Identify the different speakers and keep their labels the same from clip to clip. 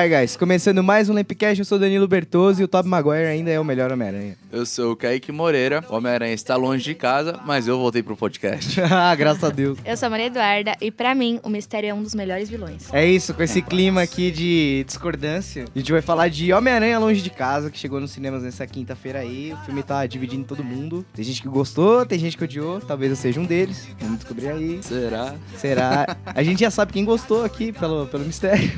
Speaker 1: Alright, guys. Começando mais um Lampcast, eu sou Danilo Bertoso e o Top Maguire ainda é o melhor Homem-Aranha.
Speaker 2: Eu sou o Kaique Moreira. O Homem-Aranha está longe de casa, mas eu voltei pro podcast.
Speaker 1: ah, graças a Deus.
Speaker 3: Eu sou a Maria Eduarda e pra mim o Mistério é um dos melhores vilões.
Speaker 1: É isso, com esse clima aqui de discordância, a gente vai falar de Homem-Aranha Longe de Casa, que chegou nos cinemas nessa quinta-feira aí. O filme tá dividindo todo mundo. Tem gente que gostou, tem gente que odiou, talvez eu seja um deles. Vamos descobrir aí.
Speaker 2: Será?
Speaker 1: Será? A gente já sabe quem gostou aqui pelo, pelo mistério.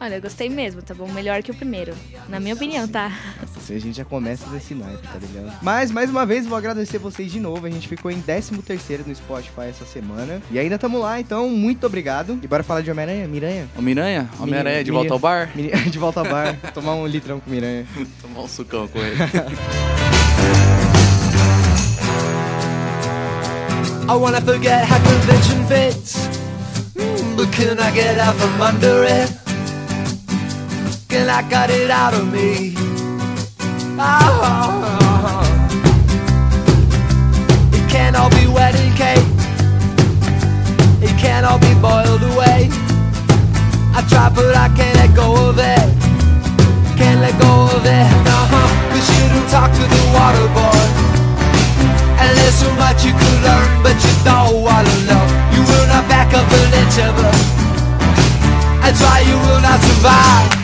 Speaker 3: Olha, eu gostei mesmo, tá bom? Melhor que o primeiro. Na minha opinião, tá?
Speaker 1: Assim a gente já começa desse naipe, tá ligado? Mas, mais uma vez, vou agradecer vocês de novo. A gente ficou em 13 no Spotify essa semana. E ainda estamos lá, então, muito obrigado. E bora falar de Homem-Aranha? Miranha?
Speaker 2: Homem-Aranha? Homem-Aranha de volta ao bar?
Speaker 1: De volta ao bar. Tomar um litrão com Miranha.
Speaker 2: Tomar um sucão com ele.
Speaker 4: I wanna forget how convention fits. Mm, but can I get out from under it? Can I got it out of me? Ah, it can't all be wedding cake. It can't all be boiled away. I try, but I can't let go of it. Can't let go of it. Uh-huh. Cause you don't talk to the water boy. And there's so much you could learn, but you don't wanna know. You will not back up an inch of it. That's why you will not survive.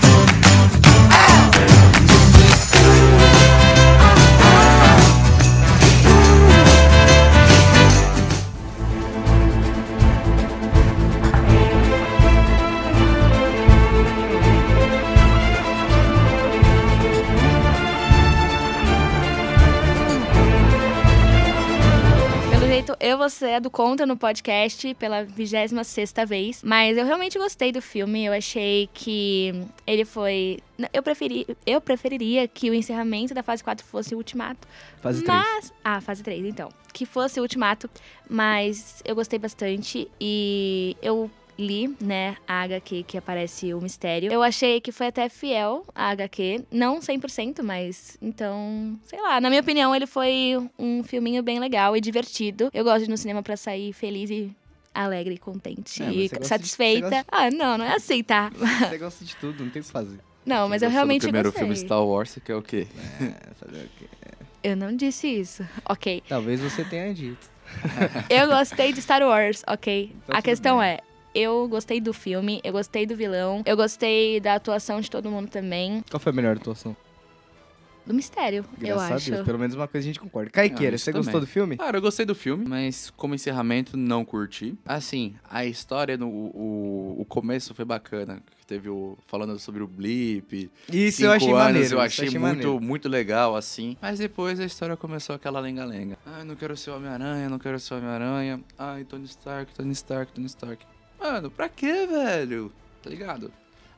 Speaker 3: Jeito, eu vou ser do contra no podcast pela 26 vez. Mas eu realmente gostei do filme. Eu achei que ele foi. Eu, preferi... eu preferiria que o encerramento da fase 4 fosse o ultimato.
Speaker 1: Fase 3.
Speaker 3: Mas. Ah, fase 3, então. Que fosse o ultimato. Mas eu gostei bastante. E eu li, né, a HQ que aparece o mistério. Eu achei que foi até fiel a HQ. Não 100%, mas. Então. Sei lá. Na minha opinião, ele foi um filminho bem legal e divertido. Eu gosto de ir no cinema pra sair feliz e. Alegre, contente
Speaker 1: É,
Speaker 3: e
Speaker 1: de-
Speaker 3: satisfeita.
Speaker 1: você gosta
Speaker 3: Ah, não, não é assim, tá?
Speaker 1: Você gosta de tudo, não tem o que fazer.
Speaker 3: Não, mas eu realmente
Speaker 2: do primeiro
Speaker 3: gostei.
Speaker 2: filme Star Wars, que é o quê?
Speaker 1: É, fazer o quê?
Speaker 3: Eu não disse isso. Ok.
Speaker 1: Talvez você tenha dito.
Speaker 3: Eu gostei de Star Wars, ok?
Speaker 1: Então
Speaker 3: a questão
Speaker 1: bem.
Speaker 3: é, eu gostei do filme, eu gostei do vilão, eu gostei da atuação de todo mundo também.
Speaker 1: Qual foi a melhor atuação?
Speaker 3: Do mistério, eu
Speaker 1: Graças
Speaker 3: acho.
Speaker 1: a Deus, pelo menos uma coisa a gente concorda. Caiqueira,
Speaker 2: Ah,
Speaker 1: você
Speaker 2: também.
Speaker 1: gostou do filme?
Speaker 2: Cara, eu gostei do filme, mas como encerramento, não curti. Assim, a história, no, o, o começo foi bacana. que Teve o. falando sobre o blip.
Speaker 1: Isso
Speaker 2: cinco
Speaker 1: eu achei
Speaker 2: anos,
Speaker 1: maneiro.
Speaker 2: eu
Speaker 1: isso
Speaker 2: achei, muito,
Speaker 1: maneiro.
Speaker 2: muito legal, assim. Mas depois a história começou aquela lenga-lenga. Ah, não quero ser o Homem-Aranha, não quero ser o Homem-Aranha. Ai, Tony Stark, Tony Stark, Tony Stark. Mano, pra quê, velho? Tá ligado?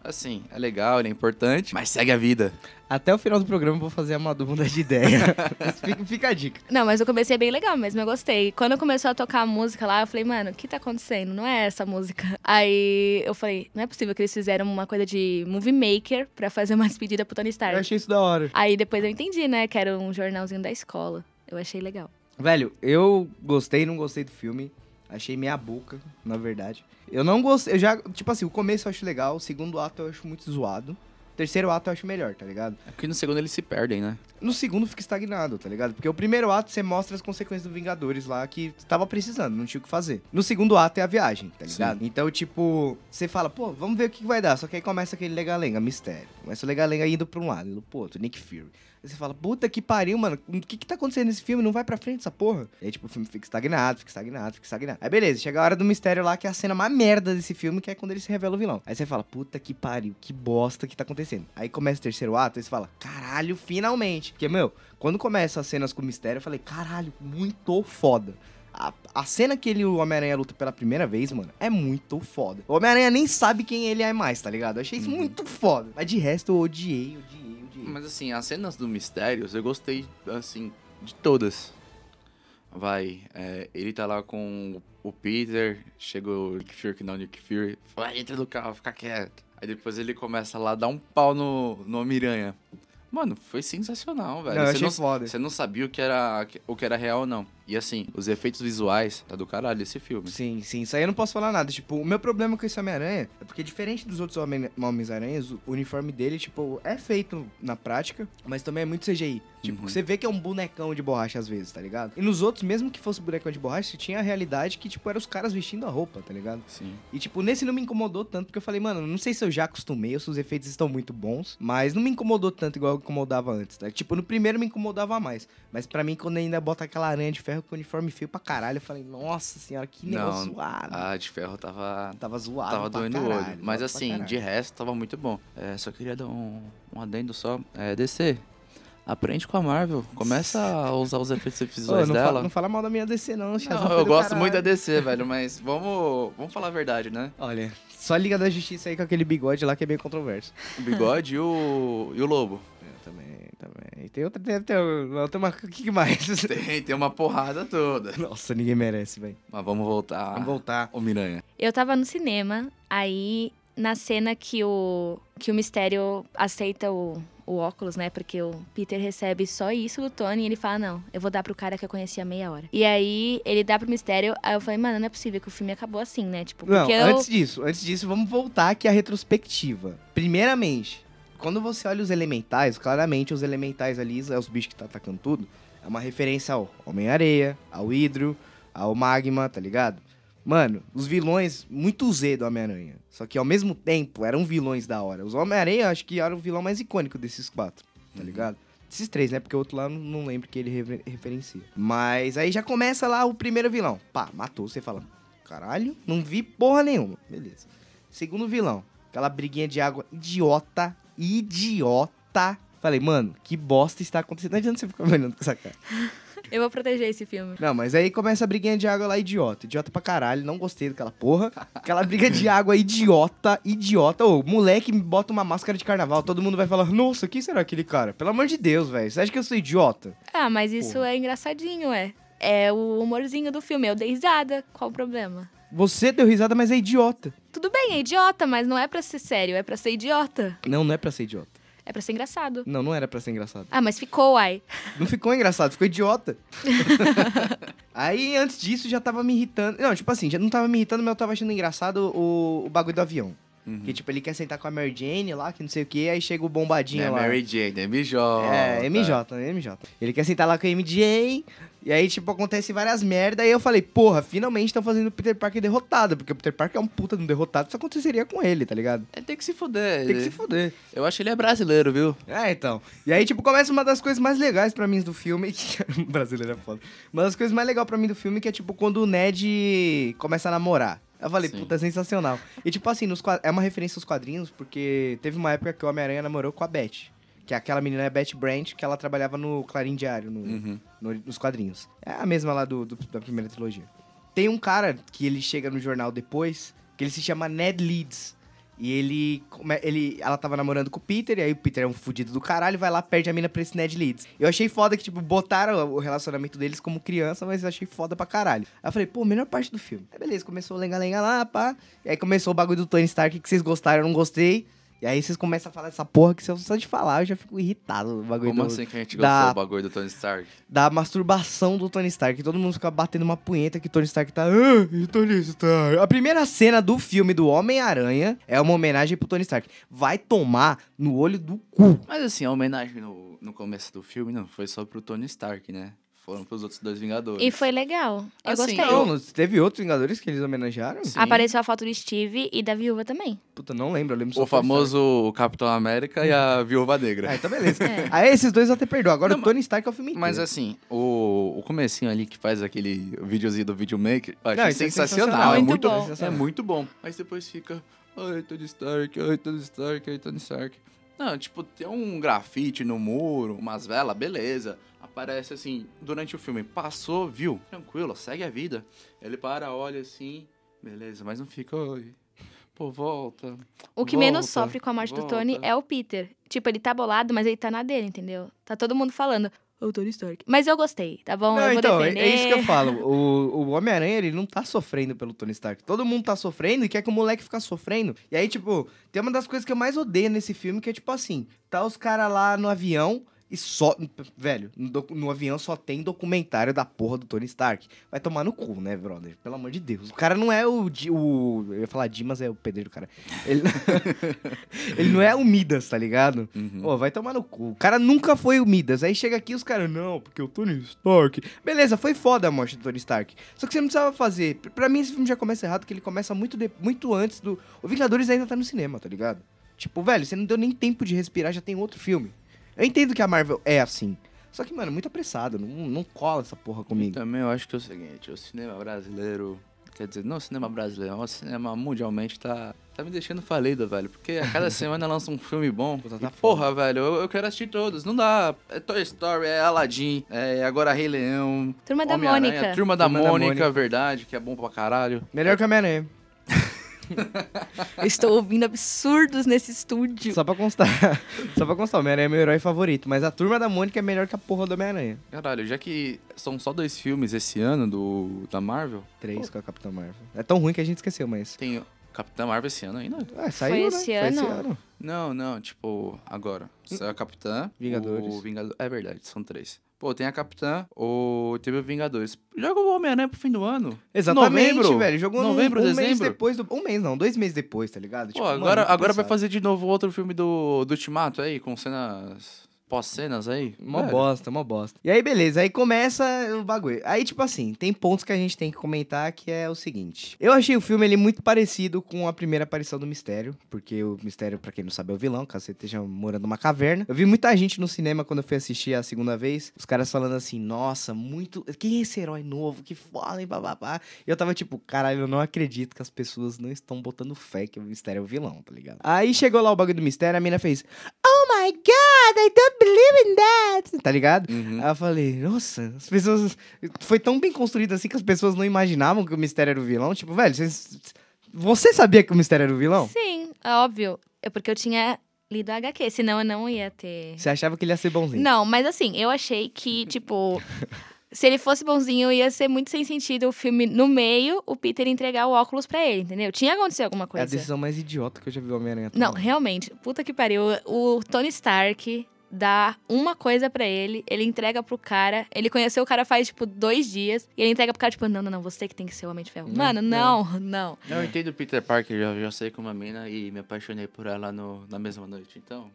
Speaker 2: Assim, é legal, ele é importante, mas segue a vida.
Speaker 1: Até o final do programa eu vou fazer uma muda de ideia. Mas fica, fica a dica.
Speaker 3: Não, mas o começo é bem legal mesmo, eu gostei. Quando começou a tocar a música lá, eu falei, mano, o que tá acontecendo? Não é essa música. Aí eu falei, não é possível que eles fizeram uma coisa de movie maker pra fazer uma despedida pro Tony Stark.
Speaker 1: Eu achei isso da hora.
Speaker 3: Aí depois eu entendi, né, que era um jornalzinho da escola. Eu achei legal.
Speaker 1: Velho, eu gostei e não gostei do filme. Achei meia boca, na verdade. Eu não gostei. Eu já. Tipo assim, o começo eu acho legal, o segundo ato eu acho muito zoado. O terceiro ato eu acho melhor, tá ligado?
Speaker 2: É que no segundo eles se perdem, né?
Speaker 1: No segundo fica estagnado, tá ligado? Porque o primeiro ato você mostra as consequências do Vingadores lá que tava precisando, não tinha o que fazer. No segundo ato é a viagem, tá ligado? Então, tipo, você fala, pô, vamos ver o que que vai dar. Só que aí começa aquele legalenga, mistério. Começa o legalenga indo pra um lado, indo pro outro, Nick Fury. Aí você fala, puta que pariu, mano. O que que tá acontecendo nesse filme? Não vai pra frente essa porra. E aí, tipo, o filme fica estagnado, fica estagnado, fica estagnado. Aí, beleza, chega a hora do mistério lá, que é a cena mais merda desse filme, que é quando ele se revela o vilão. Aí você fala, puta que pariu, que bosta que tá acontecendo. Aí começa o terceiro ato, aí você fala, caralho, finalmente. Porque, meu, quando começa as cenas com o mistério, eu falei, caralho, muito foda. A, a cena que ele o Homem-Aranha luta pela primeira vez, mano, é muito foda. O Homem-Aranha nem sabe quem ele é mais, tá ligado? Eu achei isso muito foda. Mas de resto, eu odiei, odiei.
Speaker 2: Mas assim, as cenas do Mistérios, eu gostei, assim, de todas. Vai, é, ele tá lá com o Peter, chega o Nick Fury, que não é o Nick Fury, fala, entra no carro, fica quieto. Aí depois ele começa lá a dar um pau no, no Homem-Aranha. Mano, foi sensacional, velho.
Speaker 1: Não,
Speaker 2: você, não,
Speaker 1: foda.
Speaker 2: você não sabia o que, era, o que era real ou não. E assim, os efeitos visuais tá do caralho esse filme.
Speaker 1: Sim, sim. Isso aí eu não posso falar nada. Tipo, o meu problema com esse Homem-Aranha é porque, diferente dos outros Homens-Aranhas, o uniforme dele, tipo, é feito na prática, mas também é muito CGI. Tipo,
Speaker 2: Uhum.
Speaker 1: você vê que é um bonecão de borracha às vezes, tá ligado? E nos outros, mesmo que fosse bonecão de borracha, você tinha a realidade que, tipo, eram os caras vestindo a roupa, tá ligado?
Speaker 2: Sim.
Speaker 1: E, tipo, nesse não me incomodou tanto, porque eu falei, mano, não sei se eu já acostumei ou se os efeitos estão muito bons, mas não me incomodou tanto igual incomodava antes, tá? Tipo, no primeiro me incomodava mais, mas pra mim, quando ainda bota aquela aranha de ferro com o uniforme feio pra caralho, eu falei, nossa senhora, que negócio
Speaker 2: Não,
Speaker 1: zoado.
Speaker 2: A de ferro tava.
Speaker 1: Tava zoado
Speaker 2: Tava doendo o olho. Mas assim, de resto, tava muito bom. É, só queria dar um, um adendo só. É, DC. Aprende com a Marvel. Começa a usar os efeitos visuais dela.
Speaker 1: fala, não fala mal da minha DC não,
Speaker 2: Não, eu gosto
Speaker 1: caralho.
Speaker 2: muito da DC, velho, mas vamos, vamos falar a verdade, né?
Speaker 1: Olha, só Liga da Justiça aí com aquele bigode lá que é bem controverso.
Speaker 2: O bigode e o, e o lobo.
Speaker 1: E tem outra, tem, tem, tem uma... O que mais?
Speaker 2: Tem, tem uma porrada toda.
Speaker 1: Nossa, ninguém merece, velho.
Speaker 2: Mas vamos voltar.
Speaker 1: Vamos voltar.
Speaker 2: O Miranha.
Speaker 3: Eu tava no cinema, aí na cena que o, que o Mistério aceita o, o óculos, né? Porque o Peter recebe só isso do Tony e ele fala, não, eu vou dar pro cara que eu conheci há meia hora. E aí ele dá pro Mistério, aí eu falei, mano, não é possível que o filme acabou assim, né? Tipo,
Speaker 1: Não,
Speaker 3: eu...
Speaker 1: antes disso, antes disso, vamos voltar aqui à retrospectiva. Primeiramente, quando você olha os elementais, claramente os elementais ali, é os bichos que tá atacando tudo, é uma referência ao Homem-Areia, ao Hidro, ao Magma, tá ligado? Mano, os vilões, muito Z do Homem-Aranha. Só que ao mesmo tempo eram vilões da hora. Os Homem-Aranha, acho que era o vilão mais icônico desses quatro, tá ligado? Esses três, né? Porque o outro lá não, não lembro que ele refer- referencia. Mas aí já começa lá o primeiro vilão. Pá, matou. Você fala, caralho, não vi porra nenhuma. Beleza. Segundo vilão, aquela briguinha de água idiota, idiota. Falei, mano, que bosta está acontecendo. Não adianta você ficar olhando com essa cara.
Speaker 3: Eu vou proteger esse filme.
Speaker 1: Não, mas aí começa a briguinha de água lá, idiota. Idiota pra caralho, não gostei daquela porra. Aquela briga de água idiota, idiota. Ô, moleque me bota uma máscara de carnaval, todo mundo vai falar, nossa, quem será aquele cara? Pelo amor de Deus, velho. Você acha que eu sou idiota?
Speaker 3: Ah, mas isso
Speaker 1: Porra.
Speaker 3: é engraçadinho, é. É o humorzinho do filme, eu dei risada. Qual o problema?
Speaker 1: Você deu risada, mas é idiota.
Speaker 3: Tudo bem, é idiota, mas não é pra ser sério, é pra ser idiota.
Speaker 1: Não, não é pra ser idiota.
Speaker 3: É pra ser engraçado.
Speaker 1: Não, não era pra ser engraçado.
Speaker 3: Ah, mas ficou, uai.
Speaker 1: Não ficou engraçado, ficou idiota. Aí, antes disso, já tava me irritando. Não, tipo assim, já não tava me irritando, mas eu tava achando engraçado o, o bagulho do avião.
Speaker 2: Uhum.
Speaker 1: Que, tipo, ele quer sentar com a Mary Jane lá, que não sei o que, aí chega o bombadinho
Speaker 2: Não é
Speaker 1: lá.
Speaker 2: Mary Jane, é MJ.
Speaker 1: É, MJ, né? MJ. Ele quer sentar lá com a MJ, e aí, tipo, acontece várias merda, e eu falei, porra, finalmente estão fazendo o Peter Parker derrotado, porque o Peter Parker é um puta de um derrotado, isso aconteceria com ele, tá ligado?
Speaker 2: É, tem que se fuder.
Speaker 1: Tem que se fuder.
Speaker 2: Eu acho que ele é brasileiro, viu?
Speaker 1: É, então. E aí, tipo, começa uma das coisas mais legais pra mim do filme, que brasileiro é foda. Uma das coisas mais legais pra mim do filme, que é, tipo, quando o Ned começa a namorar. Eu falei,
Speaker 2: Sim.
Speaker 1: puta, sensacional. E, tipo assim, nos é uma referência aos quadrinhos, porque teve uma época que o Homem-Aranha namorou com a Beth. Que é aquela menina, é Beth Brandt, que ela trabalhava no Clarim Diário, no,
Speaker 2: Uhum.
Speaker 1: no- nos quadrinhos. É a mesma lá do, do- da primeira trilogia. Tem um cara que ele chega no jornal depois, que ele se chama Ned Leeds. E ele, ele. Ela tava namorando com o Peter, e aí o Peter é um fudido do caralho, vai lá, perde a mina pra esse Ned Leeds. Eu achei foda que, tipo, botaram o relacionamento deles como criança, mas eu achei foda pra caralho. Aí eu falei, pô, melhor parte do filme. Aí beleza, começou o lenga-lenga lá, pá. E aí começou o bagulho do Tony Stark que vocês gostaram, eu não gostei. E aí vocês começam a falar essa porra que se eu só de falar, eu já fico irritado. O bagulho
Speaker 2: Como
Speaker 1: do-
Speaker 2: assim que a gente
Speaker 1: da-
Speaker 2: gostou do bagulho do Tony Stark?
Speaker 1: da masturbação do Tony Stark. que Todo mundo fica batendo uma punheta que Tony Stark tá. Ah, e Tony Stark. A primeira cena do filme do Homem-Aranha é uma homenagem pro Tony Stark. Vai tomar no olho do cu.
Speaker 2: Mas assim, a homenagem no, no começo do filme não foi só pro Tony Stark, né? Foram pros outros dois Vingadores.
Speaker 3: E foi legal. Eu
Speaker 2: Assim,
Speaker 3: gostei.
Speaker 1: Não, não- teve outros Vingadores que eles homenagearam?
Speaker 2: Sim.
Speaker 3: Apareceu a foto do Steve e da viúva também.
Speaker 1: Puta, não lembro. Eu lembro só
Speaker 2: O
Speaker 1: do
Speaker 2: famoso Capitão América e a Viúva
Speaker 1: Stark.
Speaker 2: Negra.
Speaker 1: Ah, então beleza.
Speaker 3: É.
Speaker 1: Aí esses dois eu até perdoo. Agora
Speaker 2: Não,
Speaker 1: o Tony Stark é o filme inteiro.
Speaker 2: Mas assim, o, o comecinho ali que faz aquele videozinho do Videomaker, eu achei
Speaker 1: Não, isso é
Speaker 2: sensacional.
Speaker 1: sensacional,
Speaker 2: É
Speaker 3: muito
Speaker 2: muito,
Speaker 3: bom.
Speaker 2: é muito bom. Mas depois fica, ai, Tony Stark, ai, Tony Stark, ai, Tony Stark. Não, tipo, tem um grafite no muro, umas velas, beleza. Aparece assim, durante o filme, passou, viu, tranquilo, segue a vida. Ele para, olha assim, beleza, mas não fica, ai, pô, volta.
Speaker 3: O que menos
Speaker 2: Volta,
Speaker 3: sofre com a morte do
Speaker 2: volta.
Speaker 3: Tony é o Peter. Tipo, ele tá bolado, mas ele tá na dele, entendeu? Tá todo mundo falando, ô Tony Stark. Mas eu gostei, tá bom?
Speaker 1: Não, então, é-
Speaker 3: defender.
Speaker 1: é isso que eu falo. O, o Homem-Aranha, ele não tá sofrendo pelo Tony Stark. Todo mundo tá sofrendo e quer que o moleque fique sofrendo. E aí, tipo, tem uma das coisas que eu mais odeio nesse filme, que é tipo assim, tá os caras lá no avião E só. Velho, no, no avião só tem documentário da porra do Tony Stark. Vai tomar no cu, né, brother? Pelo amor de Deus. O cara não é o. O eu ia falar Dimas, é o pedreiro, cara. Ele, ele não é o Midas, tá ligado?
Speaker 2: Uhum.
Speaker 1: Pô, vai tomar no cu. O cara nunca foi o Midas. Aí chega aqui os caras, não, porque o Tony Stark. Beleza, foi foda a morte do Tony Stark. Só que você não precisava fazer. Pra mim, esse filme já começa errado, porque ele começa muito, de- muito antes do. O Vingadores ainda tá no cinema, tá ligado? Tipo, velho, você não deu nem tempo de respirar, já tem outro filme. Eu entendo que a Marvel é assim. Só que, mano, muito apressado. Não, não cola essa porra comigo.
Speaker 2: também eu acho que é o seguinte, o cinema brasileiro, quer dizer, não o cinema brasileiro, mas o cinema mundialmente tá, tá me deixando falido, velho. Porque a cada semana lança um filme bom.
Speaker 1: Puta, tá
Speaker 2: e, porra, velho, eu, eu quero assistir todos. Não dá. É Toy Story, é Aladdin, é agora Rei Leão.
Speaker 3: Turma da Mônica.
Speaker 2: Turma da
Speaker 1: Turma da
Speaker 2: Mônica,
Speaker 1: Mônica.
Speaker 2: verdade, que é bom pra caralho.
Speaker 1: Melhor que a Homem-Aranha.
Speaker 3: Eu estou ouvindo absurdos nesse estúdio.
Speaker 1: Só pra constar. Só pra constar, o Homem-Aranha é meu herói favorito. Mas a turma da Mônica é melhor que a porra do Homem-Aranha.
Speaker 2: Caralho, já que são só dois filmes esse ano do, da Marvel,
Speaker 1: Três com a Capitã Marvel. É tão ruim que a gente esqueceu, mas.
Speaker 2: tem Capitã Marvel esse ano ainda?
Speaker 1: Ah, saiu,
Speaker 3: esse
Speaker 1: né? Foi esse
Speaker 3: ano?
Speaker 1: ano.
Speaker 2: Não, não, tipo, agora. Saiu a Capitã.
Speaker 1: Vingadores.
Speaker 2: O Vingador... É verdade, são três. Pô, tem a Capitã, o... teve o Vingadores. Joga o Homem-Aranha pro fim do ano.
Speaker 1: Exatamente,
Speaker 2: Novembro.
Speaker 1: velho. Jogou
Speaker 2: Novembro,
Speaker 1: num, um mês depois do. Um mês, não, dois meses depois, tá ligado?
Speaker 2: Pô,
Speaker 1: Tipo, mano,
Speaker 2: agora,
Speaker 1: muito
Speaker 2: agora vai fazer de novo outro filme do, do Ultimato aí, com cenas. Pós-cenas aí. Velho,
Speaker 1: bosta, mó bosta. E aí, beleza, aí começa o bagulho. Aí, tipo assim, tem pontos que a gente tem que comentar que é o seguinte. Eu achei o filme ele muito parecido com a primeira aparição do Mistério, porque o Mistério, pra quem não sabe, é o vilão, caso você esteja morando numa caverna. Eu vi muita gente no cinema quando eu fui assistir a segunda vez, os caras falando assim, nossa, muito. Quem é esse herói novo? Que foda, e bababá. E eu tava tipo, caralho, eu não acredito que as pessoas não estão botando fé que o Mistério é o vilão, tá ligado? Aí chegou lá o bagulho do Mistério, a mina fez, Oh my god, I don't believe in that! Tá ligado?
Speaker 2: Uhum.
Speaker 1: Aí eu falei, nossa, as pessoas. Foi tão bem construído assim que as pessoas não imaginavam que o mistério era o vilão. Tipo, velho, vocês- você sabia que o mistério era o vilão?
Speaker 3: Sim, é óbvio. É porque eu tinha lido a HQ, senão eu não ia ter.
Speaker 1: Você achava que ele ia ser bonzinho?
Speaker 3: Não, mas assim, eu achei que, tipo. Se ele fosse bonzinho, ia ser muito sem sentido o filme no meio, o Peter entregar o óculos pra ele, entendeu? Tinha acontecido alguma
Speaker 1: É a
Speaker 3: coisa.
Speaker 1: decisão mais idiota que eu já vi o Homem-Aranha
Speaker 3: Não, realmente, puta que pariu. O Tony Stark dá uma coisa pra ele, ele entrega pro cara. Ele conheceu o cara faz, tipo, dois dias. E ele entrega pro cara, tipo, não, não, não, você que tem que ser o Homem de Ferro.
Speaker 1: Não,
Speaker 3: Mano, não, não.
Speaker 2: Eu entendo o Peter Parker, já, já saí com uma mina e me apaixonei por ela no, na mesma noite, então.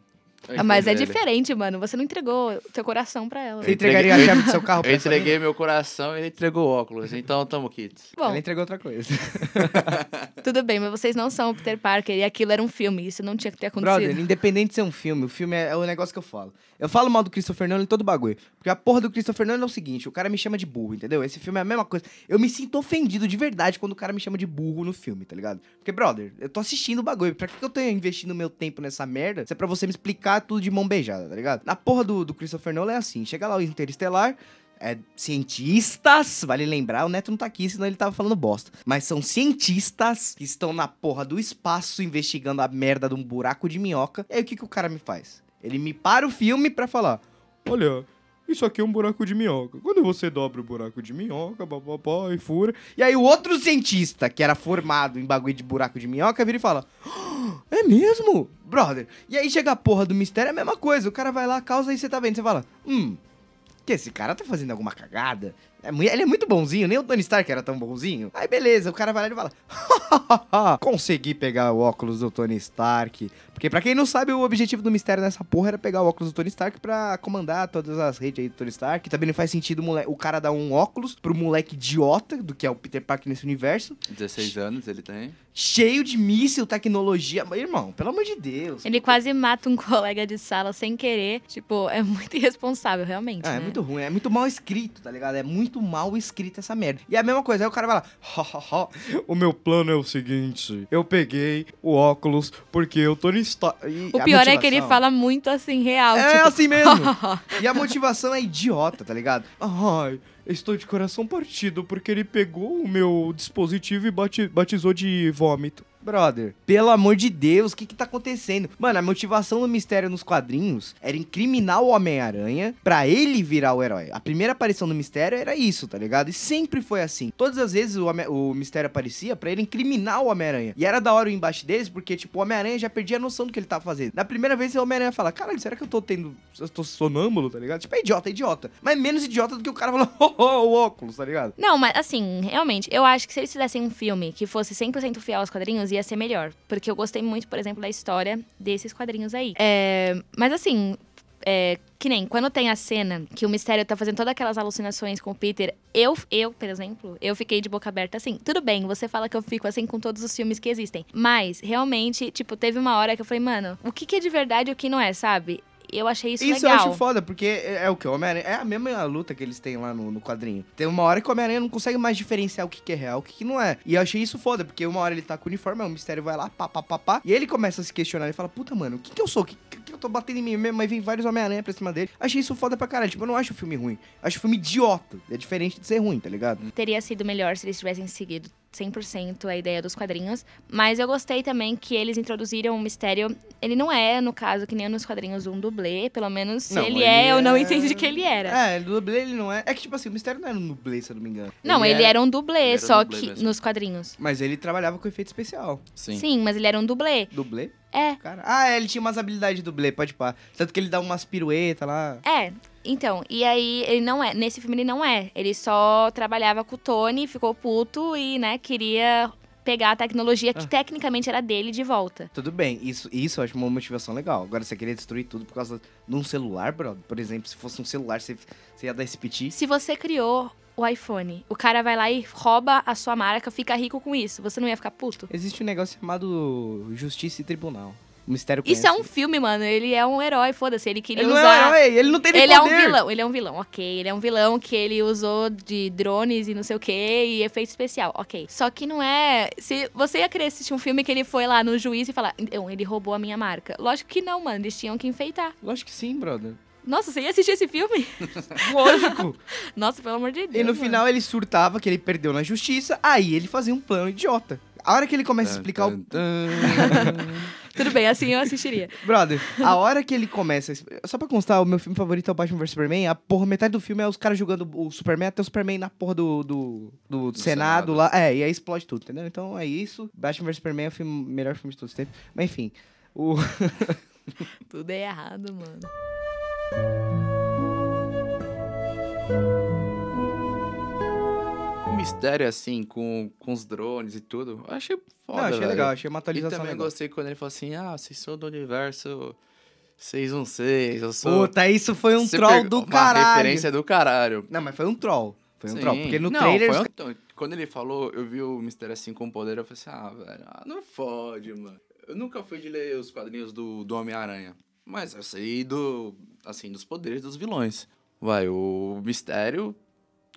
Speaker 3: Ah, Mas é
Speaker 2: ele.
Speaker 3: diferente, mano. Você não entregou o teu coração pra ela.
Speaker 1: Você entregaria a chave do seu carro pra
Speaker 2: Eu entreguei meu coração e ele entregou o óculos, então tamo quites.
Speaker 1: mina?
Speaker 3: Bom,
Speaker 1: Ela entregou outra coisa.
Speaker 3: tudo bem, mas vocês não são o Peter Parker e aquilo era um filme. Isso não tinha que ter acontecido.
Speaker 1: Brother, independente de ser um filme, o filme é, é o negócio que eu falo. Eu falo mal do Christopher Nolan em todo bagulho. Porque a porra do Christopher Nolan é o seguinte: o cara me chama de burro, entendeu? Esse filme é a mesma coisa. Eu me sinto ofendido de verdade quando o cara me chama de burro no filme, tá ligado? Porque, brother, eu tô assistindo o bagulho. Pra que que eu tô investindo meu tempo nessa merda? Se é pra você me explicar tudo de mão beijada, tá ligado? Na porra do, do Christopher Nolan é assim: chega lá o Interestelar. É, cientistas, vale lembrar, o Neto não tá aqui, senão ele tava falando bosta. Mas são cientistas que estão na porra do espaço investigando a merda de um buraco de minhoca. E aí o que, que o cara me faz? Ele me para o filme pra falar: Olha, isso aqui é um buraco de minhoca. Quando você dobra o buraco de minhoca, papapá, e fura. E aí o outro cientista, que era formado em bagulho de buraco de minhoca, vira e fala: "Ah, É mesmo? Brother. E aí chega a porra do mistério, é a mesma coisa. O cara vai lá, causa e você tá vendo. Você fala: Hum. Que esse cara tá fazendo alguma cagada? É ele é muito bonzinho, nem o Tony Stark era tão bonzinho. Aí beleza, o cara vai lá e fala: Consegui pegar o óculos do Tony Stark. Porque pra quem não sabe, o objetivo do mistério nessa porra era pegar o óculos do Tony Stark pra comandar todas as redes aí do Tony Stark. Que também não faz sentido o, cara dar um óculos pro moleque idiota, do que é o Peter Parker nesse universo,
Speaker 2: 16 anos ele tem.
Speaker 1: cheio de míssil, tecnologia. Mas, irmão, pelo amor de Deus.
Speaker 3: Ele quase mata um colega de sala sem querer. Tipo, é muito irresponsável, realmente.
Speaker 1: Ah, é
Speaker 3: né?
Speaker 1: muito ruim, é muito mal escrito, tá ligado? É muito mal escrito essa merda. E é a mesma coisa, aí o cara vai lá, "Ha, ha, ha, o meu plano é o seguinte, eu peguei o óculos porque eu tô Stark...
Speaker 3: O pior é que ele fala muito assim, real.
Speaker 1: É
Speaker 3: tipo,
Speaker 1: assim mesmo. e a motivação é idiota, tá ligado? Ai, estou de coração partido porque ele pegou o meu dispositivo e bati- batizou de vômito. Brother. Pelo amor de Deus, o que que tá acontecendo? Mano, a motivação do mistério nos quadrinhos era incriminar o Homem-Aranha pra ele virar o herói. A primeira aparição do mistério era isso, tá ligado? E sempre foi assim. Todas as vezes o, Home- o mistério aparecia pra ele incriminar o Homem-Aranha. E era da hora o embate deles, porque, tipo, o Homem-Aranha já perdia a noção do que ele tava fazendo. Na primeira vez, o Homem-Aranha fala: Caralho, será que eu tô tendo. Eu tô sonâmbulo, tá ligado? Tipo, é idiota, é idiota. Mas menos idiota do que o cara falando, oh, oh, o óculos, tá ligado?
Speaker 3: Não, mas assim, realmente, eu acho que se eles fizessem um filme que fosse 100% fiel aos quadrinhos, ia ser melhor. Porque eu gostei muito, por exemplo, da história desses quadrinhos aí. É, mas assim, é, que nem quando tem a cena que o Mistério tá fazendo todas aquelas alucinações com o Peter, eu, eu, por exemplo, eu fiquei de boca aberta assim. Tudo bem, você fala que eu fico assim com todos os filmes que existem. Mas, realmente, tipo, teve uma hora que eu falei, mano, o que, que é de verdade e o que não é, sabe? Eu achei isso,
Speaker 1: Isso eu
Speaker 3: legal.
Speaker 1: acho foda, porque é, é o que? O Homem-Aranha. É a mesma luta que eles têm lá no, no quadrinho. Tem uma hora que o Homem-Aranha não consegue mais diferenciar o que, que é real, o que, que não é. E eu achei isso foda, porque uma hora ele tá com o uniforme, aí o mistério vai lá, pá, pá, pá, pá. E ele começa a se questionar e fala: Puta, mano, o que, que eu sou? O que, que, eu tô batendo em mim mesmo? Mas vem vários Homem-Aranha pra cima dele. Achei isso foda pra caralho. Tipo, eu não acho o filme ruim. Eu acho o filme idiota. É diferente de ser ruim, tá ligado?
Speaker 3: teria sido melhor se eles tivessem seguido 100% a ideia dos quadrinhos, mas eu gostei também que eles introduziram um mistério. Ele não é, no caso, que nem nos quadrinhos, um dublê, pelo menos se
Speaker 1: Não,
Speaker 3: ele,
Speaker 1: ele
Speaker 3: é, eu não
Speaker 1: é-
Speaker 3: entendi que ele era.
Speaker 1: É, o dublê ele não é. É que, tipo assim, o mistério não era um dublê, se eu não me engano.
Speaker 3: não, ele, era um dublê,
Speaker 2: ele era
Speaker 3: só
Speaker 2: dublê
Speaker 3: que
Speaker 2: mesmo.
Speaker 3: nos quadrinhos.
Speaker 1: Mas ele trabalhava com efeito especial.
Speaker 2: Sim.
Speaker 3: Sim. mas ele era um dublê.
Speaker 1: Dublê?
Speaker 3: É,
Speaker 1: Cara. Ah, é, ele tinha umas habilidades de dublê, pode pá. Tanto que ele dá umas piruetas lá.
Speaker 3: é. Então, e aí ele não é, nesse filme ele não é. Ele só trabalhava com o Tony, ficou puto e, né, queria pegar a tecnologia que
Speaker 1: Ah.
Speaker 3: tecnicamente era dele de volta.
Speaker 1: Tudo bem, isso, isso eu acho uma motivação legal. Agora, você querer destruir tudo por causa de um celular, brother? Por exemplo, se fosse um celular, você, você ia dar esse piti.
Speaker 3: Se você criou o iPhone, o cara vai lá e rouba a sua marca, fica rico com isso. Você não ia ficar puto?
Speaker 1: Existe um negócio chamado Justiça e Tribunal. O mistério
Speaker 3: Isso é um
Speaker 1: conhece.
Speaker 3: filme, mano. Ele é um herói, foda-se. Ele queria
Speaker 1: Ele não é
Speaker 3: usar.
Speaker 1: um herói, ele não tem nem
Speaker 3: ele é um
Speaker 1: poder.
Speaker 3: vilão, ele é um vilão, ok. Ele é um vilão que ele usou de drones e não sei o que, e efeito especial, ok. Só que não é. Se você ia querer assistir um filme que ele foi lá no juiz e falar, ele roubou a minha marca. Lógico que não, mano. Eles tinham que enfeitar.
Speaker 1: Lógico que sim, brother.
Speaker 3: Nossa, você ia assistir esse filme?
Speaker 1: Lógico.
Speaker 3: Nossa, pelo amor de Deus.
Speaker 1: e no
Speaker 3: mano.
Speaker 1: final ele surtava que ele perdeu na justiça, aí ele fazia um plano idiota. A hora que ele começa a explicar o.
Speaker 3: Tudo bem, assim eu assistiria.
Speaker 1: Brother, a hora que ele começa. Só pra constar, o meu filme favorito é o Batman vs Superman. A porra, metade do filme é os caras jogando o Superman até o Superman na porra do, do, do Senado,
Speaker 2: Senado.
Speaker 1: lá. É, e aí explode tudo, entendeu? Então é isso. Batman vs Superman é o filme- melhor filme de todos os tempos. Mas enfim. O...
Speaker 3: Tudo é errado, mano.
Speaker 2: Mistério, assim, com, com os drones e tudo, eu achei foda,
Speaker 1: Não, achei
Speaker 2: velho.
Speaker 1: legal, achei uma
Speaker 2: E
Speaker 1: atualização
Speaker 2: também
Speaker 1: legal.
Speaker 2: gostei quando ele falou assim, ah, vocês são do universo 616, eu sou...
Speaker 1: Puta, isso foi um
Speaker 2: Você
Speaker 1: troll
Speaker 2: pegou
Speaker 1: do
Speaker 2: uma
Speaker 1: caralho.
Speaker 2: referência do caralho.
Speaker 1: Não, mas foi um troll. Foi um
Speaker 2: Sim.
Speaker 1: troll. Porque no
Speaker 2: Não,
Speaker 1: trailer.
Speaker 2: foi um- então, quando ele falou, eu vi o Mistério assim com poder, eu falei assim, ah, velho, ah, não fode, mano. Eu nunca fui de ler os quadrinhos do, do Homem-Aranha, mas eu sei do, assim, dos poderes dos vilões. Vai, o Mistério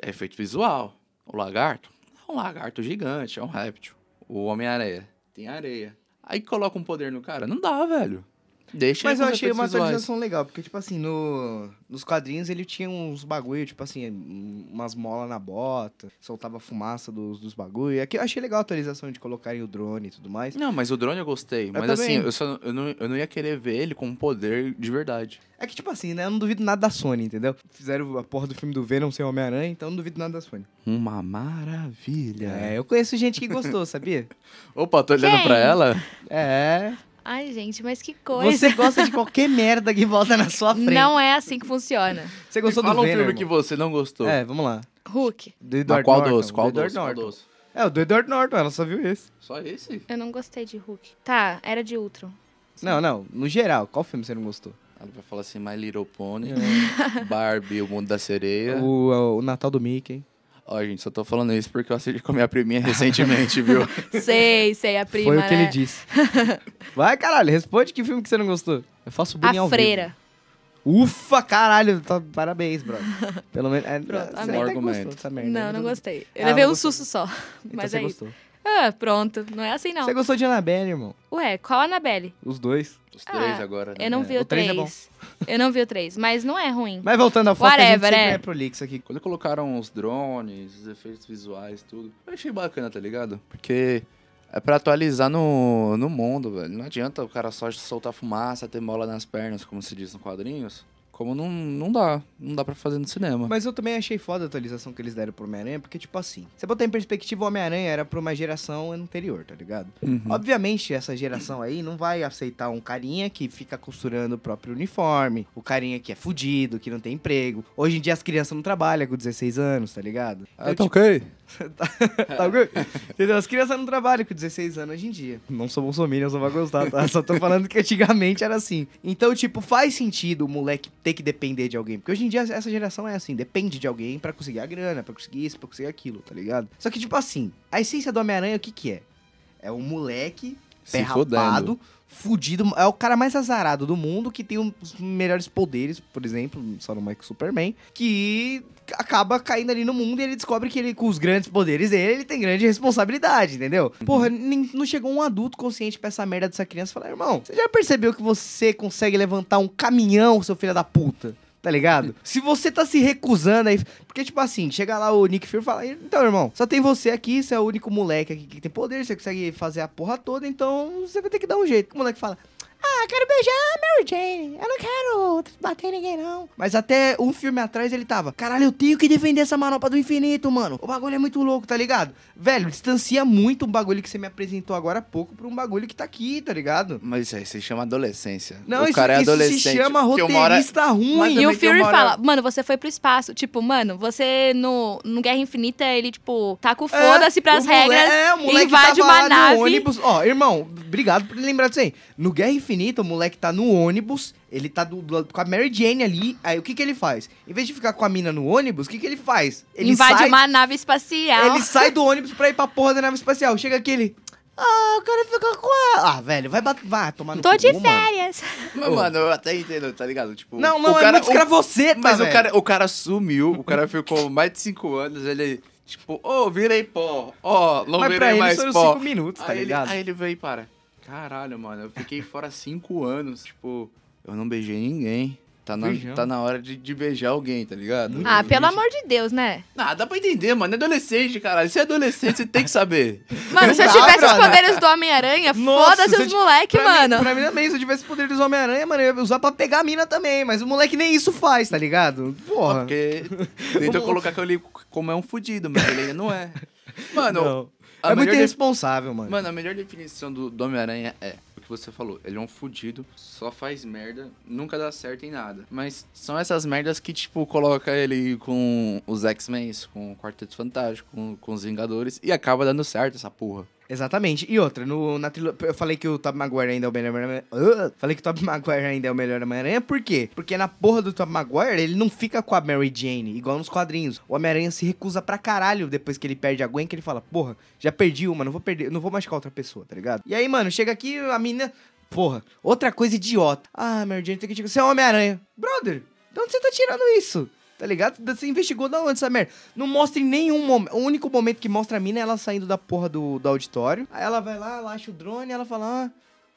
Speaker 2: é efeito visual. O Lagarto é um lagarto gigante, é um réptil. O Homem-Aranha tem areia. Aí coloca um poder no cara, não dá, velho. Deixa
Speaker 1: Mas eu achei uma
Speaker 2: visuais.
Speaker 1: atualização legal, porque, tipo assim, no, nos quadrinhos ele tinha uns bagulho, tipo assim, um- umas molas na bota, soltava fumaça dos, dos bagulho. Aqui eu achei legal a atualização de colocarem o drone e tudo mais.
Speaker 2: Não, mas o drone eu gostei. mas
Speaker 1: também.
Speaker 2: assim, eu, só, eu, não, eu não ia querer ver ele com poder de verdade.
Speaker 1: É que, tipo assim, né? Eu não duvido nada da Sony, entendeu? Fizeram a porra do filme do Venom sem Homem-Aranha, então eu não duvido nada da Sony.
Speaker 2: Uma maravilha.
Speaker 1: É, eu conheço gente que gostou, sabia?
Speaker 2: Opa, tô olhando
Speaker 3: Quem?
Speaker 2: pra ela.
Speaker 1: É.
Speaker 3: Ai, gente, mas que coisa.
Speaker 1: Você gosta de qualquer merda que volta na sua frente.
Speaker 3: Não é assim que funciona.
Speaker 1: Você gostou
Speaker 2: Fala
Speaker 1: do
Speaker 2: um
Speaker 1: Venom?
Speaker 2: filme que
Speaker 1: irmão?
Speaker 2: você não gostou.
Speaker 1: É, vamos lá.
Speaker 3: Hulk.
Speaker 1: Do
Speaker 2: Mas
Speaker 1: Edward
Speaker 2: qual
Speaker 1: Norton?
Speaker 2: Qual
Speaker 1: do Edward?
Speaker 2: Qual
Speaker 1: Norton. É, o do Edward Norton, ela só viu esse.
Speaker 2: Só esse?
Speaker 3: Eu não gostei de Hulk. Tá, era de Ultron.
Speaker 1: Não, não, no geral, qual filme você não gostou?
Speaker 2: Ela vai falar assim, My Little Pony, Barbie, O Mundo da Sereia.
Speaker 1: O, o Natal do Mickey.
Speaker 2: Ó, gente, só tô falando isso porque eu assisti com a minha priminha recentemente, viu?
Speaker 3: sei, sei, a prima,
Speaker 1: Foi o que
Speaker 3: né?
Speaker 1: ele disse. Vai, caralho, responde que filme que você não gostou. Eu faço bullying
Speaker 3: A
Speaker 1: ao
Speaker 3: freira.
Speaker 1: vivo. Ufa, caralho, tá- parabéns, brother. Pelo menos. É,
Speaker 3: Pronto,
Speaker 1: você até
Speaker 2: Argumento.
Speaker 1: gostou dessa merda.
Speaker 3: Não,
Speaker 1: né?
Speaker 3: não gostei. Eu
Speaker 1: Ah,
Speaker 3: levei
Speaker 1: não
Speaker 3: um
Speaker 1: gostou.
Speaker 3: susto só.
Speaker 1: Então
Speaker 3: Mas
Speaker 1: você
Speaker 3: é isso. Ah, pronto. Não é assim, não.
Speaker 1: Você gostou de Annabelle, irmão?
Speaker 3: Ué, qual Annabelle?
Speaker 1: Os dois.
Speaker 2: Os três
Speaker 3: Ah,
Speaker 2: agora, né?
Speaker 3: Eu não
Speaker 1: É,
Speaker 3: vi o
Speaker 1: o três
Speaker 3: 3.
Speaker 1: é bom.
Speaker 3: Eu não vi o 3, mas não é ruim.
Speaker 1: Mas voltando ao foco, a gente
Speaker 3: Whatever,
Speaker 1: sempre
Speaker 3: é.
Speaker 1: é prolixo aqui.
Speaker 2: Quando colocaram os drones, os efeitos visuais, tudo, eu achei bacana, tá ligado? Porque É pra atualizar no, no mundo, velho. Não adianta o cara só soltar fumaça, ter mola nas pernas, como se diz nos quadrinhos. Como não, não dá. Não dá pra fazer no cinema.
Speaker 1: Mas eu também achei foda a atualização que eles deram pro Homem-Aranha, porque, tipo assim, você botar em perspectiva, o Homem-Aranha era pra uma geração anterior, tá ligado?
Speaker 2: Uhum.
Speaker 1: Obviamente, essa geração aí não vai aceitar um carinha que fica costurando o próprio uniforme, o carinha que é fudido, que não tem emprego. Hoje em dia as crianças não trabalham com 16 anos, tá ligado?
Speaker 2: Ah,
Speaker 1: Então,
Speaker 2: tá ok.
Speaker 1: Tá ok? Entendeu? As crianças não trabalham com 16 anos hoje em dia. Não sou bolsominion, só vai gostar, tá? Só tô falando que antigamente era assim. Então, tipo, faz sentido o moleque ter que depender de alguém. Porque hoje em dia essa geração é assim, depende de alguém pra conseguir a grana, pra conseguir isso, pra conseguir aquilo, tá ligado? Só que, tipo assim, a essência do Homem-Aranha, o que que é? É um moleque
Speaker 2: Se
Speaker 1: pé rapado, fudido. É o cara mais azarado do mundo, que tem os melhores poderes, por exemplo, só no Mike Superman, que acaba caindo ali no mundo e ele descobre que ele, com os grandes poderes dele, ele tem grande responsabilidade, entendeu? Porra, não chegou um adulto consciente pra essa merda dessa criança e falar, irmão, você já percebeu que você consegue levantar um caminhão, seu filho da puta? Tá ligado? Se você tá se recusando aí. Porque, tipo assim, chega lá o Nick Fury e fala: Então, irmão, só tem você aqui, você é o único moleque aqui que tem poder, você consegue fazer a porra toda, então você vai ter que dar um jeito. O moleque fala: Ah, quero beijar a Mary Jane. Eu não quero bater em ninguém, não. Mas até um filme atrás ele tava: Caralho, eu tenho que defender essa manopla do infinito, mano. O bagulho é muito louco, tá ligado? Velho, distancia muito um bagulho que você me apresentou agora há pouco pra um bagulho que tá aqui, tá ligado?
Speaker 2: Mas isso aí se chama adolescência.
Speaker 1: Não,
Speaker 2: o
Speaker 1: isso,
Speaker 2: cara é
Speaker 1: isso
Speaker 2: adolescente.
Speaker 1: se chama
Speaker 2: uma hora-
Speaker 1: roteirista ruim.
Speaker 3: E o Fury fala, mano, você foi pro espaço. Tipo, mano, você no, no Guerra Infinita, ele, tipo, tá com
Speaker 1: É,
Speaker 3: foda-se pras
Speaker 1: o mole-
Speaker 3: regras,
Speaker 1: é, o moleque
Speaker 3: invade
Speaker 1: tava
Speaker 3: uma
Speaker 1: lá
Speaker 3: nave.
Speaker 1: No ônibus. Ó, irmão, obrigado por lembrar disso aí. No Guerra Infinita, o moleque tá no ônibus, ele tá do, do- com a Mary Jane ali. Aí o que que ele faz? Em vez de ficar com a mina no ônibus, o que que ele faz? Ele
Speaker 3: invade
Speaker 1: sai,
Speaker 3: uma nave espacial.
Speaker 1: Ele sai do ônibus pra ir pra porra da nave espacial. Chega aqui, ele. Ah, eu quero ficar com ela. Ah, velho, vai, bat- vai tomar no
Speaker 3: Tô
Speaker 1: cu,
Speaker 3: de
Speaker 1: mano.
Speaker 3: férias.
Speaker 2: Mas, mano, eu até entendo, tá ligado? Tipo,
Speaker 1: Não, não,
Speaker 2: o
Speaker 1: é
Speaker 2: cara,
Speaker 1: muito escravoceta,
Speaker 2: Mas o cara, o cara sumiu, o cara ficou mais de cinco anos, ele, tipo, ô, virei pó, ó, não
Speaker 1: Mas pra
Speaker 2: virei
Speaker 1: ele
Speaker 2: mais
Speaker 1: foram
Speaker 2: pó.
Speaker 1: cinco minutos, tá
Speaker 2: aí, ele,
Speaker 1: ligado?
Speaker 2: aí ele veio e para. Caralho, mano, eu fiquei fora cinco anos, tipo, eu não beijei ninguém. Tá na,
Speaker 1: Beijão.
Speaker 2: tá na hora de, de beijar alguém, tá ligado?
Speaker 3: Ah, pelo amor de Deus, né?
Speaker 2: Ah, dá pra entender, mano. É adolescente, caralho. Se é adolescente, você tem que saber.
Speaker 3: Mano, se eu
Speaker 1: dá,
Speaker 3: tivesse os poderes do Homem-Aranha,
Speaker 1: Nossa,
Speaker 3: foda-se
Speaker 1: se eu
Speaker 3: os
Speaker 1: ti-
Speaker 3: moleque,
Speaker 1: pra
Speaker 3: mano.
Speaker 1: Mim, pra mim também, se eu tivesse poder dos Homem-Aranha, mano, eu ia usar pra pegar a mina também. Mas o moleque nem isso faz, tá ligado? Porra.
Speaker 2: Porque tentou colocar que ele como é um fudido, mas ele ainda não é. Mano,
Speaker 1: Não.
Speaker 2: A
Speaker 1: É muito
Speaker 2: melhor de-
Speaker 1: irresponsável, mano.
Speaker 2: Mano, a melhor definição do, do Homem-Aranha é o que você falou. Ele é um fudido, só faz merda, nunca dá certo em nada. Mas são essas merdas que, tipo, coloca ele com os X-Men, com o Quarteto Fantástico, com, com os Vingadores, e acaba dando certo essa porra.
Speaker 1: Exatamente. E outra, no, na trilo... eu falei que o Tobey Maguire ainda é o melhor Homem-Aranha. Ah! falei que o Tobey Maguire ainda é o melhor Homem-Aranha, por quê? Porque na porra do Tobey Maguire, ele não fica com a Mary Jane, igual nos quadrinhos. O Homem-Aranha se recusa pra caralho depois que ele perde a Gwen, que ele fala, porra, já perdi uma, não vou perder, não vou machucar outra pessoa, tá ligado? E aí, mano, chega aqui, a menina... Porra, outra coisa idiota. Ah, Mary Jane tem que te... Você é um Homem-Aranha. Brother, de onde você tá tirando isso? Tá ligado? Você investigou da onde essa merda? Não mostra em nenhum momento. O único momento que mostra a mina é ela saindo da porra do, do auditório. Aí ela vai lá, ela acha o drone e ela fala: Ah,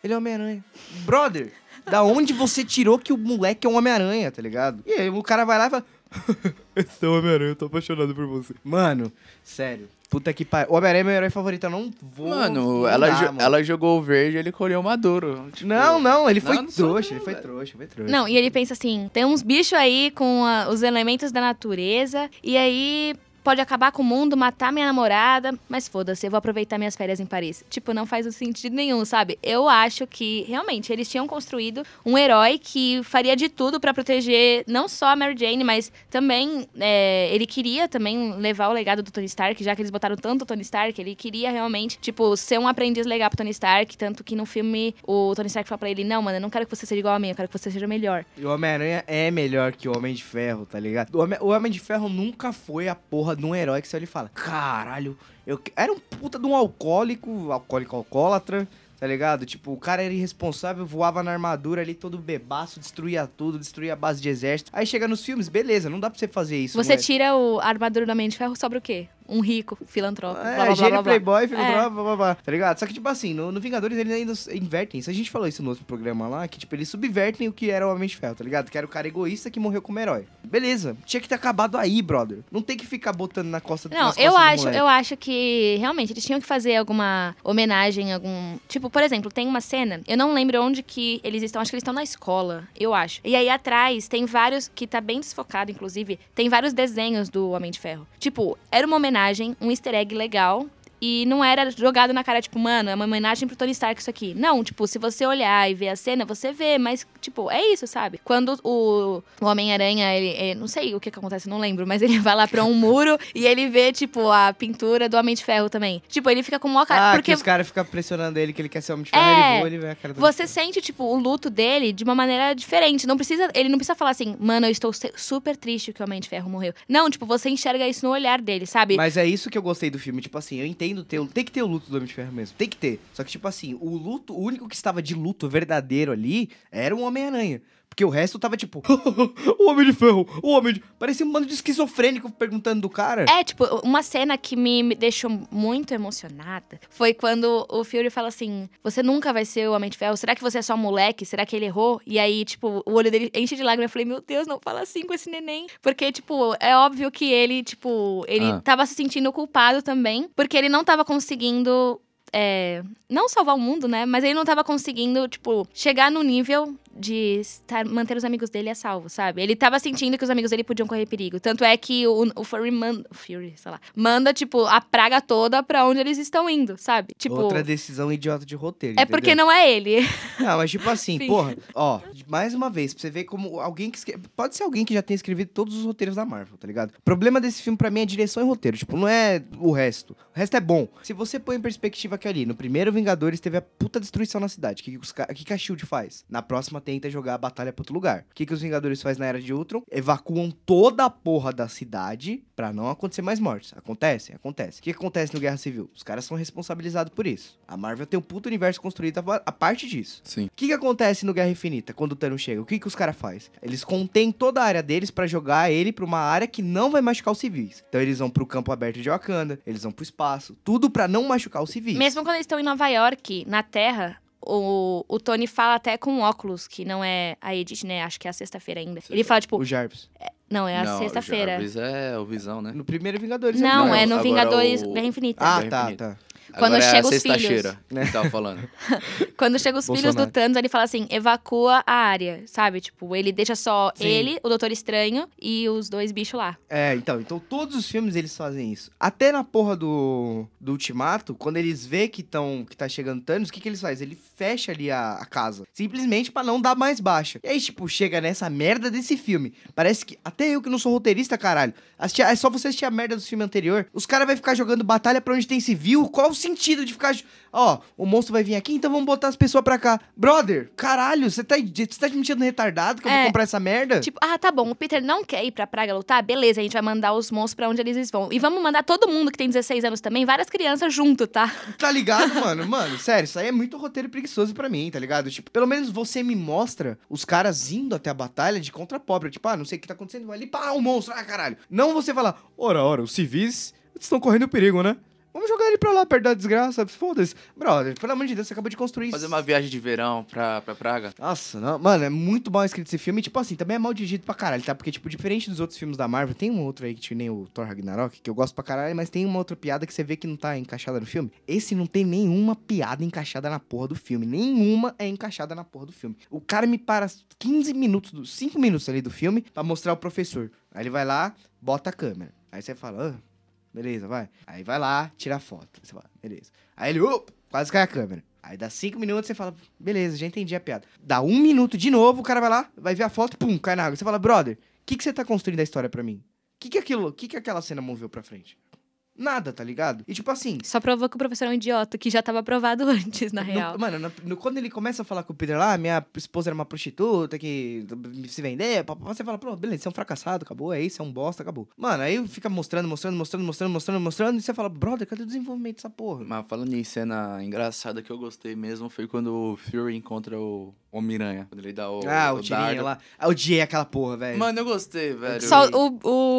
Speaker 1: ele é Homem-Aranha. Brother, da onde você tirou que o moleque é um Homem-Aranha, tá ligado? E aí o cara vai lá e fala: Esse é o Homem-Aranha, eu tô apaixonado por você. Mano, sério. Puta que pariu. O Homem-Aranha é meu herói favorito, eu não vou.
Speaker 2: Mano,
Speaker 1: não
Speaker 2: ela, jo-
Speaker 1: mano.
Speaker 2: ela jogou o verde ele colheu o maduro. Tipo,
Speaker 1: Não, não, ele foi
Speaker 2: Não,
Speaker 1: trouxa,
Speaker 2: não,
Speaker 1: ele foi
Speaker 2: velho.
Speaker 1: trouxa, foi trouxa.
Speaker 3: Não, e ele pensa assim: tem uns bichos aí com a- os elementos da natureza, e aí pode acabar com o mundo, matar minha namorada, mas foda-se, eu vou aproveitar minhas férias em Paris. Tipo, não faz sentido nenhum, sabe? Eu acho que realmente eles tinham construído um herói que faria de tudo pra proteger não só a Mary Jane, mas também é, ele queria também levar o legado do Tony Stark, já que eles botaram tanto o Tony Stark, ele queria realmente, tipo, ser um aprendiz legal pro Tony Stark, tanto que no filme o Tony Stark fala pra ele: "Não, mano, eu não quero que você seja igual a mim, eu quero que você seja melhor".
Speaker 1: E o Homem-Aranha é melhor que o Homem de Ferro, tá ligado? O Homem, o Homem de Ferro nunca foi a porra de um herói que você olha e fala: caralho, eu era um puta de um alcoólico, alcoólico alcoólatra, tá ligado? Tipo, o cara era irresponsável, voava na armadura ali todo bebaço, destruía tudo, destruía a base de exército. Aí chega nos filmes, beleza, não dá pra você fazer isso.
Speaker 3: Você
Speaker 1: é?
Speaker 3: tira o, a armadura do Homem de Ferro sobre o quê? Um rico filantropo.
Speaker 1: É,
Speaker 3: blá, blá,
Speaker 1: gênio
Speaker 3: blá,
Speaker 1: playboy, filho
Speaker 3: É.
Speaker 1: blá, blá, tá ligado? Só que, tipo assim, no, no Vingadores eles ainda invertem isso. A gente falou isso no outro programa lá, que, tipo, eles subvertem o que era o Homem de Ferro, tá ligado? Que era o cara egoísta que morreu como herói. Beleza, tinha que ter acabado aí, brother. Não tem que ficar botando na costa
Speaker 3: Não, eu acho, eu acho que realmente eles tinham que fazer alguma homenagem, algum. Tipo, por exemplo, tem uma cena, eu não lembro onde que eles estão, acho que eles estão na escola, eu acho. E aí atrás tem vários, que tá bem desfocado, inclusive, tem vários desenhos do Homem de Ferro. Tipo, era uma homenagem, um easter egg legal. E não era jogado na cara, tipo, mano, é uma homenagem pro Tony Stark isso aqui. Não, tipo, se você olhar e ver a cena, você vê, mas, tipo, é isso, sabe? Quando o, o Homem-Aranha, ele, ele- Não sei o que que acontece, não lembro, mas ele vai lá pra um muro e ele vê, tipo, a pintura do Homem de Ferro também. Tipo, ele fica com uma cara.
Speaker 1: Ah,
Speaker 3: porque
Speaker 1: que os caras ficam pressionando ele, que ele quer ser Homem de Ferro,
Speaker 3: É,
Speaker 1: ele voa, ele vê a cara do
Speaker 3: você sente, tipo, o luto dele de uma maneira diferente. Não precisa, ele não precisa falar assim, mano, eu estou super triste que o Homem de Ferro morreu. Não, tipo, você enxerga isso no olhar dele, sabe?
Speaker 1: Mas é isso que eu gostei do filme. Tipo assim, eu entendo Tem que ter o luto do Homem de Ferro mesmo. Tem que ter. Só que, tipo assim, o luto, o único que estava de luto verdadeiro ali era o Homem-Aranha. Porque o resto tava tipo, o Homem de Ferro, o Homem de. Parecia um bando de esquizofrênico perguntando do cara.
Speaker 3: É, tipo, uma cena que me me deixou muito emocionada foi quando o Fury fala assim: Você nunca vai ser o Homem de Ferro? Será que você é só um moleque? Será que ele errou? E aí, tipo, o olho dele enche de lágrimas. Eu falei: Meu Deus, não fala assim com esse neném. Porque, tipo, é óbvio que ele, tipo, ele
Speaker 2: Ah.
Speaker 3: tava se sentindo culpado também, porque ele não tava conseguindo. é, não salvar o mundo, né? Mas ele não tava conseguindo, tipo, chegar no nível de estar, manter os amigos dele a salvo, sabe? Ele tava sentindo que os amigos dele podiam correr perigo. Tanto é que o, o Fury manda. O Fury, sei lá. Manda, tipo, a praga toda pra onde eles estão indo, sabe? Tipo.
Speaker 1: Outra decisão idiota de roteiro.
Speaker 3: é porque
Speaker 1: entendeu?
Speaker 3: não é ele.
Speaker 1: Não, mas tipo assim,
Speaker 3: Enfim.
Speaker 1: porra, ó, mais uma vez, pra você ver como alguém que. Pode ser alguém que já tenha escrevido todos os roteiros da Marvel, tá ligado? O problema desse filme pra mim é direção e roteiro. Tipo, não é o resto. O resto é bom. Se você põe em perspectiva que ali, no primeiro Vingadores teve a puta destruição na cidade. O que, que, os que que a Shield faz? Na próxima tenta jogar a batalha pra outro lugar. O que, que os Vingadores faz na era de Ultron? Evacuam toda a porra da cidade pra não acontecer mais mortes. Acontece? Acontece. O que, que acontece no Guerra Civil? Os caras são responsabilizados por isso. A Marvel tem um puto universo construído a, a parte disso.
Speaker 2: Sim.
Speaker 1: O que, que acontece no Guerra Infinita quando o Thanos chega? O que, que os caras fazem? Eles contêm toda a área deles pra jogar ele pra uma área que não vai machucar os civis. Então eles vão pro campo aberto de Wakanda, eles vão pro espaço, tudo pra não machucar os civis.
Speaker 3: Mesmo quando eles estão em Nova York, na Terra. O, o Tony fala até com óculos, que não é a Edith, né? Acho que é a sexta-feira ainda. Ele fala, tipo,
Speaker 1: O Jarvis.
Speaker 3: não, é a sexta-feira.
Speaker 2: Jarvis é o Visão, né?
Speaker 1: No primeiro Vingadores.
Speaker 3: Não,
Speaker 2: Não,
Speaker 3: é no
Speaker 2: agora
Speaker 3: Vingadores
Speaker 2: o-
Speaker 3: Guerra Infinita.
Speaker 1: Ah,
Speaker 2: Guerra
Speaker 1: tá,
Speaker 2: Infinita.
Speaker 1: tá.
Speaker 3: Quando
Speaker 2: Agora é
Speaker 3: chega
Speaker 2: a
Speaker 3: os filhos.
Speaker 2: que tava falando.
Speaker 3: Quando chega os filhos do
Speaker 1: Bolsonaro.
Speaker 3: Thanos, ele fala assim: evacua a área, sabe? Tipo, ele deixa só
Speaker 1: Sim.
Speaker 3: ele, o Doutor Estranho e os dois bichos lá.
Speaker 1: É, então, então todos os filmes eles fazem isso. Até na porra do, do Ultimato, quando eles vê que, tão, que tá chegando Thanos, o que, que eles fazem? Ele fecha ali a, a casa. Simplesmente pra não dar mais baixa. E aí, tipo, chega nessa merda desse filme. Parece que. Até eu que não sou roteirista, caralho. Assistir, é só você assistir a merda do filme anterior. Os caras vão ficar jogando batalha pra onde tem civil. Qual o sentido de ficar. Ó, o monstro vai vir aqui, então vamos botar as pessoas pra cá. Brother, caralho, você tá, você tá me mentindo retardado que eu
Speaker 3: É,
Speaker 1: vou comprar essa merda?
Speaker 3: Tipo, ah, tá bom, o Peter não quer ir pra praga lutar? Beleza, a gente vai mandar os monstros pra onde eles vão. E vamos mandar todo mundo que tem 16 anos também, várias crianças junto, tá?
Speaker 1: Tá ligado, mano? Mano, sério, isso aí é muito roteiro preguiçoso pra mim, tá ligado? Tipo, pelo menos você me mostra os caras indo até a batalha de contra pobre. Tipo, ah, não sei o que tá acontecendo, vai ali, pá, um monstro, ah, caralho. Não você falar, ora, ora, os civis estão correndo perigo, né? Vamos jogar ele pra lá, perto da desgraça, foda-se. Brother, pelo amor de Deus, você acabou de construir
Speaker 2: Fazer uma viagem de verão pra, pra Praga.
Speaker 1: Nossa, não, mano, é muito mal escrito esse filme. E, tipo assim, também é mal dirigido pra caralho, tá? Porque, tipo, diferente dos outros filmes da Marvel, tem um outro aí que nem o Thor Ragnarok, que eu gosto pra caralho, mas tem uma outra piada que você vê que não tá encaixada no filme. Esse não tem nenhuma piada encaixada na porra do filme. Nenhuma é encaixada na porra do filme. O cara me para 15 minutos, 5 minutos ali do filme pra mostrar o professor. Aí ele vai lá, bota a câmera. Aí você fala, ah, beleza, vai. Aí vai lá, tira a foto. Você fala, beleza. Aí ele, op, quase cai a câmera. Aí dá cinco minutos, você fala, beleza, já entendi a piada. Dá um minuto de novo, o cara vai lá, vai ver a foto, pum, cai na água. Você fala, brother, o que, que você tá construindo a história pra mim? O que, que aquilo, que, que aquela cena moveu pra frente? Nada, tá ligado? E tipo assim,
Speaker 3: Só provou que o professor é um idiota, que já tava aprovado antes, na
Speaker 1: no-
Speaker 3: real.
Speaker 1: mano, no- no- quando ele começa a falar com o Peter lá, minha esposa era uma prostituta que se vender, você fala, pô, beleza, você é um fracassado, acabou, é isso, é um bosta, acabou. Mano, aí fica mostrando, mostrando, mostrando, mostrando, mostrando, mostrando, e você fala, brother, cadê o desenvolvimento dessa porra?
Speaker 2: Mas falando em cena engraçada que eu gostei mesmo foi quando o Fury encontra o Homem-Aranha. Quando ele dá o.
Speaker 1: ah, o, tirinho
Speaker 2: dardo.
Speaker 1: lá. Ah, odiei aquela porra, velho.
Speaker 2: Mano, eu gostei, velho.
Speaker 3: Só, o,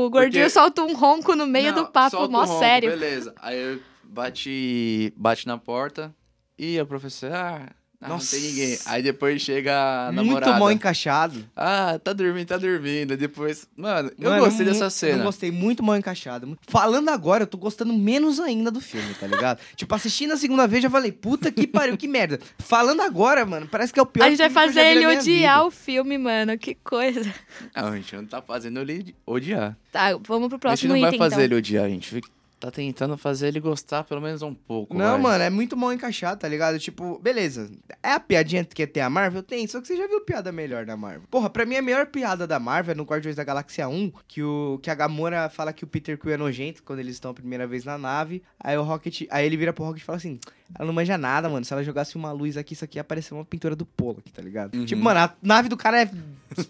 Speaker 3: o gordinho
Speaker 2: Porque-
Speaker 3: solta um ronco no meio
Speaker 2: Não,
Speaker 3: do papo,
Speaker 2: um ronco,
Speaker 3: sério.
Speaker 2: Beleza. Aí eu bati, bate na porta e a professora, ah, ah, não
Speaker 1: Nossa.
Speaker 2: tem ninguém. Aí depois chega a
Speaker 1: Muito
Speaker 2: namorada.
Speaker 1: mal encaixado.
Speaker 2: Ah, tá dormindo, tá dormindo. Depois, mano, eu
Speaker 1: Mano,
Speaker 2: gostei
Speaker 1: mu-
Speaker 2: dessa cena.
Speaker 1: Eu gostei muito mal encaixado. Falando agora, eu tô gostando menos ainda do filme, tá ligado? tipo, assistindo a segunda vez, já falei, puta que pariu, que merda. Falando agora, mano, parece que é o pior
Speaker 3: A gente vai
Speaker 1: eu
Speaker 3: fazer ele odiar
Speaker 1: vida.
Speaker 3: o filme, mano. Que coisa.
Speaker 2: Não, a gente não tá fazendo ele odiar.
Speaker 3: Tá, vamos pro
Speaker 2: a gente
Speaker 3: próximo
Speaker 2: não vai
Speaker 3: item,
Speaker 2: fazer
Speaker 3: então.
Speaker 2: ele odiar, a gente fica- tá tentando fazer ele gostar pelo menos um pouco.
Speaker 1: Não, mano, é muito mal encaixado, tá ligado? Tipo, beleza. É a piadinha que quer ter a Marvel? Tem, só que você já viu piada melhor da Marvel. Porra, pra mim a melhor piada da Marvel é no Guardiões da Galáxia 1, que, o, que a Gamora fala que o Peter Quill é nojento quando eles estão a primeira vez na nave. Aí o Rocket. Aí ele vira pro Rocket e fala assim: ela não manja nada, mano. Se ela jogasse uma luz aqui, isso aqui ia aparecer uma pintura do Polo aqui, tá ligado?
Speaker 2: Uhum.
Speaker 1: Tipo, mano, a nave do cara é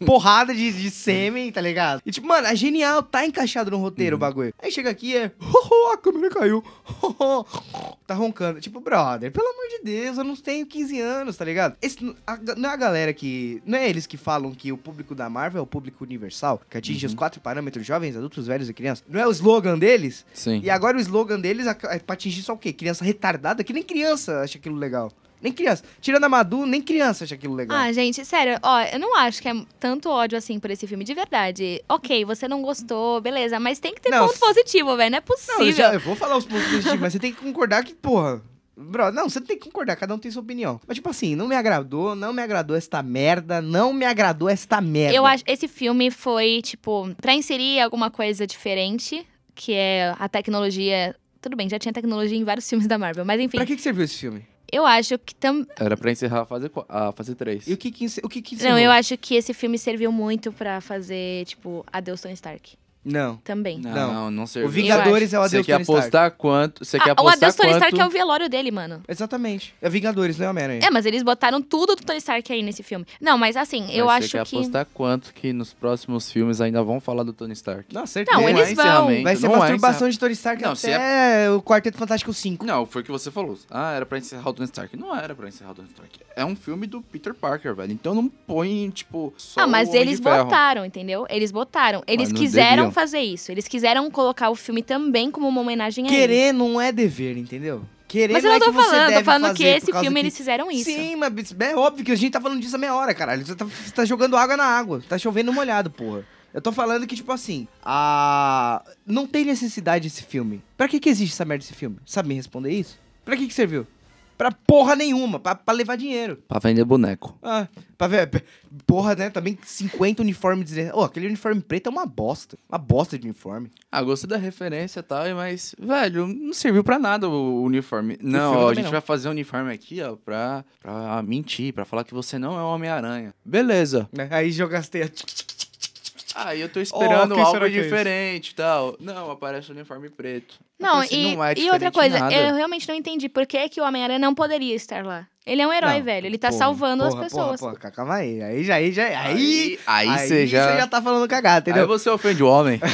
Speaker 1: porrada de, de sêmen, tá ligado? E tipo, mano, é genial, tá encaixado no roteiro o bagulho. Aí chega aqui e é. "Oh, a câmera caiu. Oh, oh." tá roncando. Tipo, brother, pelo amor de Deus, eu não tenho 15 anos, tá ligado? Esse, a- não é a galera que. Não é eles que falam que o público da Marvel é o público universal, que atinge os quatro parâmetros jovens, adultos, velhos e crianças. Não é o slogan deles?
Speaker 2: Sim.
Speaker 1: E agora o slogan deles é pra atingir só o quê? Criança retardada? Que nem criança acha aquilo legal. Nem criança. Tirando a Madu, nem criança acha aquilo legal.
Speaker 3: Ah, gente, sério, ó, eu não acho que é tanto ódio assim por esse filme, de verdade. Ok, você não gostou, beleza, mas tem que ter
Speaker 1: Não,
Speaker 3: ponto positivo, velho, não é
Speaker 1: Não, eu,
Speaker 3: possível.
Speaker 1: já, eu vou falar os pontos positivos, mas você tem que concordar que, porra. Bro, não, você tem que concordar, cada um tem sua opinião. Mas, tipo assim, não me agradou, não me agradou esta merda, não me agradou esta merda.
Speaker 3: Eu acho esse filme foi, tipo, pra inserir alguma coisa diferente, que é a tecnologia. Tudo bem, já tinha tecnologia em vários filmes da Marvel, mas enfim,
Speaker 1: Pra que, que serviu esse filme?
Speaker 3: Eu acho que tam...
Speaker 2: Era pra encerrar a fase, a fase 3.
Speaker 1: E o que que, o que, que
Speaker 3: Não, eu acho que esse filme serviu muito pra fazer, tipo, adeus Tony Stark.
Speaker 1: Não.
Speaker 3: Também.
Speaker 2: Não,
Speaker 1: Não.
Speaker 2: não, não serviu.
Speaker 1: O Vingadores é o
Speaker 2: Você
Speaker 1: Adeus
Speaker 2: quer
Speaker 1: Tony Stark.
Speaker 2: apostar quanto? Você quer
Speaker 3: Ah, o
Speaker 2: apostar
Speaker 3: adeus Tony
Speaker 2: quanto?
Speaker 3: Stark é o velório dele, mano.
Speaker 1: Exatamente. É Vingadores, não é Homem-Aranha.
Speaker 3: É, mas eles botaram tudo do Tony Stark aí nesse filme. Não, mas assim, eu
Speaker 2: Mas
Speaker 3: acho
Speaker 2: você quer
Speaker 3: que.
Speaker 2: apostar quanto que nos próximos filmes ainda vão falar do Tony Stark?
Speaker 1: Não, certeza.
Speaker 3: Não,
Speaker 2: Não
Speaker 3: eles
Speaker 2: é
Speaker 3: vão.
Speaker 1: Vai ser
Speaker 2: não é
Speaker 1: masturbação de Tony Stark
Speaker 2: Não, se
Speaker 1: até o Quarteto Fantástico 5.
Speaker 2: Não, foi o que você falou. Ah, era pra encerrar o Tony Stark. Não era pra encerrar o Tony Stark. É um filme do Peter Parker, velho. Então não põe, tipo, só
Speaker 3: Ah, mas
Speaker 2: o
Speaker 3: eles botaram, entendeu? Eles botaram. Eles quiseram. Fazer isso. Eles quiseram colocar o filme também como uma homenagem a ele.
Speaker 1: Querer não é dever, entendeu? Querer
Speaker 3: Mas eu
Speaker 1: não
Speaker 3: não
Speaker 1: é
Speaker 3: tô
Speaker 1: que
Speaker 3: falando, tô falando que esse filme
Speaker 1: que-
Speaker 3: eles fizeram isso.
Speaker 1: Sim, mas é óbvio que a gente tá falando disso há meia hora, caralho. Você tá, você tá jogando água na água. Tá chovendo molhado, porra. Eu tô falando que, tipo assim, a... não tem necessidade esse filme. Pra que que existe essa merda desse filme? Sabe me responder isso? Pra que que serviu? Pra porra nenhuma, pra, pra levar dinheiro.
Speaker 2: Pra vender boneco.
Speaker 1: Ah, pra ver, porra, né? Também 50 uniformes. Ô, aquele uniforme preto é uma bosta. Uma bosta de uniforme.
Speaker 2: Ah, gostei da referência e tal, mas, velho, não serviu pra nada o uniforme. Não, ó, a gente
Speaker 1: não.
Speaker 2: vai fazer um uniforme aqui, ó, pra, pra mentir, pra falar que você não é o Homem-Aranha. Beleza.
Speaker 1: Aí jogaste a...
Speaker 2: Aí eu tô esperando
Speaker 1: será
Speaker 2: algo
Speaker 1: que é
Speaker 2: diferente e tal. Não, aparece o uniforme preto.
Speaker 3: Não, e,
Speaker 2: não é
Speaker 3: e outra coisa,
Speaker 2: nada.
Speaker 3: eu realmente não entendi por que, que o Homem-Aranha não poderia estar lá. Ele é um herói,
Speaker 1: Não,
Speaker 3: velho. Ele tá
Speaker 1: porra,
Speaker 3: salvando as
Speaker 1: porra,
Speaker 3: pessoas.
Speaker 1: Porra, porra, calma aí. Aí já, aí já, aí...
Speaker 2: aí, aí você já...
Speaker 1: tá falando cagada, entendeu?
Speaker 2: Aí você ofende o homem.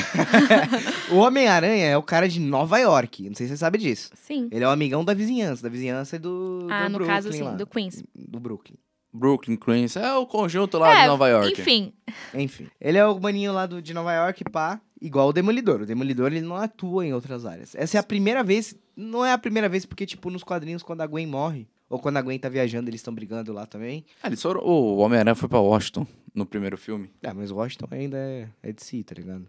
Speaker 1: O Homem-Aranha é o cara de Nova York. Não sei se você sabe disso.
Speaker 3: Sim.
Speaker 1: Ele é o amigão da vizinhança. Da vizinhança e do.
Speaker 3: Ah,
Speaker 1: do
Speaker 3: no
Speaker 1: Brooklyn
Speaker 3: caso, sim,
Speaker 1: lá.
Speaker 3: do Queens.
Speaker 1: Do Brooklyn.
Speaker 2: Brooklyn, Queens, é o conjunto lá
Speaker 3: É,
Speaker 2: de Nova York.
Speaker 3: Enfim,
Speaker 1: Enfim. Ele é o maninho lá do, de Nova York, pá. Igual o Demolidor. O Demolidor, ele não atua em outras áreas. Essa é a primeira vez. Não é a primeira vez, porque, tipo, nos quadrinhos, quando a Gwen morre. Ou quando a Gwen tá viajando, eles estão brigando lá também.
Speaker 2: Ah, eles foram... O Homem-Aranha foi pra Washington no primeiro filme.
Speaker 1: Ah, mas Washington ainda é, é de si, tá ligado?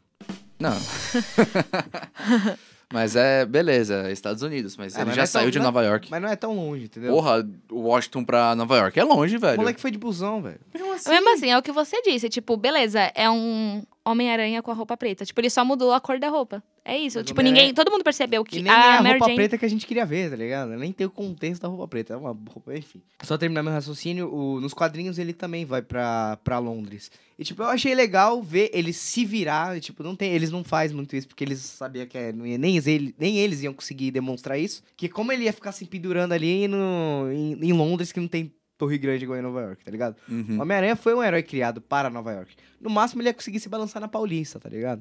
Speaker 2: Não. mas é, beleza, é Estados Unidos, mas
Speaker 1: Ah,
Speaker 2: ele
Speaker 1: mas
Speaker 2: já
Speaker 1: é
Speaker 2: saiu
Speaker 1: tão-
Speaker 2: de
Speaker 1: não-
Speaker 2: Nova York.
Speaker 1: Mas não é tão longe, entendeu?
Speaker 2: Porra, Washington pra Nova York é longe,
Speaker 1: o
Speaker 2: velho.
Speaker 1: moleque foi de busão, velho.
Speaker 3: mesmo assim, é o que você disse. Tipo, beleza, é um Homem-Aranha com a roupa preta. Tipo, ele só mudou a cor da roupa. É isso.
Speaker 1: Mas
Speaker 3: tipo,
Speaker 1: Homem-Aranha-
Speaker 3: ninguém. Todo mundo percebeu
Speaker 1: E
Speaker 3: que
Speaker 1: nem é a
Speaker 3: a
Speaker 1: roupa
Speaker 3: Jane.
Speaker 1: preta que a gente queria ver, tá ligado? Nem tem o contexto da roupa preta. É uma roupa, enfim. Só terminar meu raciocínio, o- nos quadrinhos ele também vai pra, pra Londres. E, tipo, eu achei legal ver ele se virar. E, tipo, não tem, eles não fazem muito isso, porque eles sabiam que é, ia- nem, eles, nem eles iam conseguir demonstrar isso. Que como ele ia ficar se pendurando ali no, em, em Londres, que não tem Torre Grande igual em Nova York, tá ligado?
Speaker 2: Uhum.
Speaker 1: O Homem-Aranha foi um herói criado para Nova York. No máximo ele ia conseguir se balançar na Paulista, tá ligado?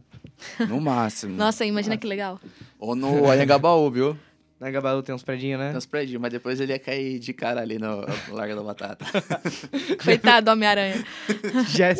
Speaker 2: No máximo.
Speaker 3: Nossa, imagina que legal.
Speaker 2: Ou no Anhangabaú, viu?
Speaker 1: Na Gabaú tem uns predinhos, né?
Speaker 2: Tem uns prédios, mas depois ele ia cair de cara ali no no Largo da Batata.
Speaker 3: Coitado do Homem-Aranha.
Speaker 1: Já...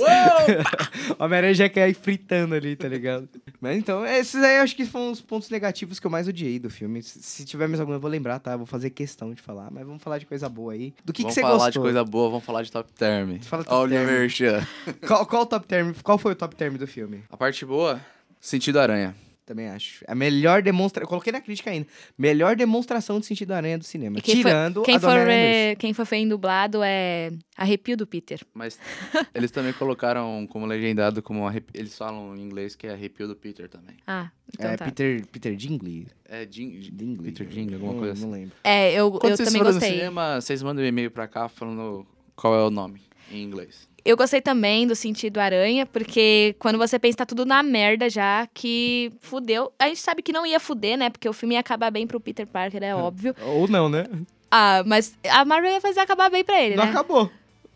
Speaker 1: Homem-Aranha já quer ir fritando ali, tá ligado? Mas então, esses aí eu acho que foram os pontos negativos que eu mais odiei do filme. Se tiver mais algum, eu vou lembrar, tá? Eu vou fazer questão de falar. Mas vamos falar de coisa boa aí. Do que, que
Speaker 2: vamos
Speaker 1: você
Speaker 2: falar
Speaker 1: gostou?
Speaker 2: de coisa boa, vamos falar de top term.
Speaker 1: Fala top
Speaker 2: Olha o
Speaker 1: term.
Speaker 2: merchan.
Speaker 1: Qual, qual o top term? Qual foi o top term do filme?
Speaker 2: A parte boa, sentido aranha.
Speaker 1: Também acho. A melhor demonstração. Coloquei na crítica ainda. Melhor demonstração de sentido aranha do cinema.
Speaker 3: E quem
Speaker 1: tirando
Speaker 3: Quem
Speaker 1: a do
Speaker 3: for, é, quem for feio em dublado é Arrepio do Peter.
Speaker 2: Mas eles também colocaram como legendado, como arrepi... eles falam em inglês que é arrepio do Peter também.
Speaker 3: Ah,
Speaker 1: 2.
Speaker 3: então
Speaker 1: É
Speaker 3: tá.
Speaker 1: Peter, Peter Dingley?
Speaker 2: É Jing...
Speaker 1: Dingley.
Speaker 2: Peter Jing, alguma
Speaker 1: Não-
Speaker 2: coisa assim.
Speaker 1: Não lembro.
Speaker 3: É, eu,
Speaker 2: Quando
Speaker 3: eu
Speaker 2: vocês
Speaker 3: também
Speaker 2: forem no
Speaker 3: gostei.
Speaker 2: cinema, vocês mandam um e-mail pra cá falando qual é o nome em inglês.
Speaker 3: Eu gostei também do sentido aranha, porque quando você pensa tá tudo na merda já, que fudeu. A gente sabe que não ia fuder, né? Porque o filme ia acabar bem pro Peter Parker, é óbvio.
Speaker 1: Ou não, né?
Speaker 3: Ah, mas a Marvel ia fazer acabar bem pra ele,
Speaker 1: não
Speaker 3: né?
Speaker 1: acabou.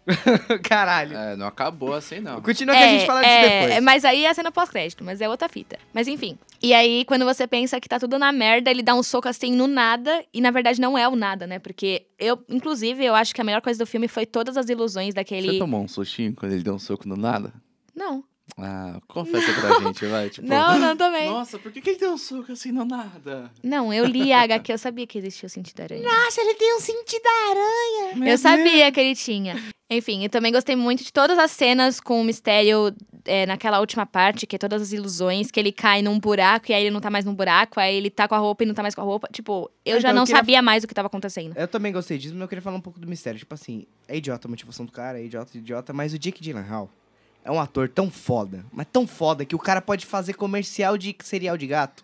Speaker 1: Caralho.
Speaker 2: É, não acabou assim, não.
Speaker 1: Continua que a gente fala disso
Speaker 3: é,
Speaker 1: depois.
Speaker 3: Mas aí é a cena pós-crédito, mas é outra fita. Mas enfim. E aí, quando você pensa que tá tudo na merda, ele dá um soco assim no nada, e na verdade não é o nada, né? Porque eu, inclusive, eu acho que a melhor coisa do filme foi todas as ilusões
Speaker 2: Você
Speaker 3: daquele.
Speaker 2: tomou um sustinho quando ele deu um soco no nada?
Speaker 3: Não.
Speaker 2: Ah, confessa pra gente, vai. Tipo,
Speaker 3: Não, não também.
Speaker 2: Nossa, por que, que ele deu um soco assim no nada?
Speaker 3: Não, eu li a HQ, eu sabia que existia o sentido aranha.
Speaker 1: Nossa, ele tem um sentido aranha.
Speaker 3: eu sabia que ele tinha. Enfim, eu também gostei muito de todas as cenas com o mistério é, naquela última parte, que é todas as ilusões, que ele cai num buraco e aí ele não tá mais num buraco, aí ele tá com a roupa e não tá mais com a roupa. Tipo, eu
Speaker 1: É,
Speaker 3: já
Speaker 1: então, eu
Speaker 3: não
Speaker 1: queria-
Speaker 3: sabia mais o que tava acontecendo.
Speaker 1: Eu também gostei disso, mas eu queria falar um pouco do mistério. Tipo assim, é idiota a motivação do cara, é idiota, idiota, mas o Jake Gyllenhaal é um ator tão foda, mas tão foda que o cara pode fazer comercial de cereal de gato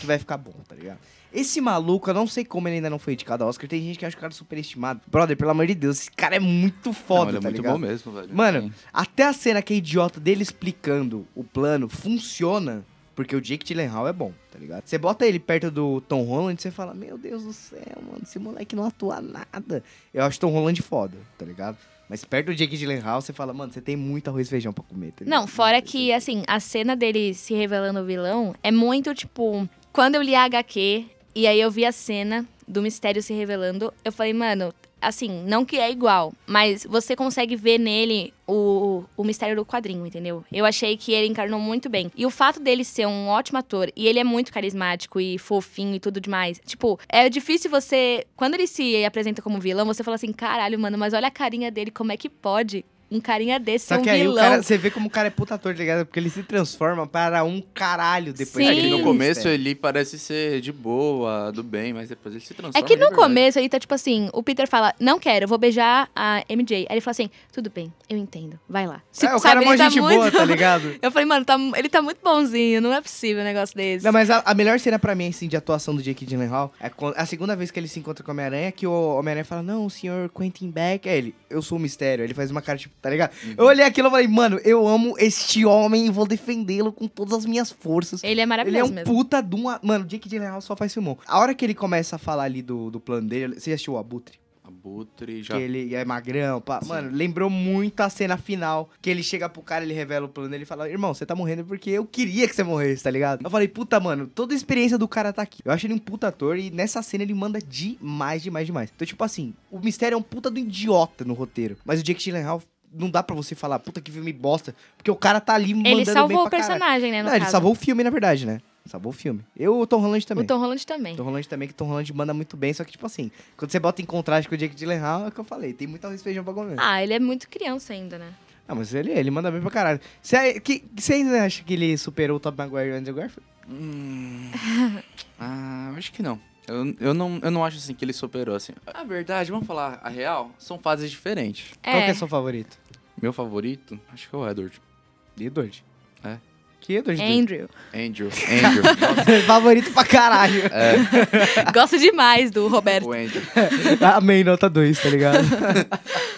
Speaker 1: que vai ficar bom, tá ligado? Esse maluco, eu não sei como ele ainda não foi indicado ao Oscar. Tem gente que acha o cara superestimado. Brother, pelo amor de Deus, esse cara é muito foda,
Speaker 2: não, ele é
Speaker 1: tá
Speaker 2: muito
Speaker 1: ligado?
Speaker 2: bom mesmo, velho.
Speaker 1: Mano,
Speaker 2: Sim.
Speaker 1: até a cena que é idiota dele explicando o plano funciona porque o Jake Gyllenhaal é bom, tá ligado? Você bota ele perto do Tom Holland e você fala, meu Deus do céu, mano, esse moleque não atua nada. Eu acho Tom Holland foda, tá ligado? Mas perto do Jake Gyllenhaal, você fala, mano, você tem muito arroz e feijão pra comer, tá?
Speaker 3: Não, fora que, assim, a cena dele se revelando o vilão é muito, tipo... Quando eu li a HQ e aí eu vi a cena do mistério se revelando, eu falei, mano, assim, não que é igual, mas você consegue ver nele o, o mistério do quadrinho, entendeu? Eu achei que ele encarnou muito bem. E o fato dele ser um ótimo ator, e ele é muito carismático e fofinho e tudo demais. Tipo, é difícil você. Quando ele se apresenta como vilão, você fala assim: caralho, mano, mas olha a carinha dele, como é que pode? Um carinha desse
Speaker 1: Só
Speaker 3: ser um
Speaker 1: que aí
Speaker 3: vilão.
Speaker 1: o cara, você vê como o cara é puta ator, tá ligado? Porque ele se transforma para um caralho depois.
Speaker 3: Sim.
Speaker 2: É que no começo ele parece ser de boa, do bem, mas depois ele se transforma.
Speaker 3: É que no começo ele tá tipo assim, o Peter fala, não quero, eu vou beijar a MJ. Aí ele fala assim, tudo bem, eu entendo, vai lá.
Speaker 1: É,
Speaker 3: Tipo,
Speaker 1: o cara é
Speaker 3: ele tá
Speaker 1: gente boa, tá ligado?
Speaker 3: Eu falei, mano, tá- ele tá muito bonzinho, não é possível um negócio desse.
Speaker 1: Não, mas a, a melhor cena pra mim, assim, de atuação do Jake Gyllenhaal é quando- a segunda vez que ele se encontra com o Homem-Aranha, que o Homem-Aranha fala, não, o senhor Quentin Beck, é ele, eu sou o mistério. Ele faz uma cara, tipo, tá ligado?
Speaker 3: Uhum.
Speaker 1: Eu olhei aquilo e falei, mano, eu amo este homem e vou defendê-lo com todas as minhas forças.
Speaker 3: Ele é
Speaker 1: Ele é
Speaker 3: maravilhoso
Speaker 1: um
Speaker 3: mesmo.
Speaker 1: puta de uma... Mano, o Jake Gyllenhaal só faz filmão. A hora que ele começa a falar ali do, do plano dele, você já assistiu o Abutre?
Speaker 2: Abutre já.
Speaker 1: Que ele é magrão, pá.
Speaker 2: Sim.
Speaker 1: Mano, lembrou muito a cena final. Que ele chega pro cara, ele revela o plano dele e fala: Irmão, você tá morrendo porque eu queria que você morresse, tá ligado? Eu falei, puta, mano, toda a experiência do cara tá aqui. Eu acho ele um puta ator e nessa cena ele manda demais, demais, demais. Então, tipo assim, o mistério é um puta do idiota no roteiro. Mas o Jake Gyllenhaal. Não dá pra você falar, puta que filme bosta, porque o cara tá ali mandando
Speaker 3: Ele
Speaker 1: bem
Speaker 3: salvou o
Speaker 1: pra caralho.
Speaker 3: personagem, né,
Speaker 1: Não, ele
Speaker 3: caso.
Speaker 1: salvou o filme, na verdade, né? Salvou o filme. Eu, o Tom Holland também.
Speaker 3: O Tom Holland também.
Speaker 1: Tom Holland também, que Tom Holland manda muito bem, só que, tipo assim, quando você bota em contraste com o Jake Gyllenhaal, é o que eu falei, tem muito arroz feijão pra comer.
Speaker 3: Ah, ele é muito criança ainda, né?
Speaker 1: Ah, mas ele, ele manda bem pra caralho. Você que- você ainda acha que ele superou o Top Maguire e o Andrew Garfield?
Speaker 2: Hum... ah, acho que não. Eu, eu não. eu não acho assim que ele superou assim. A verdade, vamos falar a real, são fases diferentes.
Speaker 1: Qual que é seu favorito?
Speaker 2: Meu favorito, acho que é o Edward.
Speaker 1: Edward.
Speaker 2: É.
Speaker 1: Que Edward?
Speaker 3: Andrew.
Speaker 2: Andrew. Andrew. Nossa,
Speaker 1: favorito pra caralho.
Speaker 3: Gosto demais do Roberto.
Speaker 2: o Andrew.
Speaker 1: Amém, nota 2, tá ligado?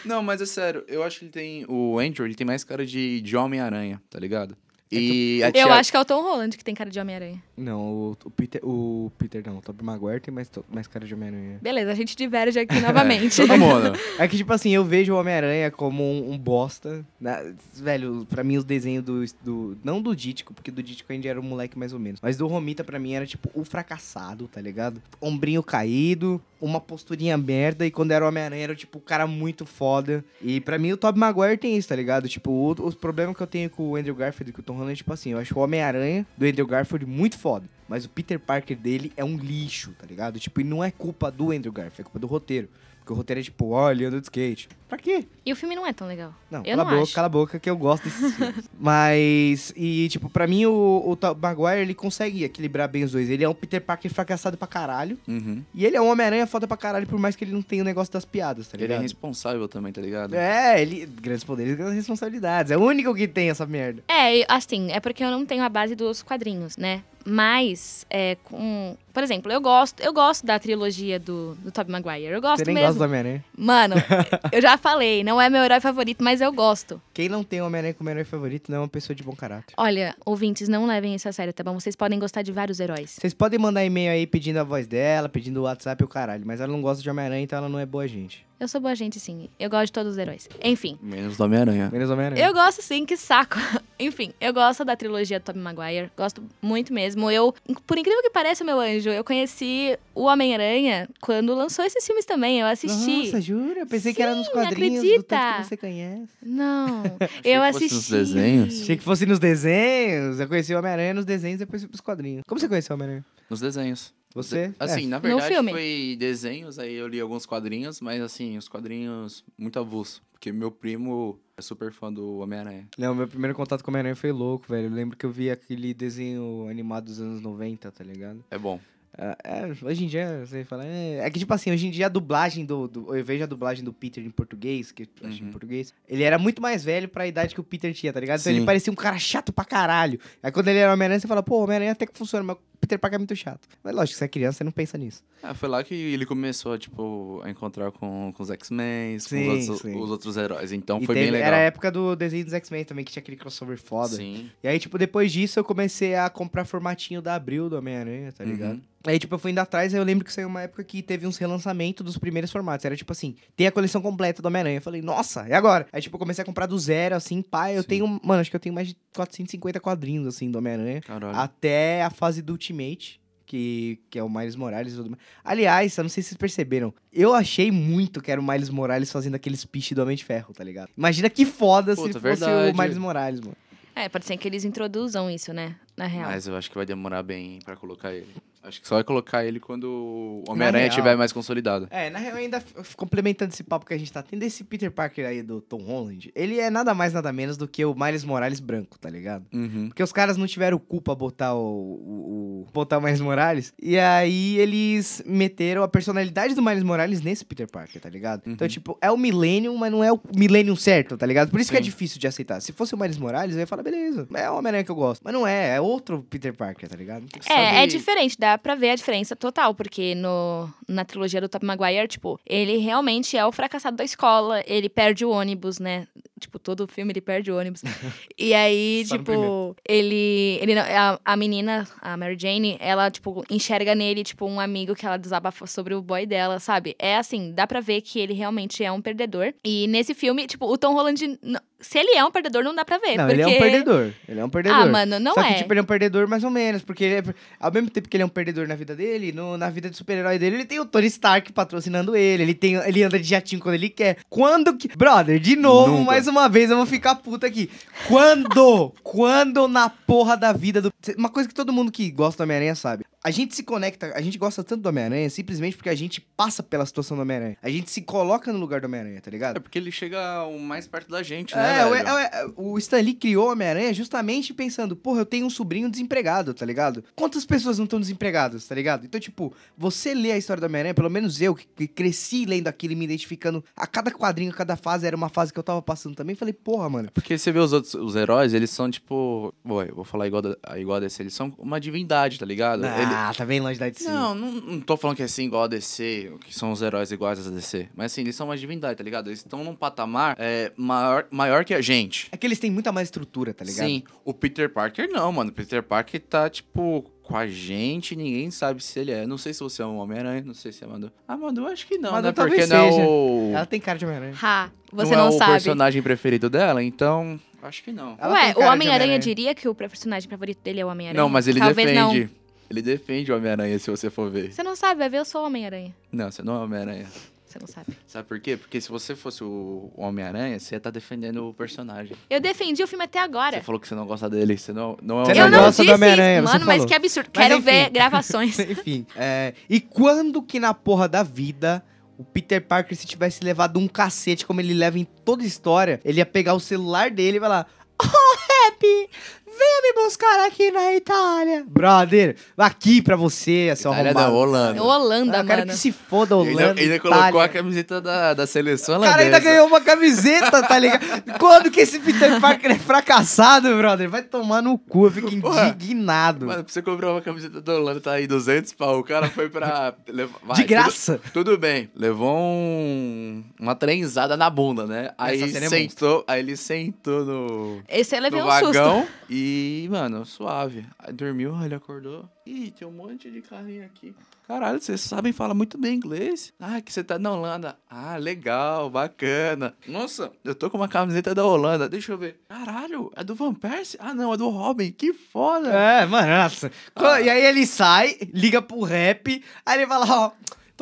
Speaker 2: Não, mas é sério, eu acho que ele tem. O Andrew, ele tem mais cara de, de Homem-Aranha, tá ligado? E a
Speaker 3: Eu
Speaker 2: tia-
Speaker 3: acho que é o Tom Holland que tem cara de Homem-Aranha.
Speaker 1: Não, o, o Peter. O Peter não, o Tobey Maguire tem mais, mais cara de Homem-Aranha.
Speaker 3: Beleza, a gente diverge aqui novamente.
Speaker 2: Todo mundo.
Speaker 1: É que, tipo assim, eu vejo o Homem-Aranha como um, um bosta. né? Velho, pra mim os desenhos do, do. Não do Dítico, porque do Dítico ainda era um moleque mais ou menos. Mas do Romita, pra mim, era tipo o fracassado, tá ligado? Ombrinho caído, uma posturinha merda. E quando era o Homem-Aranha, era tipo o cara muito foda. E pra mim o Tobey Maguire tem isso, tá ligado? Tipo, o- os problemas que eu tenho com o Andrew Garfield e com o Tom Holland, tipo assim, eu acho o Homem-Aranha do Andrew Garfield muito foda. Mas o Peter Parker dele é um lixo, tá ligado? Tipo, e não é culpa do Andrew Garfield, é culpa do roteiro. Porque o roteiro é tipo, olha, ele anda de skate. Pra quê?
Speaker 3: E o filme não é tão legal.
Speaker 1: Não,
Speaker 3: Eu
Speaker 1: cala
Speaker 3: não
Speaker 1: a boca,
Speaker 3: acho.
Speaker 1: cala a boca, que eu gosto desses filmes. Mas, e tipo, pra mim o, o Maguire, ele consegue equilibrar bem os dois. Ele é um Peter Parker fracassado pra caralho.
Speaker 2: Uhum.
Speaker 1: E ele é um Homem-Aranha foda pra caralho, por mais que ele não tenha o negócio das piadas, tá
Speaker 2: Ele é
Speaker 1: ligado?
Speaker 2: responsável também, tá ligado?
Speaker 1: É, ele. Grandes poderes, grandes responsabilidades. É o único que tem essa merda.
Speaker 3: É, assim, é porque eu não tenho a base dos quadrinhos, né? Mas, é, com... Por exemplo, eu gosto, eu gosto da trilogia do, do Tobey Maguire. Eu gosto
Speaker 1: Você nem
Speaker 3: mesmo.
Speaker 1: gosta do Homem-Aranha.
Speaker 3: Mano, eu já falei, não é meu herói favorito, mas eu gosto.
Speaker 1: Quem não tem o Homem-Aranha como herói favorito não é uma pessoa de bom caráter.
Speaker 3: Olha, ouvintes, não levem isso a sério, tá bom? Vocês podem gostar de vários heróis.
Speaker 1: Vocês podem mandar e-mail aí pedindo a voz dela, pedindo o WhatsApp e o caralho. Mas ela não gosta de Homem-Aranha, então ela não é boa gente.
Speaker 3: Eu sou boa gente, sim. Eu gosto de todos os heróis. Enfim.
Speaker 2: Menos do Homem-Aranha.
Speaker 1: Menos Homem-Aranha.
Speaker 3: Eu gosto sim, que saco. Enfim, eu gosto da trilogia do Tobey Maguire. Gosto muito mesmo. Eu, por incrível que pareça, meu anjo, eu conheci o Homem-Aranha quando lançou esses filmes também. Eu assisti.
Speaker 1: Nossa, jura? Eu pensei que era nos
Speaker 3: Sim,
Speaker 1: quadrinhos do
Speaker 3: acredita?
Speaker 1: tanto que você conhece.
Speaker 3: Não, eu
Speaker 2: que fosse
Speaker 3: assisti.
Speaker 2: nos desenhos.
Speaker 1: Achei que fosse nos desenhos. Eu conheci o Homem-Aranha nos desenhos e depois fui pros quadrinhos. Como você conheceu o Homem-Aranha?
Speaker 2: Nos desenhos.
Speaker 1: Você?
Speaker 2: Assim,
Speaker 1: É.
Speaker 2: na verdade
Speaker 3: filme.
Speaker 2: foi desenhos, aí eu li alguns quadrinhos, mas assim, os quadrinhos muito avulso. Porque meu primo é super fã do Homem-Aranha.
Speaker 1: Não, meu primeiro contato com o Homem-Aranha foi louco, velho. Eu lembro que eu vi aquele desenho animado dos anos 90, tá ligado?
Speaker 2: É bom.
Speaker 1: É, é, hoje em dia, você fala. É, é que, tipo assim, hoje em dia a dublagem do, do- Eu vejo a dublagem do Peter em português, que eu acho em
Speaker 2: Uhum.
Speaker 1: português. Ele era muito mais velho pra idade que o Peter tinha, tá ligado? Então ele
Speaker 2: Sim.
Speaker 1: parecia um cara chato pra caralho. Aí quando ele era Homem-Aranha, você fala, pô, Homem-Aranha até que funciona, mas o Peter Parker é muito chato. Mas lógico, você é criança, você não pensa nisso.
Speaker 2: Ah, foi lá que ele começou, tipo, a encontrar com, com os X-Men, com os, outros, os outros heróis. Então
Speaker 1: E
Speaker 2: foi
Speaker 1: teve-
Speaker 2: bem legal.
Speaker 1: Era a época do desenho dos X-Men também, que tinha aquele crossover foda.
Speaker 2: Sim.
Speaker 1: E aí, tipo, depois disso eu comecei a comprar formatinho da Abril do Homem-Aranha, tá
Speaker 2: Uhum.
Speaker 1: Aí, tipo, eu fui indo atrás, aí eu lembro que saiu uma época que teve uns relançamentos dos primeiros formatos. Era tipo assim, tem a coleção completa do Homem-Aranha. Eu falei, nossa, e agora? Aí, tipo, eu comecei a comprar do zero, assim, pá. Eu
Speaker 2: Sim.
Speaker 1: tenho, mano, acho que eu tenho mais de 450 quadrinhos, assim, do Homem-Aranha.
Speaker 2: Caralho.
Speaker 1: Até a fase do Ultimate. Que, que é o Miles Morales e tudo mais. Aliás, eu não sei se vocês perceberam. Eu achei muito que era o Miles Morales fazendo aqueles piches do Homem de Ferro, tá ligado? Imagina que foda se
Speaker 2: Puta,
Speaker 1: fosse
Speaker 2: verdade.
Speaker 1: o Miles Morales, mano.
Speaker 3: É, pode ser que eles introduzam isso, né? Na real.
Speaker 2: Mas eu acho que vai demorar bem pra colocar ele. Acho que só vai colocar ele quando o Homem-Aranha
Speaker 1: real.
Speaker 2: estiver mais consolidado.
Speaker 1: É, na real, ainda f- complementando esse papo que a gente tá tendo, esse Peter Parker aí do Tom Holland, ele é nada mais, nada menos do que o Miles Morales branco, tá ligado?
Speaker 2: Uhum.
Speaker 1: Porque os caras não tiveram culpa botar o, o, o- botar o Miles Morales. E aí eles meteram a personalidade do Miles Morales nesse Peter Parker, tá ligado? Então,
Speaker 2: Uhum.
Speaker 1: tipo, é o Millennium, mas não é o Millennium certo, tá ligado? Por isso que é
Speaker 2: Sim.
Speaker 1: difícil de aceitar. Se fosse o Miles Morales, eu ia falar, beleza, é o Homem-Aranha que eu gosto. Mas não é, é outro Peter Parker, tá ligado?
Speaker 3: É, é diferente, dá pra ver a diferença total, porque no, na trilogia do Tobey Maguire, tipo, ele realmente é o fracassado da escola, ele perde o ônibus, né? Tipo, todo filme ele perde o ônibus. e aí,
Speaker 1: Só
Speaker 3: tipo, ele. ele a, a menina, a Mary Jane, ela, tipo, enxerga nele, tipo, um amigo que ela desabafa sobre o boy dela, sabe? É assim, dá pra ver que ele realmente é um perdedor. E nesse filme, tipo, o Tom Holland. Se ele é um perdedor, não dá pra ver.
Speaker 1: Não,
Speaker 3: porque...
Speaker 1: ele é um perdedor. Ele é um perdedor.
Speaker 3: Ah, mano, não
Speaker 1: Só
Speaker 3: é.
Speaker 1: que, tipo, ele é um perdedor mais ou menos, porque ele é- ao mesmo tempo que ele é um perdedor na vida dele, no- na vida de super-herói dele, ele tem o Tony Stark patrocinando ele, ele, tem, ele anda de jatinho quando ele quer. Quando que... Brother, de novo,
Speaker 2: Nunca.
Speaker 1: mais uma vez, eu vou ficar puta aqui. Quando? quando na porra da vida do... Uma coisa que todo mundo que gosta do Homem-Aranha sabe. A gente se conecta, a gente gosta tanto do Homem-Aranha simplesmente porque a gente passa pela situação do Homem-Aranha. A gente se coloca no lugar do Homem-Aranha, tá ligado?
Speaker 2: É porque ele chega o mais perto da gente,
Speaker 1: É,
Speaker 2: né,
Speaker 1: o, é, é, o Stan Lee criou o Homem-Aranha justamente pensando, porra, eu tenho um sobrinho desempregado, tá ligado? Quantas pessoas não estão desempregadas, tá ligado? Então, tipo, você lê a história do Homem-Aranha, pelo menos eu, que, que cresci lendo aquilo e me identificando, a cada quadrinho, a cada fase, era uma fase que eu tava passando também, falei, porra, mano.
Speaker 2: Porque você vê os outros os heróis, eles são tipo. Bom, eu vou falar igual, da, igual a desse, eles são uma divindade, tá ligado?
Speaker 1: Ah, Ah, tá bem longe da DC.
Speaker 2: Não, não, não tô falando que é assim igual a DC, que são os heróis iguais a DC. Mas assim, eles são uma divindade, tá ligado? Eles estão num patamar é, maior, maior que a gente.
Speaker 1: É que eles têm muita mais estrutura, tá ligado?
Speaker 2: Sim, o Peter Parker não, mano. O Peter Parker tá, tipo, com a gente, ninguém sabe se ele é. Não sei se você é um Homem-Aranha, não sei se é Manu. Ah, Manu, acho que não,
Speaker 1: Manu
Speaker 2: né? Porque não é
Speaker 1: seja.
Speaker 2: o...
Speaker 1: Ela tem cara de Homem-Aranha.
Speaker 3: Ha, você
Speaker 2: não,
Speaker 3: não,
Speaker 2: é o
Speaker 3: sabe.
Speaker 2: personagem preferido dela, então... Acho que não.
Speaker 1: Ela
Speaker 3: Ué, o Homem-Aranha
Speaker 1: Homem-Aranha.
Speaker 3: diria que o personagem favorito dele é o Homem-Aranha?
Speaker 2: Não, mas ele
Speaker 3: Talvez
Speaker 2: defende.
Speaker 3: não.
Speaker 2: Ele defende o Homem-Aranha, se você for ver.
Speaker 3: Você não sabe, vai ver, eu sou o Homem-Aranha.
Speaker 2: Não, você não é o Homem-Aranha.
Speaker 3: Você não sabe.
Speaker 2: Sabe por quê? Porque se você fosse o Homem-Aranha, você ia estar defendendo o personagem.
Speaker 3: Eu defendi o filme até agora.
Speaker 2: Você falou que você não gosta dele, você não, não é o
Speaker 1: Você
Speaker 3: Eu
Speaker 1: não gosta
Speaker 3: disse
Speaker 1: do Homem-Aranha,
Speaker 3: isso,
Speaker 1: você
Speaker 3: mano, mas
Speaker 1: falou.
Speaker 3: que absurdo.
Speaker 1: Mas
Speaker 3: Quero
Speaker 1: enfim.
Speaker 3: ver gravações.
Speaker 1: Enfim, é, e quando que na porra da vida o Peter Parker, se tivesse levado um cacete como ele leva em toda história, ele ia pegar o celular dele e falar: Oh, Happy, venha me buscar aqui na Itália. Brother, aqui pra você, seu
Speaker 2: Itália
Speaker 1: arrombado.
Speaker 2: não, Holanda.
Speaker 3: Holanda,
Speaker 1: Ah,
Speaker 3: mano.
Speaker 1: que se foda,
Speaker 2: Ainda,
Speaker 1: Holanda.
Speaker 2: ainda colocou
Speaker 1: Itália.
Speaker 2: a camiseta da, da seleção
Speaker 1: O
Speaker 2: holandesa.
Speaker 1: cara ainda ganhou uma camiseta, tá ligado? Quando que esse Peter Parker é fracassado, brother? Vai tomar no cu, eu fico
Speaker 2: Porra.
Speaker 1: indignado.
Speaker 2: Mano, pra você comprar uma camiseta da Holanda, tá aí 200 pau. O cara foi pra... vai,
Speaker 1: De graça.
Speaker 2: Tudo, tudo bem. Levou um, uma trenzada na bunda, né? Aí
Speaker 1: é
Speaker 2: sentou, aí ele sentou no,
Speaker 3: Esse levei
Speaker 2: no
Speaker 3: um susto.
Speaker 2: vagão e, mano, suave. Aí dormiu, ele acordou. Ih, tem um monte de carrinho aqui. Caralho, vocês sabem falar muito bem inglês. Ah, que você tá na Holanda. Ah, legal, bacana. Nossa, eu tô com uma camiseta da Holanda. Deixa eu ver. Caralho, é do Van Persie? Ah, não, é do Robin. Que foda.
Speaker 1: É, mano, nossa.
Speaker 2: Ah.
Speaker 1: E aí ele sai, liga pro rap, aí ele fala, ó,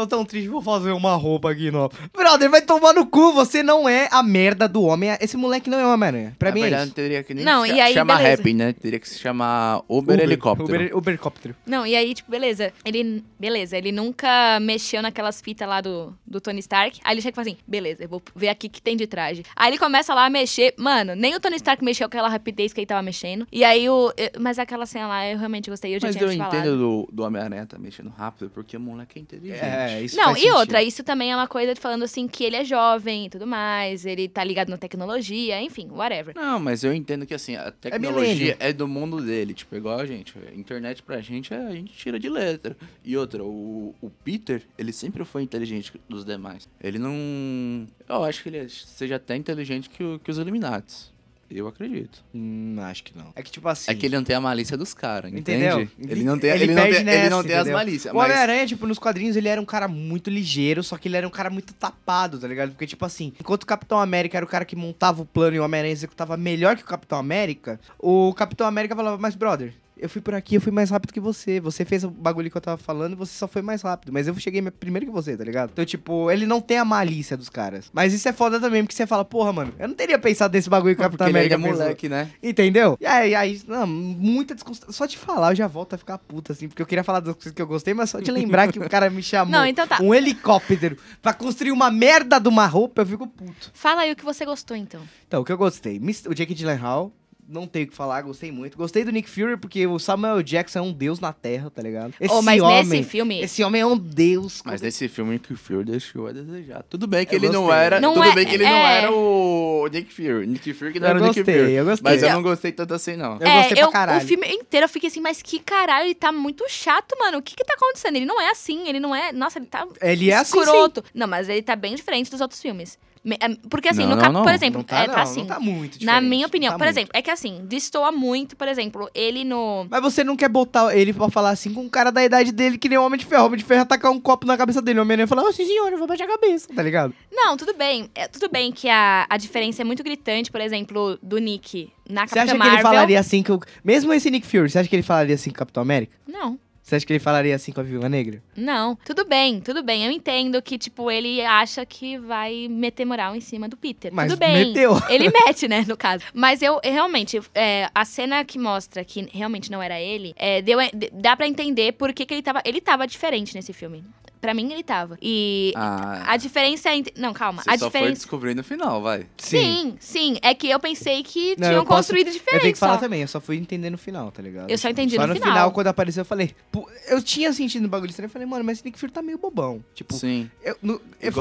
Speaker 1: tô tão triste, vou fazer uma roupa aqui nova. Brother, vai tomar no cu, você não é a merda do homem. Esse moleque não é Homem-Aranha. Pra
Speaker 2: Na
Speaker 1: mim
Speaker 2: verdade,
Speaker 1: é
Speaker 2: não
Speaker 1: isso.
Speaker 2: teria que nem
Speaker 3: Não,
Speaker 2: cha-
Speaker 3: e aí,
Speaker 2: chamar
Speaker 3: beleza.
Speaker 2: rap, né? Teria que se chamar Uber, Helicóptero.
Speaker 1: Uber, Ubercóptero.
Speaker 3: Não, e aí, tipo, beleza. Ele, beleza, ele nunca mexeu naquelas fitas lá do, do Tony Stark. Aí ele chega e fala assim, beleza, eu vou ver aqui o que tem de traje. Aí ele começa lá a mexer. Mano, nem o Tony Stark mexeu com aquela rapidez que ele tava mexendo. E aí o... eu- Mas aquela cena lá, eu realmente gostei, eu já
Speaker 2: Mas
Speaker 3: tinha
Speaker 2: eu
Speaker 3: falado.
Speaker 2: entendo do, do Homem-Aranha tá mexendo rápido, porque o moleque é inteligente.
Speaker 1: É, isso
Speaker 3: Não,
Speaker 1: faz
Speaker 3: e
Speaker 1: sentido.
Speaker 3: outra, isso também é uma coisa de falando assim que ele é jovem e tudo mais, ele tá ligado na tecnologia, enfim, whatever.
Speaker 2: Não, mas eu entendo que assim, a tecnologia é, do mundo dele, tipo, igual a gente. A internet pra gente, é- a gente tira de letra. E outra, o, o Peter, ele sempre foi inteligente dos demais. Ele não. Eu acho que ele seja até inteligente que, o- que os Illuminates. Eu acredito.
Speaker 1: Hum, acho que não. É que, tipo assim...
Speaker 2: É que ele não tem a malícia dos caras,
Speaker 1: Entendeu?
Speaker 2: entende? Ele não tem, ele não
Speaker 1: perde
Speaker 2: tem, ele
Speaker 1: nessa,
Speaker 2: não tem as malícias.
Speaker 1: O
Speaker 2: Mas
Speaker 1: Homem-Aranha, tipo, nos quadrinhos ele era um cara muito ligeiro, só que ele era um cara muito tapado, tá ligado? Porque, tipo assim, enquanto o Capitão América era o cara que montava o plano e o Homem-Aranha executava melhor que o Capitão América, o Capitão América falava, mas brother. Eu fui por aqui, eu fui mais rápido que você. Você fez o bagulho que eu tava falando e você só foi mais rápido. Mas eu cheguei primeiro que você, tá ligado? Então, tipo, ele não tem a malícia dos caras. Mas isso é foda também, porque você fala, porra, mano, eu não teria pensado nesse bagulho que o
Speaker 2: porque
Speaker 1: Capitão América
Speaker 2: é moleque, né?
Speaker 1: Entendeu? E aí, aí não, muita desconstrução. Só de falar, eu já volto a ficar puta, assim, porque eu queria falar das coisas que eu gostei, mas só de lembrar que o cara me chamou
Speaker 3: Não, então tá.
Speaker 1: um helicóptero pra construir uma merda de uma roupa, eu fico puto.
Speaker 3: Fala aí o que você gostou, então.
Speaker 1: Então, o que eu gostei? O Jake Gyllenhaal, não tenho o que falar, gostei muito. Gostei do Nick Fury, porque o Samuel Jackson é um deus na Terra, tá ligado? Esse
Speaker 3: oh, mas
Speaker 1: homem,
Speaker 3: nesse filme...
Speaker 1: esse homem é um deus.
Speaker 2: Mas nesse filme, Nick Fury deixou a desejar. Tudo bem que
Speaker 1: Eu
Speaker 2: ele não
Speaker 1: gostei.
Speaker 2: era.
Speaker 3: Não
Speaker 2: tudo
Speaker 3: é-
Speaker 2: bem que ele não
Speaker 3: é.
Speaker 2: era o Nick Fury. Nick Fury que não
Speaker 1: Eu
Speaker 2: era o Nick
Speaker 1: gostei,
Speaker 2: Fury.
Speaker 1: eu gostei.
Speaker 2: Mas eu não gostei tanto assim, não.
Speaker 1: Eu gostei pra
Speaker 3: eu,
Speaker 1: caralho.
Speaker 3: O filme inteiro eu fiquei assim, mas que caralho, ele tá muito chato, mano. O que que tá acontecendo? Ele não é assim, ele não é... Nossa, ele tá
Speaker 1: Ele é assim, sim.
Speaker 3: escroto. Não, mas ele tá bem diferente dos outros filmes. É, Porque assim,
Speaker 2: Não,
Speaker 3: no
Speaker 2: não,
Speaker 3: cap...
Speaker 2: não.
Speaker 3: por exemplo,
Speaker 1: Não tá,
Speaker 3: é,
Speaker 1: não,
Speaker 3: tá assim.
Speaker 1: não tá muito.
Speaker 3: Na minha
Speaker 1: não
Speaker 3: opinião,
Speaker 1: tá
Speaker 3: por
Speaker 1: muito.
Speaker 3: exemplo, é que assim, destoa muito, por exemplo, ele no.
Speaker 1: Mas você não quer botar ele pra falar assim com um cara da idade dele que nem o Homem de Ferro. O Homem de Ferro atacar um copo na cabeça dele. O Homem-Aranha fala, oh, sim senhor, eu vou baixar a cabeça, tá ligado?
Speaker 3: Não, tudo bem. É, tudo bem que a, a diferença é muito gritante, por exemplo, do Nick na
Speaker 1: Você
Speaker 3: Capitã
Speaker 1: acha que
Speaker 3: Marvel.
Speaker 1: ele falaria assim com... Mesmo esse Nick Fury, você acha que ele falaria assim com o Capitão América?
Speaker 3: Não.
Speaker 1: Você acha que ele falaria assim com a Viúva Negra?
Speaker 3: Não, tudo bem, tudo bem. Eu entendo que, tipo, ele acha que vai meter moral em cima do Peter.
Speaker 1: Mas
Speaker 3: tudo bem.
Speaker 1: meteu.
Speaker 3: Ele mete, né, no caso. Mas eu, realmente, é, a cena que mostra que realmente não era ele, é, deu, dá pra entender por que, que ele tava. Ele tava diferente nesse filme. Pra mim, ele tava. E
Speaker 2: Ah,
Speaker 3: a diferença entre. Não, calma.
Speaker 2: você
Speaker 3: a
Speaker 2: só foi
Speaker 3: diferença.
Speaker 2: descobrir no final, vai.
Speaker 3: Sim, sim. É que eu pensei que
Speaker 1: Não,
Speaker 3: tinham
Speaker 1: eu posso-
Speaker 3: construído
Speaker 1: Eu
Speaker 3: diferente.
Speaker 1: tenho que falar
Speaker 3: só.
Speaker 1: também, eu só fui entender no final, tá ligado?
Speaker 3: Eu só entendi
Speaker 1: só
Speaker 3: no
Speaker 1: no
Speaker 3: final.
Speaker 1: final, quando apareceu, eu falei... pô, eu tinha sentido no bagulho estranho, eu falei, mano, mas esse Nick Fury tá meio bobão. Tipo,
Speaker 2: Sim.
Speaker 1: eu, no, eu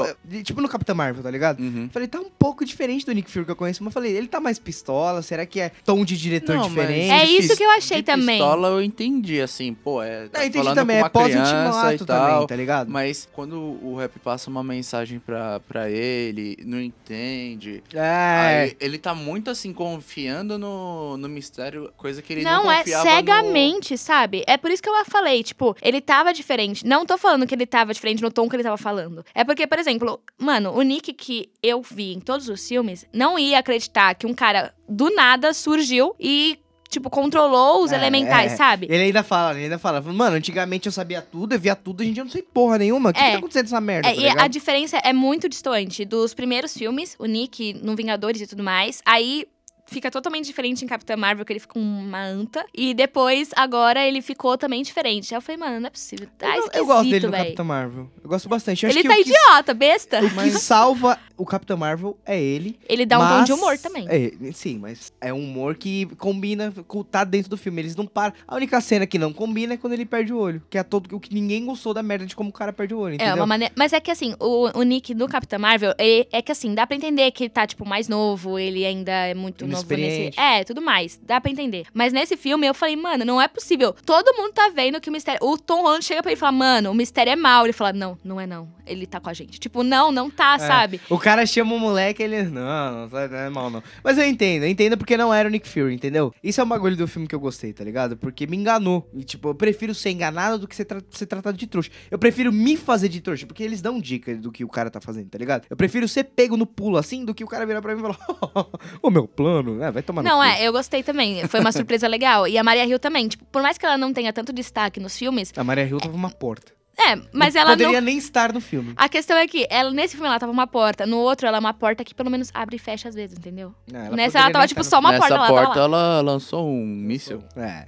Speaker 1: tipo no Capitão Marvel, tá ligado?
Speaker 2: Uhum.
Speaker 1: Eu Falei, tá um pouco diferente do Nick Fury que eu conheço, mas eu falei, ele tá mais pistola, será que é tom de diretor
Speaker 2: Não, mas-
Speaker 1: diferente?
Speaker 3: É isso que eu achei
Speaker 2: de
Speaker 3: também.
Speaker 2: pistola eu entendi, assim, pô, é. Tá
Speaker 1: Não, eu entendi
Speaker 2: falando
Speaker 1: também,
Speaker 2: com
Speaker 1: é
Speaker 2: uma criança
Speaker 1: pós-ultimato
Speaker 2: e tal.
Speaker 1: também, tá ligado?
Speaker 2: Mas quando o rap passa uma mensagem pra, pra ele, não entende.
Speaker 1: É,
Speaker 2: Aí ele tá muito assim, confiando no, no mistério, coisa que ele não,
Speaker 3: Não, é
Speaker 2: confiava no-
Speaker 3: cegamente, sabe? É por isso que eu falei, tipo, ele tava diferente. Não tô falando que ele tava diferente no tom que ele tava falando. É porque, por exemplo, mano, o Nick que eu vi em todos os filmes não ia acreditar que um cara do nada surgiu e, tipo, controlou os
Speaker 1: É,
Speaker 3: elementais,
Speaker 1: é.
Speaker 3: sabe?
Speaker 1: Ele ainda fala, ele ainda fala, mano, antigamente eu sabia tudo, eu via tudo, hoje em dia eu não sei porra nenhuma. O que,
Speaker 3: É.
Speaker 1: que tá acontecendo nessa merda,
Speaker 3: É,
Speaker 1: tá
Speaker 3: e a diferença é muito distante dos primeiros filmes, o Nick no Vingadores e tudo mais. Aí fica totalmente diferente em Capitã Marvel, que ele fica uma anta. E depois, agora, ele ficou também diferente. Aí eu falei, mano, não é possível. Tá
Speaker 1: eu,
Speaker 3: esquisito,
Speaker 1: eu gosto dele no
Speaker 3: velho.
Speaker 1: Capitão Marvel. Eu gosto bastante. Eu
Speaker 3: Ele tá
Speaker 1: que,
Speaker 3: idiota, besta.
Speaker 1: o que salva o Capitão Marvel é ele.
Speaker 3: Ele dá um tom
Speaker 1: mas-
Speaker 3: de humor também.
Speaker 1: É, sim, mas é um humor que combina, com- tá dentro do filme. Eles não param. A única cena que não combina é quando ele perde o olho. Que é todo o que ninguém gostou da merda de como o cara perde o olho,
Speaker 3: É,
Speaker 1: entendeu?
Speaker 3: uma maneira. Mas é que assim, o, o Nick do Capitã Marvel, ele- é que assim, dá pra entender que ele tá, tipo, mais novo, ele ainda é muito novo nesse.
Speaker 1: Inexperiente.
Speaker 3: É, tudo mais. Dá pra entender. Mas nesse filme eu falei, mano, não é possível. Todo mundo tá vendo que o mistério. O Tom Holland chega pra ele e fala, mano, o mistério é mau. Ele fala, não, não é não. Ele tá com a gente. Tipo, não, não tá,
Speaker 1: É.
Speaker 3: sabe?
Speaker 1: O cara chama o moleque ele. Não, não, não é mal, não. Mas eu entendo, eu entendo porque não era o Nick Fury, entendeu? Isso é um bagulho do filme que eu gostei, tá ligado? Porque me enganou. E, tipo, eu prefiro ser enganado do que ser, tra ser tratado de trouxa. Eu prefiro me fazer de trouxa, porque eles dão dica do que o cara tá fazendo, tá ligado? Eu prefiro ser pego no pulo assim do que o cara virar pra mim e falar: O meu plano, é, vai tomar no
Speaker 3: Não,
Speaker 1: cu."
Speaker 3: é, eu gostei também. Foi uma surpresa legal. E a Maria Hill também. Tipo, por mais que ela não tenha tanto destaque nos filmes.
Speaker 1: A Maria Hill tava uma porta.
Speaker 3: É, mas
Speaker 1: não
Speaker 3: ela não.
Speaker 1: poderia nem estar no filme.
Speaker 3: A questão é que ela, nesse filme ela tava uma porta, no outro ela é uma porta que pelo menos abre e fecha às vezes, entendeu?
Speaker 1: Não,
Speaker 3: Nessa
Speaker 1: poderia
Speaker 3: ela
Speaker 1: nem
Speaker 3: tava
Speaker 1: estar
Speaker 3: tipo
Speaker 1: no
Speaker 3: só uma
Speaker 2: Nessa
Speaker 3: porta, ela
Speaker 2: porta,
Speaker 3: tava lá.
Speaker 2: ela lançou um míssil.
Speaker 1: É.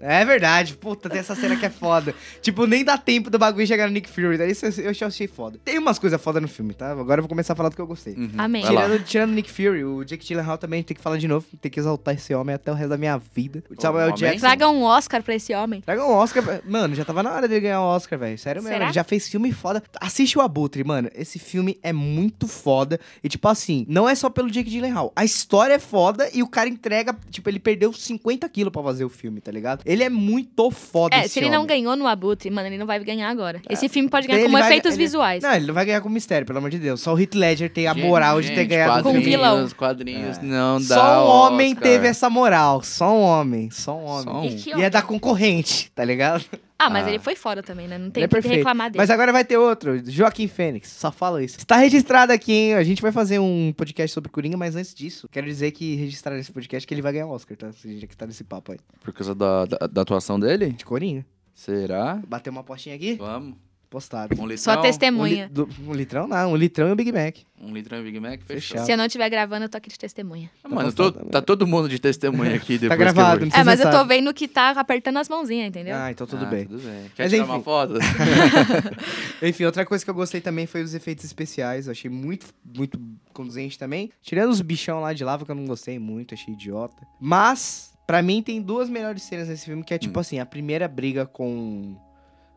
Speaker 3: É.
Speaker 1: É verdade, puta, tem essa cena que é foda. tipo, nem dá tempo do bagulho chegar no Nick Fury. Daí isso eu achei foda. Tem umas coisas foda no filme, tá? Agora eu vou começar a falar do que eu gostei.
Speaker 2: Uhum.
Speaker 3: Amém.
Speaker 1: Tirando, tirando o Nick Fury, o Jake Gyllenhaal também tem que falar de novo. Tem que exaltar esse homem até o resto da minha vida. O Samuel
Speaker 2: homem?
Speaker 1: Jackson.
Speaker 3: Traga um Oscar pra esse homem.
Speaker 1: Traga um Oscar. Mano, já tava na hora dele ganhar um Oscar, velho. Sério mesmo.
Speaker 3: Será?
Speaker 1: Ele já fez filme foda. Assiste o Abutre, mano. Esse filme é muito foda. E, tipo assim, não é só pelo Jake Gyllenhaal. A história é foda e o cara entrega. Tipo, ele perdeu 50 quilos pra fazer o filme, tá ligado? Ele é muito foda.
Speaker 3: É,
Speaker 1: esse
Speaker 3: se ele não
Speaker 1: homem.
Speaker 3: ganhou no Abutre, mano, ele não vai ganhar agora. Esse filme pode ganhar
Speaker 1: Ele
Speaker 3: como
Speaker 1: vai-
Speaker 3: efeitos
Speaker 1: ele-
Speaker 3: visuais.
Speaker 1: Não, ele não vai ganhar com mistério, pelo amor de Deus. Só o Heath Ledger tem a
Speaker 2: Gente,
Speaker 1: moral de ter ganhado
Speaker 3: Com
Speaker 2: quadrinhos,
Speaker 3: vilão.
Speaker 2: Quadrinhos,
Speaker 1: É.
Speaker 2: não dá.
Speaker 1: Só um homem
Speaker 2: Oscar.
Speaker 1: teve essa moral. Só um homem. Só um homem.
Speaker 2: Só um.
Speaker 3: E
Speaker 1: E é da concorrente, tá ligado?
Speaker 3: Ah, mas
Speaker 2: Ah.
Speaker 3: ele foi fora também, né? Não tem
Speaker 1: Ele é
Speaker 3: que
Speaker 1: perfeito.
Speaker 3: reclamar dele.
Speaker 1: Mas agora vai ter outro, Joaquim Fênix. Só falo isso. Está registrado aqui, hein? A gente vai fazer um podcast sobre Coringa, mas antes disso, quero dizer que registrar esse podcast que ele vai ganhar o Oscar, tá? Se a gente aqui tá nesse papo aí.
Speaker 2: Por causa da, da, da atuação dele?
Speaker 1: De Coringa.
Speaker 2: Será?
Speaker 1: Bater uma apostinha aqui?
Speaker 2: Vamos.
Speaker 1: Postado.
Speaker 2: Um litrão?
Speaker 3: Só
Speaker 1: Um,
Speaker 3: testemunha.
Speaker 1: li- do- um litrão não, um litrão e um Big Mac.
Speaker 2: Um litrão e Big Mac, fechou.
Speaker 1: Fechado.
Speaker 3: Se eu não estiver gravando, eu tô aqui de testemunha.
Speaker 2: Ah, Mano,
Speaker 1: postado
Speaker 2: tô- tá todo mundo de testemunha aqui depois
Speaker 1: gravado,
Speaker 2: que eu...
Speaker 1: não sei
Speaker 3: É, mas eu tô vendo que tá apertando as mãozinhas, entendeu?
Speaker 1: Ah, então tudo
Speaker 2: Ah,
Speaker 1: bem.
Speaker 2: Tudo bem. Quer
Speaker 1: Mas
Speaker 2: tirar
Speaker 1: enfim.
Speaker 2: uma foto?
Speaker 1: Enfim, outra coisa que eu gostei também foi os efeitos especiais. Eu achei muito, muito conduzente também. Tirando os bichão lá de lava, que eu não gostei muito, achei idiota. Mas, pra mim, tem duas melhores cenas nesse filme, que é tipo
Speaker 2: Hum.
Speaker 1: assim, a primeira briga com,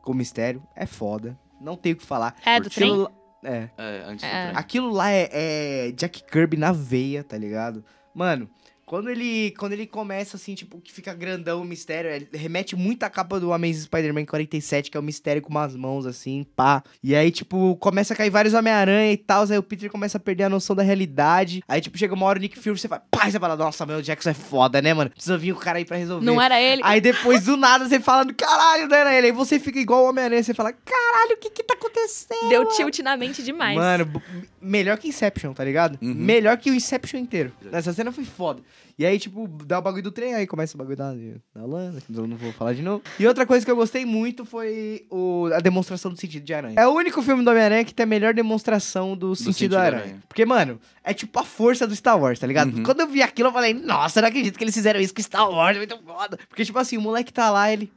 Speaker 1: com o mistério é foda. Não tenho o que falar.
Speaker 3: É, do trem?
Speaker 1: Aquilo lá- É.
Speaker 2: É, antes
Speaker 3: É.
Speaker 2: do trem.
Speaker 1: Aquilo lá é, é Jack Kirby na veia, tá ligado? Mano, quando ele, quando ele começa assim, tipo, que fica grandão o mistério, ele remete muito à capa do Amazing Spider-Man 47, que é o mistério com umas mãos assim, pá. E aí, tipo, começa a cair vários Homem-Aranha e tal, aí o Peter começa a perder a noção da realidade. Aí, tipo, chega uma hora o Nick Fury, você vai, pá, você fala, nossa, meu, o Jackson é foda, né, mano? Precisa vir o cara aí pra resolver.
Speaker 3: Não era ele.
Speaker 1: Aí depois do nada você fala, caralho, não era ele. Aí você fica igual o Homem-Aranha, você fala, caralho, o que que tá acontecendo?
Speaker 3: Deu tilt na mente demais.
Speaker 1: Mano, melhor que Inception, tá ligado?
Speaker 2: Uhum.
Speaker 1: Melhor que o Inception inteiro. Essa cena foi foda. E aí, tipo, dá o bagulho do trem, aí começa o bagulho da, da lana, que eu não vou falar de novo. E outra coisa que eu gostei muito foi o, a demonstração do sentido de aranha. É o único filme do Homem-Aranha que tem a melhor demonstração do, sentido,
Speaker 2: sentido
Speaker 1: da aranha.
Speaker 2: aranha.
Speaker 1: Porque, mano, é tipo a força do Star Wars, tá ligado?
Speaker 2: Uhum.
Speaker 1: Quando eu vi aquilo, eu falei, nossa, não acredito que eles fizeram isso com Star Wars, é muito foda. Porque, tipo assim, o moleque tá lá, ele.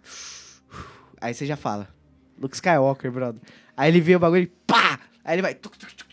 Speaker 1: Aí você já fala. Luke Skywalker, brother. Aí ele vê o bagulho e pá! Aí ele vai. tuc, tuc, tuc.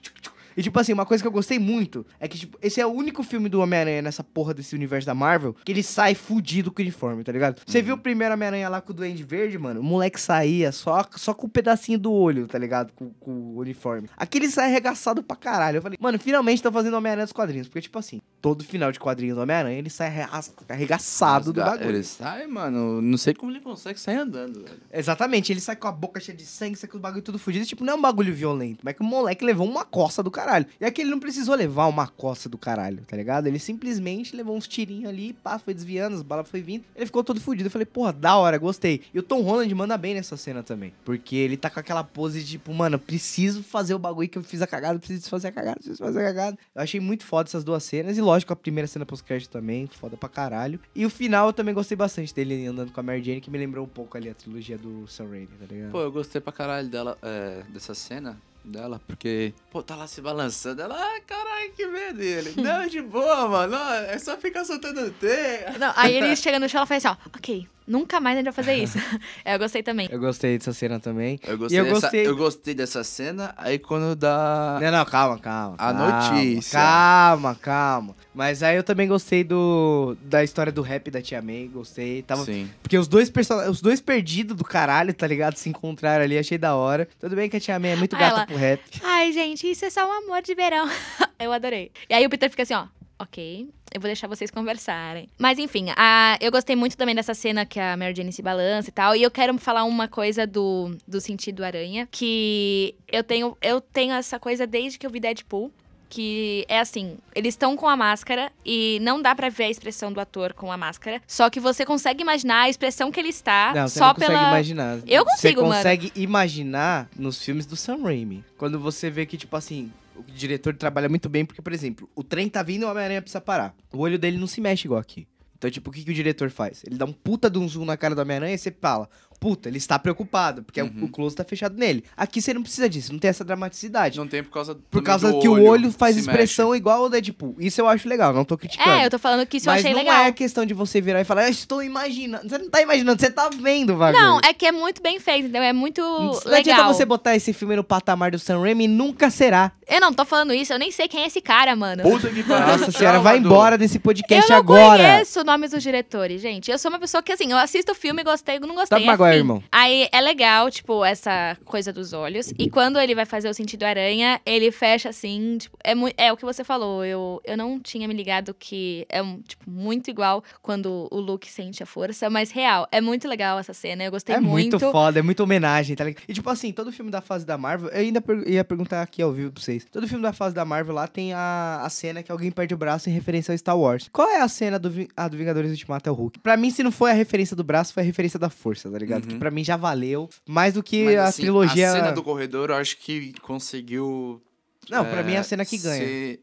Speaker 1: E tipo assim, uma coisa que eu gostei muito é que, tipo, esse é o único filme do Homem-Aranha nessa porra desse universo da Marvel que ele sai fudido com o uniforme, tá ligado? Você viu o primeiro Homem-Aranha lá com o Duende Verde, mano? O moleque saía só, só com o pedacinho do olho, tá ligado? Com, com o uniforme. Aqui ele sai arregaçado pra caralho. Eu falei, mano, finalmente tô fazendo Homem-Aranha dos quadrinhos. Porque, tipo assim, todo final de quadrinho do Homem-Aranha ele sai arrega- arregaçado do bagulho.
Speaker 2: Ele sai, mano. Não sei como ele consegue sair andando, velho.
Speaker 1: Exatamente, ele sai com a boca cheia de sangue, sai com o bagulho tudo fudido. Tipo, não é um bagulho violento, mas que o moleque levou uma coça do caralho. E aqui ele não precisou levar uma coça do caralho, tá ligado? Ele simplesmente levou uns tirinhos ali, pá, foi desviando, as balas foi vindo. Ele ficou todo fudido. Eu falei, porra, da hora, gostei. E o Tom Holland manda bem nessa cena também. Porque ele tá com aquela pose de, tipo, mano, preciso fazer o bagulho que eu fiz a cagada, preciso fazer a cagada, preciso fazer a cagada. Eu achei muito foda essas duas cenas. E lógico, a primeira cena pós-crédito também, foda pra caralho. E o final eu também gostei bastante dele andando com a Mary Jane, que me lembrou um pouco ali a trilogia do Sam Raimi, tá ligado?
Speaker 2: Pô, eu gostei pra caralho dela, é, dessa cena dela, porque, pô, tá lá se balançando. Ela, ah, caralho, que medo dele. Não, de boa, mano. É só ficar soltando teia.
Speaker 3: Não, aí ele chega no chão e ela faz assim, ó, ok, nunca mais a gente vai fazer isso. É, eu gostei também.
Speaker 1: Eu gostei dessa cena também.
Speaker 2: Eu gostei,
Speaker 1: eu
Speaker 2: dessa,
Speaker 1: gostei-
Speaker 2: eu gostei dessa cena, aí quando dá...
Speaker 1: Não, não, calma, calma.
Speaker 2: A
Speaker 1: calma,
Speaker 2: notícia.
Speaker 1: Calma, calma. Mas aí eu também gostei do da história do rap da Tia May, gostei. Tava,
Speaker 2: Sim.
Speaker 1: porque os dois person... os dois perdidos do caralho, tá ligado? Se encontraram ali, achei da hora. Tudo bem que a Tia May é muito
Speaker 3: Ah,
Speaker 1: gata
Speaker 3: ela-
Speaker 1: pro rap.
Speaker 3: Ai, gente, isso é só um amor de verão. eu adorei. E aí o Peter fica assim, ó, ok, eu vou deixar vocês conversarem. Mas enfim, a, eu gostei muito também dessa cena que a Mary Jane se balança e tal. E eu quero falar uma coisa do, do sentido aranha, que eu tenho, eu tenho essa coisa desde que eu vi Deadpool. Que é assim, eles estão com a máscara e não dá pra ver a expressão do ator com a máscara. Só que você consegue imaginar a expressão que ele está
Speaker 1: Não, você
Speaker 3: só
Speaker 1: não consegue
Speaker 3: pela.
Speaker 1: imaginar.
Speaker 3: Eu consigo,
Speaker 1: Você
Speaker 3: mano.
Speaker 1: consegue imaginar nos filmes do Sam Raimi. Quando você vê que, tipo assim, o diretor trabalha muito bem, porque, por exemplo, o trem tá vindo e o Homem-Aranha precisa parar. O olho dele não se mexe igual aqui. Então, tipo, o que, que o diretor faz? Ele dá um puta de um zoom na cara do Homem-Aranha e você fala, puta, ele está preocupado, porque
Speaker 2: Uhum.
Speaker 1: o close tá fechado nele. Aqui você não precisa disso, não tem essa dramaticidade.
Speaker 2: Não tem por causa
Speaker 1: Por causa
Speaker 2: do
Speaker 1: que o olho faz expressão igual ao Deadpool. Isso eu acho legal, não tô criticando.
Speaker 3: É, eu tô falando que isso
Speaker 1: Mas
Speaker 3: eu achei
Speaker 1: não
Speaker 3: legal.
Speaker 1: é questão de você virar e falar, eu estou imaginando. Você não tá imaginando, você tá vendo o bagulho.
Speaker 3: Não, é que é muito bem feito, entendeu? É muito
Speaker 1: Não adianta
Speaker 3: legal.
Speaker 1: você botar esse filme no patamar do Sam Raimi, nunca será.
Speaker 3: Eu não tô falando isso, eu nem sei quem é esse cara, mano.
Speaker 2: Puta que pariu.
Speaker 1: Nossa senhora, vai embora desse
Speaker 3: Eu
Speaker 1: podcast
Speaker 3: não
Speaker 1: agora.
Speaker 3: conheço nomes dos diretores, gente. Eu sou uma pessoa que, assim, eu assisto o filme, gostei, não gostei.
Speaker 1: Tobey Maguire,
Speaker 3: fim.
Speaker 1: irmão.
Speaker 3: Aí é legal, tipo, essa coisa dos olhos. E quando ele vai fazer o sentido aranha, ele fecha assim, tipo, é, é o que você falou. Eu, eu não tinha me ligado que é, um, tipo, muito igual quando o Luke sente a força, mas real, é muito legal essa cena. Eu gostei
Speaker 1: É muito.
Speaker 3: muito.
Speaker 1: foda, é muita homenagem, tá ligado? E tipo assim, todo filme da fase da Marvel, eu ainda per- ia perguntar aqui ao vivo pra vocês. Todo filme da fase da Marvel lá tem a, a cena que alguém perde o braço em referência ao Star Wars. Qual é a cena do, a do Vingadores Ultimato é o Hulk? Pra mim, se não foi a referência do braço, foi a referência da força, tá ligado?
Speaker 2: Uhum.
Speaker 1: Que pra mim já valeu mais do que
Speaker 2: Mas,
Speaker 1: a
Speaker 2: assim,
Speaker 1: trilogia.
Speaker 2: A cena do corredor, eu acho que conseguiu.
Speaker 1: Não, pra
Speaker 2: é,
Speaker 1: mim é a cena que ganha.
Speaker 2: Ser,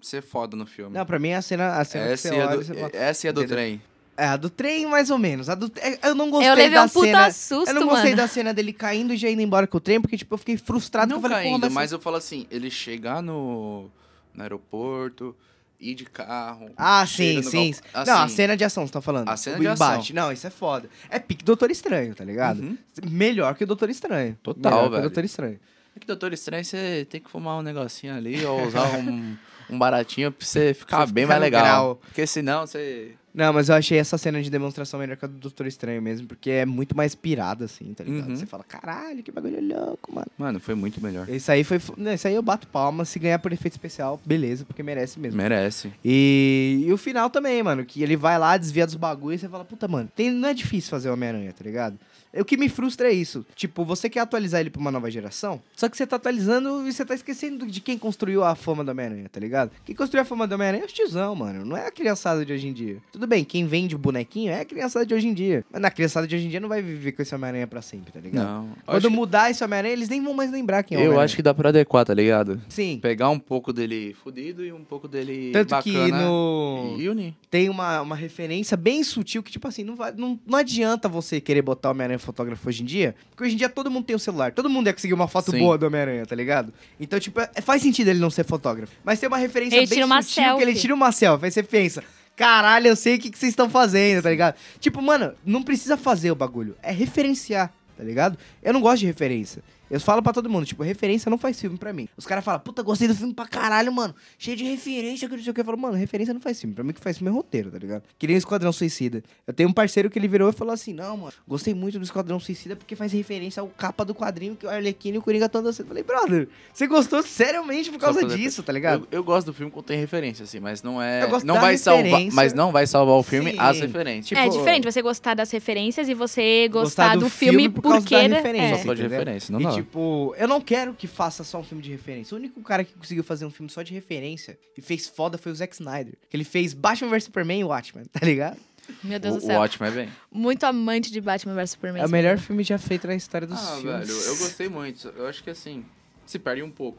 Speaker 2: ser foda no filme.
Speaker 1: Não, pra mim é a cena, a cena que
Speaker 2: essa,
Speaker 1: você
Speaker 2: e a
Speaker 1: olha
Speaker 2: do,
Speaker 1: e você fala,
Speaker 2: essa e a do
Speaker 1: Entendeu?
Speaker 2: trem.
Speaker 1: É, a do trem, mais ou menos. A do, é, eu não gostei
Speaker 3: Eu levei
Speaker 1: da
Speaker 3: um puta
Speaker 1: cena.
Speaker 3: susto,
Speaker 1: eu não gostei
Speaker 3: mano.
Speaker 1: da cena dele caindo e já indo embora com o trem, porque, tipo, eu fiquei frustrado.
Speaker 2: Não
Speaker 1: que eu falei,
Speaker 2: caindo, mas eu falo assim, ele chegar no, no aeroporto, ir de carro.
Speaker 1: Ah, sim, sim.
Speaker 2: gal-
Speaker 1: Não, a
Speaker 2: assim,
Speaker 1: cena de ação, você tá falando.
Speaker 2: A cena
Speaker 1: o
Speaker 2: de
Speaker 1: embate.
Speaker 2: ação.
Speaker 1: Não, isso é foda. É pique Doutor Estranho, tá ligado?
Speaker 2: Uhum.
Speaker 1: Melhor que o Doutor Estranho.
Speaker 2: Total,
Speaker 1: Melhor que o
Speaker 2: velho.
Speaker 1: Doutor Estranho.
Speaker 2: É que Doutor Estranho, você tem que fumar um negocinho ali ou usar um, um baratinho pra você ficar
Speaker 1: Você
Speaker 2: bem
Speaker 1: ficar
Speaker 2: mais legal.
Speaker 1: grau.
Speaker 2: Porque senão você.
Speaker 1: Não, mas eu achei essa cena de demonstração melhor que a do Doutor Estranho mesmo, porque é muito mais pirada, assim, tá ligado?
Speaker 2: Uhum.
Speaker 1: Você fala, caralho, que bagulho louco, mano.
Speaker 2: Mano, foi muito melhor.
Speaker 1: Isso aí foi. Não, isso aí eu bato palma. Se ganhar por efeito especial, beleza, porque merece mesmo.
Speaker 2: Merece.
Speaker 1: E, e o final também, mano, que ele vai lá, desvia dos bagulhos e você fala, puta, mano, tem, não é difícil fazer Homem-Aranha, tá ligado? O que me frustra é isso. Tipo, você quer atualizar ele pra uma nova geração, só que você tá atualizando e você tá esquecendo de quem construiu a fama do Homem-Aranha, tá ligado? Quem construiu a fama do Homem-Aranha é os tiozão, mano. Não é a criançada de hoje em dia. Tudo bem, quem vende o bonequinho é a criançada de hoje em dia. Mas na criançada de hoje em dia não vai viver com esse Homem-Aranha pra sempre, tá ligado?
Speaker 2: Não.
Speaker 1: Quando
Speaker 2: Acho que-
Speaker 1: mudar esse Homem-Aranha, eles nem vão mais lembrar quem é o
Speaker 2: eu acho que dá pra adequar, tá ligado?
Speaker 1: Sim.
Speaker 2: Pegar um pouco dele fudido e um pouco dele
Speaker 1: Tanto
Speaker 2: bacana
Speaker 1: que no.
Speaker 2: e unir.
Speaker 1: tem uma, uma referência bem sutil que, tipo assim, não, vai, não, não adianta você querer botar o Homem-Aranha fotógrafo hoje em dia, porque hoje em dia todo mundo tem o celular, todo mundo ia conseguir uma foto
Speaker 2: Sim.
Speaker 1: boa do Homem-Aranha, tá ligado? Então, tipo, é- faz sentido ele não ser fotógrafo. Mas tem uma referência
Speaker 3: Ele
Speaker 1: bem
Speaker 3: tira uma
Speaker 1: sutil que ele
Speaker 3: selfie.
Speaker 1: tira uma selfie. Aí você pensa, caralho, eu sei o que, que vocês estão fazendo, tá ligado? Tipo, mano, não precisa fazer o bagulho, é referenciar. tá ligado? Eu não gosto de referência. Eu falo pra todo mundo, tipo, referência não faz filme pra mim. Os caras falam, puta, gostei do filme pra caralho, mano. Cheio de referência, que não sei o que. Eu falo, mano, referência não faz filme. Pra mim, o que faz filme é roteiro, tá ligado? Que nem o Esquadrão Suicida. Eu tenho um parceiro que ele virou e falou assim: não, mano, gostei muito do Esquadrão Suicida porque faz referência ao capa do quadrinho que o Arlequino e o Coringa estão dançando. Eu falei, brother, você gostou seriamente por causa disso, tá ligado?
Speaker 2: Eu, eu gosto do filme quando tem referência, assim, mas não é.
Speaker 1: Eu gosto
Speaker 2: não
Speaker 1: da
Speaker 2: vai salvar, mas não vai salvar o filme
Speaker 1: Sim.
Speaker 2: as referências.
Speaker 1: Tipo,
Speaker 3: é diferente você gostar das referências e você
Speaker 1: Gostar
Speaker 3: gostar,
Speaker 1: do
Speaker 3: do, filme,
Speaker 1: filme por causa
Speaker 3: porque...
Speaker 1: da
Speaker 3: né?
Speaker 1: referência.
Speaker 3: É.
Speaker 2: Só pode
Speaker 1: entendeu?
Speaker 2: referência, não dá.
Speaker 1: Tipo, eu não quero que faça só um filme de referência. O único cara que conseguiu fazer um filme só de referência e fez foda foi o Zack Snyder. Que ele fez Batman vs Superman e Watchmen, tá ligado?
Speaker 3: Meu Deus
Speaker 2: o,
Speaker 3: do
Speaker 2: o
Speaker 3: céu.
Speaker 2: ótimo é bem.
Speaker 3: Muito amante de Batman vs Superman.
Speaker 1: É o melhor filme já feito na história dos
Speaker 2: Ah,
Speaker 1: filmes.
Speaker 2: velho, eu gostei muito. Eu acho que assim, se perde um pouco.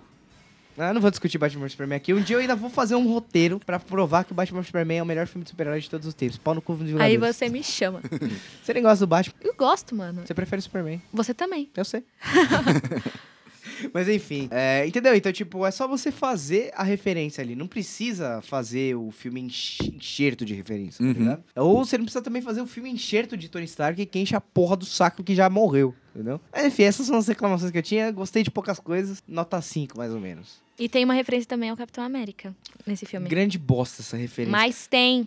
Speaker 1: Ah, eu não vou discutir Batman Superman aqui. Um dia eu ainda vou fazer um roteiro pra provar que o Batman Superman é o melhor filme de super-herói de todos os tempos. Pau no cu dos
Speaker 3: Aí você me chama.
Speaker 1: Você nem gosta do Batman,
Speaker 3: Eu gosto, mano.
Speaker 1: você prefere o Superman.
Speaker 3: Você também.
Speaker 1: Eu sei. Mas enfim, é, entendeu? Então, tipo, é só você fazer a referência ali. Não precisa fazer o filme enx- enxerto de referência, tá
Speaker 2: Uhum.
Speaker 1: ligado? Ou você não precisa também fazer o filme enxerto de Tony Stark que enche a porra do saco que já morreu, entendeu? Mas, enfim, essas são as reclamações que eu tinha. Gostei de poucas coisas. Nota 5, mais ou menos.
Speaker 3: E tem uma referência também ao Capitão América nesse filme.
Speaker 1: Grande bosta essa referência.
Speaker 3: Mas tem.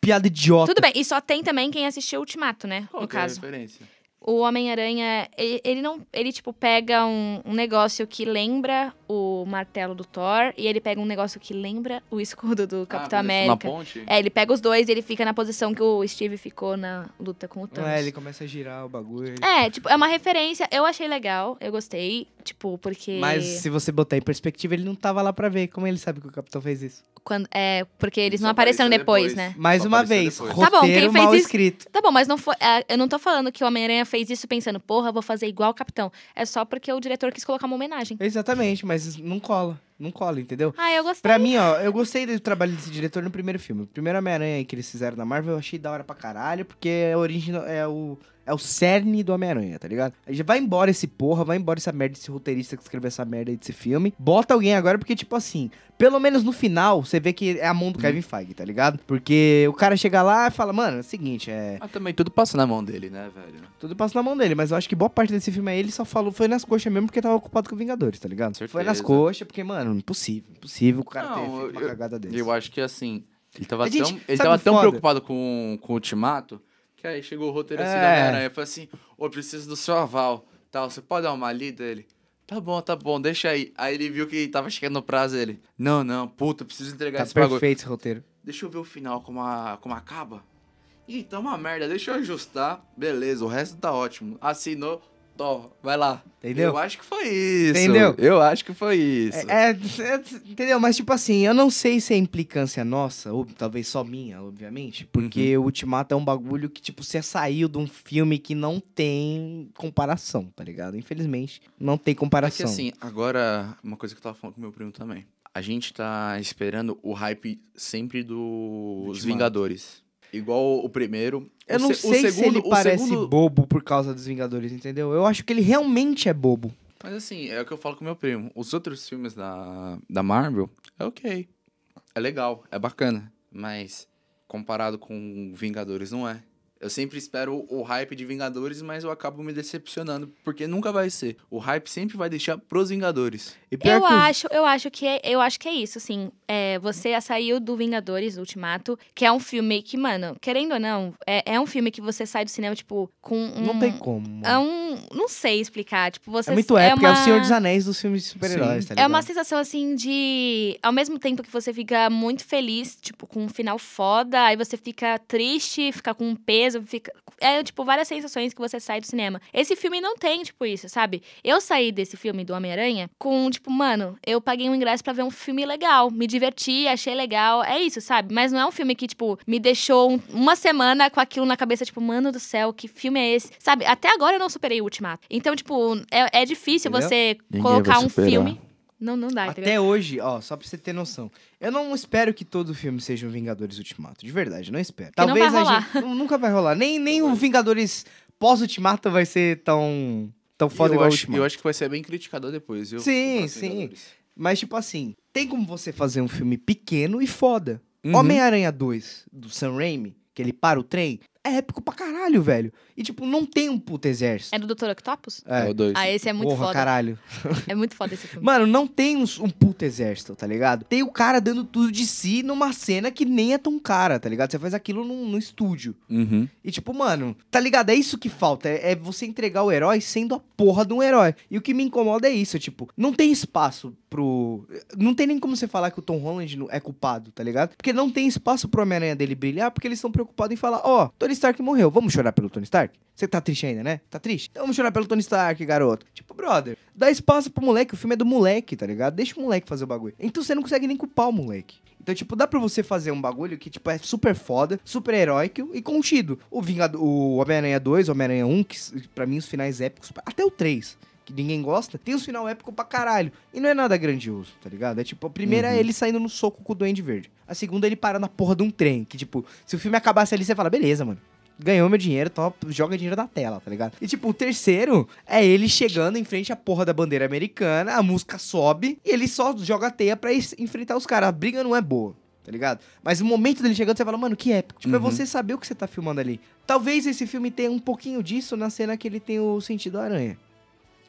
Speaker 1: Piada idiota.
Speaker 3: Tudo bem, e só tem também quem assistiu Ultimato, né?
Speaker 2: Qual
Speaker 3: no
Speaker 2: que é a
Speaker 3: caso.
Speaker 2: referência?
Speaker 3: O Homem-Aranha, ele, ele não. Ele, tipo, pega um, um negócio que lembra o martelo do Thor e ele pega um negócio que lembra o escudo do Capitão
Speaker 2: ah, isso Na
Speaker 3: América.
Speaker 2: ponte?
Speaker 3: É, ele pega os dois e ele fica na posição que o Steve ficou na luta com o Thanos.
Speaker 1: é, ele começa a girar o bagulho.
Speaker 3: É, tipo, é uma referência. Eu achei legal, eu gostei, tipo, porque.
Speaker 1: Mas se você botar em perspectiva, ele não tava lá pra ver. Como ele sabe que o Capitão fez isso?
Speaker 3: Quando, é, porque eles
Speaker 2: Só
Speaker 3: não apareceram depois,
Speaker 2: depois.
Speaker 3: né?
Speaker 1: Mais
Speaker 2: Só
Speaker 1: uma vez,
Speaker 2: depois.
Speaker 3: Tá bom, quem
Speaker 1: roteiro
Speaker 3: fez
Speaker 1: mal
Speaker 3: isso-
Speaker 1: escrito.
Speaker 3: Tá bom, mas não foi. é, Eu não tô falando que o Homem-Aranha fez isso pensando, porra, vou fazer igual o Capitão. É só porque o diretor quis colocar uma homenagem.
Speaker 1: Exatamente, mas não cola. Não cola, entendeu?
Speaker 3: Ah, eu gostei.
Speaker 1: Pra mim, ó, eu gostei do trabalho desse diretor no primeiro filme. O primeiro Homem-Aranha que eles fizeram na Marvel eu achei da hora pra caralho, porque é origem, é o, é o cerne do Homem-Aranha, tá ligado? Aí já vai embora esse porra, vai embora essa merda, esse roteirista que escreveu essa merda aí desse filme. Bota alguém agora, porque, tipo assim, pelo menos no final, você vê que é a mão do Kevin Feige, tá ligado? Porque o cara chega lá e fala, mano, é o seguinte, é.
Speaker 2: Ah, também tudo passa na mão dele, né, velho?
Speaker 1: Tudo passa na mão dele, mas eu acho que boa parte desse filme aí ele só falou, foi nas coxas mesmo porque tava ocupado com Vingadores, tá ligado?
Speaker 2: Certeza.
Speaker 1: Foi nas coxas, porque, mano, impossível, impossível o cara ter
Speaker 2: Não,
Speaker 1: feito uma
Speaker 2: eu-
Speaker 1: cagada dessa.
Speaker 2: Eu acho que assim, ele tava
Speaker 1: gente-
Speaker 2: tão, ele tava tão
Speaker 1: foda?
Speaker 2: preocupado com, com o ultimato que aí chegou o roteiro assim
Speaker 1: É.
Speaker 2: da Homem-Aranha. Falei assim, ô, preciso do seu aval. Tal, você pode dar uma lida? Ele, tá bom, tá bom, deixa aí. Aí ele viu que tava chegando no prazo ele, não, não, puta, preciso entregar
Speaker 1: Tá
Speaker 2: esse bagulho.
Speaker 1: perfeito esse roteiro.
Speaker 2: Deixa eu ver o final como, a, como acaba. Ih, tá uma merda, deixa eu ajustar. Beleza, o resto tá ótimo. Assinou, Tó, vai lá.
Speaker 1: Entendeu?
Speaker 2: Eu acho que foi isso.
Speaker 1: Entendeu?
Speaker 2: Eu acho que foi isso.
Speaker 1: É, é- entendeu? Mas, tipo assim, eu não sei se é implicância nossa, ou talvez só minha, obviamente, porque
Speaker 2: Uhum.
Speaker 1: o Ultimato é um bagulho que, tipo, você saiu de um filme que não tem comparação, tá ligado? Infelizmente, não tem
Speaker 2: É que
Speaker 1: comparação.
Speaker 2: assim, agora, uma coisa que eu tava falando com meu primo também. A gente tá esperando o hype sempre dos
Speaker 1: Ultimato.
Speaker 2: Vingadores. Igual o primeiro.
Speaker 1: eu
Speaker 2: O
Speaker 1: não
Speaker 2: se-
Speaker 1: sei se
Speaker 2: segundo-
Speaker 1: ele
Speaker 2: o
Speaker 1: parece
Speaker 2: segundo-
Speaker 1: bobo por causa dos Vingadores, entendeu? Eu acho que ele realmente é bobo.
Speaker 2: Mas assim, é o que eu falo com meu primo. Os outros filmes da, da Marvel, é ok. É legal, é bacana. Mas comparado com Vingadores, não é. Eu sempre espero o hype de Vingadores, mas eu acabo me decepcionando, porque nunca vai ser. O hype sempre vai deixar pros Vingadores.
Speaker 1: E
Speaker 3: Eu
Speaker 1: que
Speaker 3: acho, eu acho que é, eu acho que é isso, assim. É, você saiu do Vingadores, do Ultimato, que é um filme que, mano, querendo ou não, é, é um filme que você sai do cinema, tipo, com um.
Speaker 1: Não tem como.
Speaker 3: É um. Não sei explicar. Tipo, você.
Speaker 1: É muito épico, é,
Speaker 3: uma-
Speaker 1: o Senhor dos Anéis dos filmes de super-heróis, tá ligado?
Speaker 3: É uma sensação assim de. Ao mesmo tempo que você fica muito feliz, tipo, com um final foda, aí você fica triste, fica com um peso, fica. É, tipo, várias sensações que você sai do cinema. Esse filme não tem, tipo, isso, sabe? Eu saí desse filme do Homem-Aranha com, tipo, mano, eu paguei um ingresso pra ver um filme legal, me diverti, achei legal. É isso, sabe? Mas não é um filme que, tipo, me deixou um- uma semana com aquilo na cabeça, tipo, mano do céu, que filme é esse? Sabe? Até agora eu não superei o Ultimato. Então, tipo, é, é difícil
Speaker 1: Entendeu?
Speaker 3: você
Speaker 2: Ninguém
Speaker 3: colocar um filme. Não, não dá, entendeu?
Speaker 1: Até hoje, ó, só pra você ter noção. Eu não espero que todo filme seja um Vingadores Ultimato. De verdade, não espero.
Speaker 3: Que não vai
Speaker 1: a gente. nu- Nunca vai rolar. Nem, nem o Vingadores pós-Ultimato vai ser tão. tão foda
Speaker 2: eu
Speaker 1: igual o
Speaker 2: acho,
Speaker 1: Ultimato.
Speaker 2: eu acho que vai ser bem criticador depois, viu?
Speaker 1: Sim, sim. Mas, tipo assim, tem como você fazer um filme pequeno e foda.
Speaker 2: Uhum.
Speaker 1: Homem-Aranha 2, do Sam Raimi, que ele para o trem, é épico pra caralho, velho. E, tipo, não tem um puto exército.
Speaker 3: É do Dr. Octopus?
Speaker 2: É, o 2.
Speaker 3: Ah, esse é muito
Speaker 1: Porra,
Speaker 3: foda.
Speaker 1: caralho.
Speaker 3: É muito foda esse filme.
Speaker 1: Mano, não tem um, um puto exército, tá ligado? Tem o cara dando tudo de si numa cena que nem é tão cara, tá ligado? Você faz aquilo num, num estúdio.
Speaker 2: Uhum.
Speaker 1: E tipo, mano, tá ligado? É isso que falta. É, é você entregar o herói sendo a porra de um herói. E o que me incomoda é isso, tipo, não tem espaço pro. Não tem nem como você falar que o Tom Holland não- é culpado, tá ligado? Porque não tem espaço pro Homem-Aranha dele brilhar, porque eles estão preocupados em falar, ó, Tony Stark morreu, vamos chorar pelo Tony Stark? Você tá triste ainda, né? Tá triste? Então vamos chorar pelo Tony Stark, garoto. Tipo, brother, dá espaço pro moleque, o filme é do moleque, tá ligado? Deixa o moleque fazer o bagulho. Então você não consegue nem culpar o moleque. Então, tipo, dá pra você fazer um bagulho que, tipo, é super foda, super heróico e contido. O Vingado, o Homem-Aranha 2, o Homem-Aranha 1, que pra mim os finais épicos, até o 3, que ninguém gosta, tem os final épico pra caralho. E não é nada grandioso, tá ligado? É tipo, a primeira é ele saindo no soco com o Duende Verde. A segunda é ele para na porra de um trem, que tipo, se o filme acabasse ali, você fala, beleza, mano. Ganhou meu dinheiro, top, joga dinheiro na tela, tá ligado? E tipo, o terceiro é ele chegando em frente à porra da bandeira americana, a música sobe e ele só joga a teia pra enfrentar os caras. A briga não é boa, tá ligado? Mas o momento dele chegando, você fala, mano, que épico. Tipo, é
Speaker 2: Uhum.
Speaker 1: você saber o que você tá filmando ali. Talvez esse filme tenha um pouquinho disso na cena que ele tem o sentido aranha.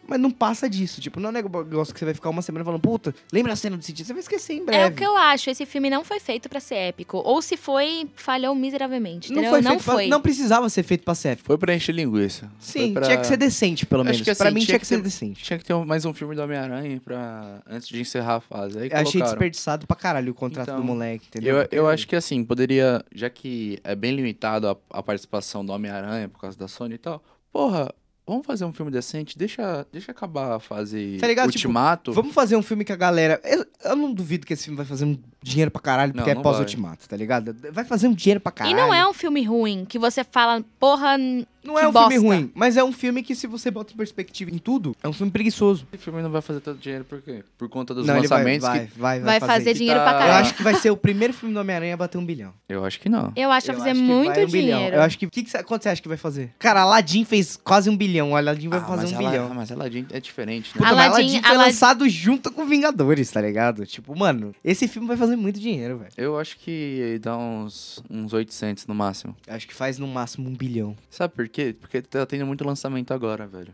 Speaker 1: Mas não passa disso. Tipo, não é um negócio que você vai ficar uma semana falando, puta, lembra a cena do sentido? Você vai esquecer em breve.
Speaker 3: É o que eu acho. Esse filme não foi feito pra ser épico. Ou se foi, falhou miseravelmente.
Speaker 1: Não
Speaker 3: entendeu?
Speaker 1: foi
Speaker 3: não
Speaker 1: feito pra-
Speaker 3: foi.
Speaker 1: não precisava ser feito pra ser épico.
Speaker 2: Foi pra encher linguiça.
Speaker 1: Sim,
Speaker 2: Foi pra-
Speaker 1: tinha que ser decente, pelo
Speaker 2: Acho
Speaker 1: menos.
Speaker 2: que assim,
Speaker 1: pra mim
Speaker 2: tinha
Speaker 1: tinha
Speaker 2: que
Speaker 1: que ser
Speaker 2: ter-
Speaker 1: decente.
Speaker 2: Tinha que ter mais um filme do Homem-Aranha pra... antes de encerrar a fase. Aí
Speaker 1: Eu achei
Speaker 2: colocaram.
Speaker 1: desperdiçado pra caralho o contrato
Speaker 2: Então,
Speaker 1: do moleque, entendeu?
Speaker 2: Eu, eu acho que assim, poderia, já que é bem limitado a, a participação do Homem-Aranha por causa da Sony e tal, porra, vamos fazer um filme decente, deixa, deixa acabar a fase
Speaker 1: Tá ligado? Tipo,
Speaker 2: Ultimato.
Speaker 1: Vamos fazer um filme que a galera. Eu, eu não duvido que esse filme vai fazer um dinheiro pra caralho, porque
Speaker 2: Não,
Speaker 1: é
Speaker 2: não
Speaker 1: pós-ultimato, tá ligado? Vai fazer um dinheiro pra
Speaker 3: E
Speaker 1: caralho.
Speaker 3: não é um filme ruim, que você fala, porra,
Speaker 1: Não é um
Speaker 3: bosta.
Speaker 1: filme ruim, mas é um filme que, se você bota em perspectiva em tudo, é um filme preguiçoso.
Speaker 2: Esse filme não vai fazer tanto dinheiro por quê? Por conta dos
Speaker 1: não, ele vai,
Speaker 2: lançamentos
Speaker 1: vai,
Speaker 2: que...
Speaker 1: vai,
Speaker 3: vai fazer
Speaker 1: isso.
Speaker 3: dinheiro
Speaker 2: tá-
Speaker 3: pra
Speaker 1: Eu
Speaker 3: caralho.
Speaker 1: acho que vai ser o primeiro filme do Homem-Aranha a bater um bilhão.
Speaker 2: Eu acho que não.
Speaker 3: Eu acho que vai fazer
Speaker 1: acho
Speaker 3: muito
Speaker 1: vai um bilhão.
Speaker 3: dinheiro.
Speaker 1: Eu acho que. que que você- quanto você acha que vai fazer? Cara, Aladdin fez quase um bilhão. O Aladdin vai
Speaker 2: Ah,
Speaker 1: fazer um
Speaker 2: Ala-
Speaker 1: bilhão.
Speaker 2: Mas Aladdin é diferente, né?
Speaker 1: Puta,
Speaker 3: Aladdin-
Speaker 1: Aladdin foi
Speaker 3: Aladdin-
Speaker 1: lançado junto com Vingadores, tá ligado? Tipo, mano, esse filme vai fazer muito dinheiro, velho.
Speaker 2: Eu acho que dá uns, uns 800 no máximo.
Speaker 1: Acho que faz no máximo um bilhão.
Speaker 2: Sabe por quê? Porque tá tendo muito lançamento agora, velho.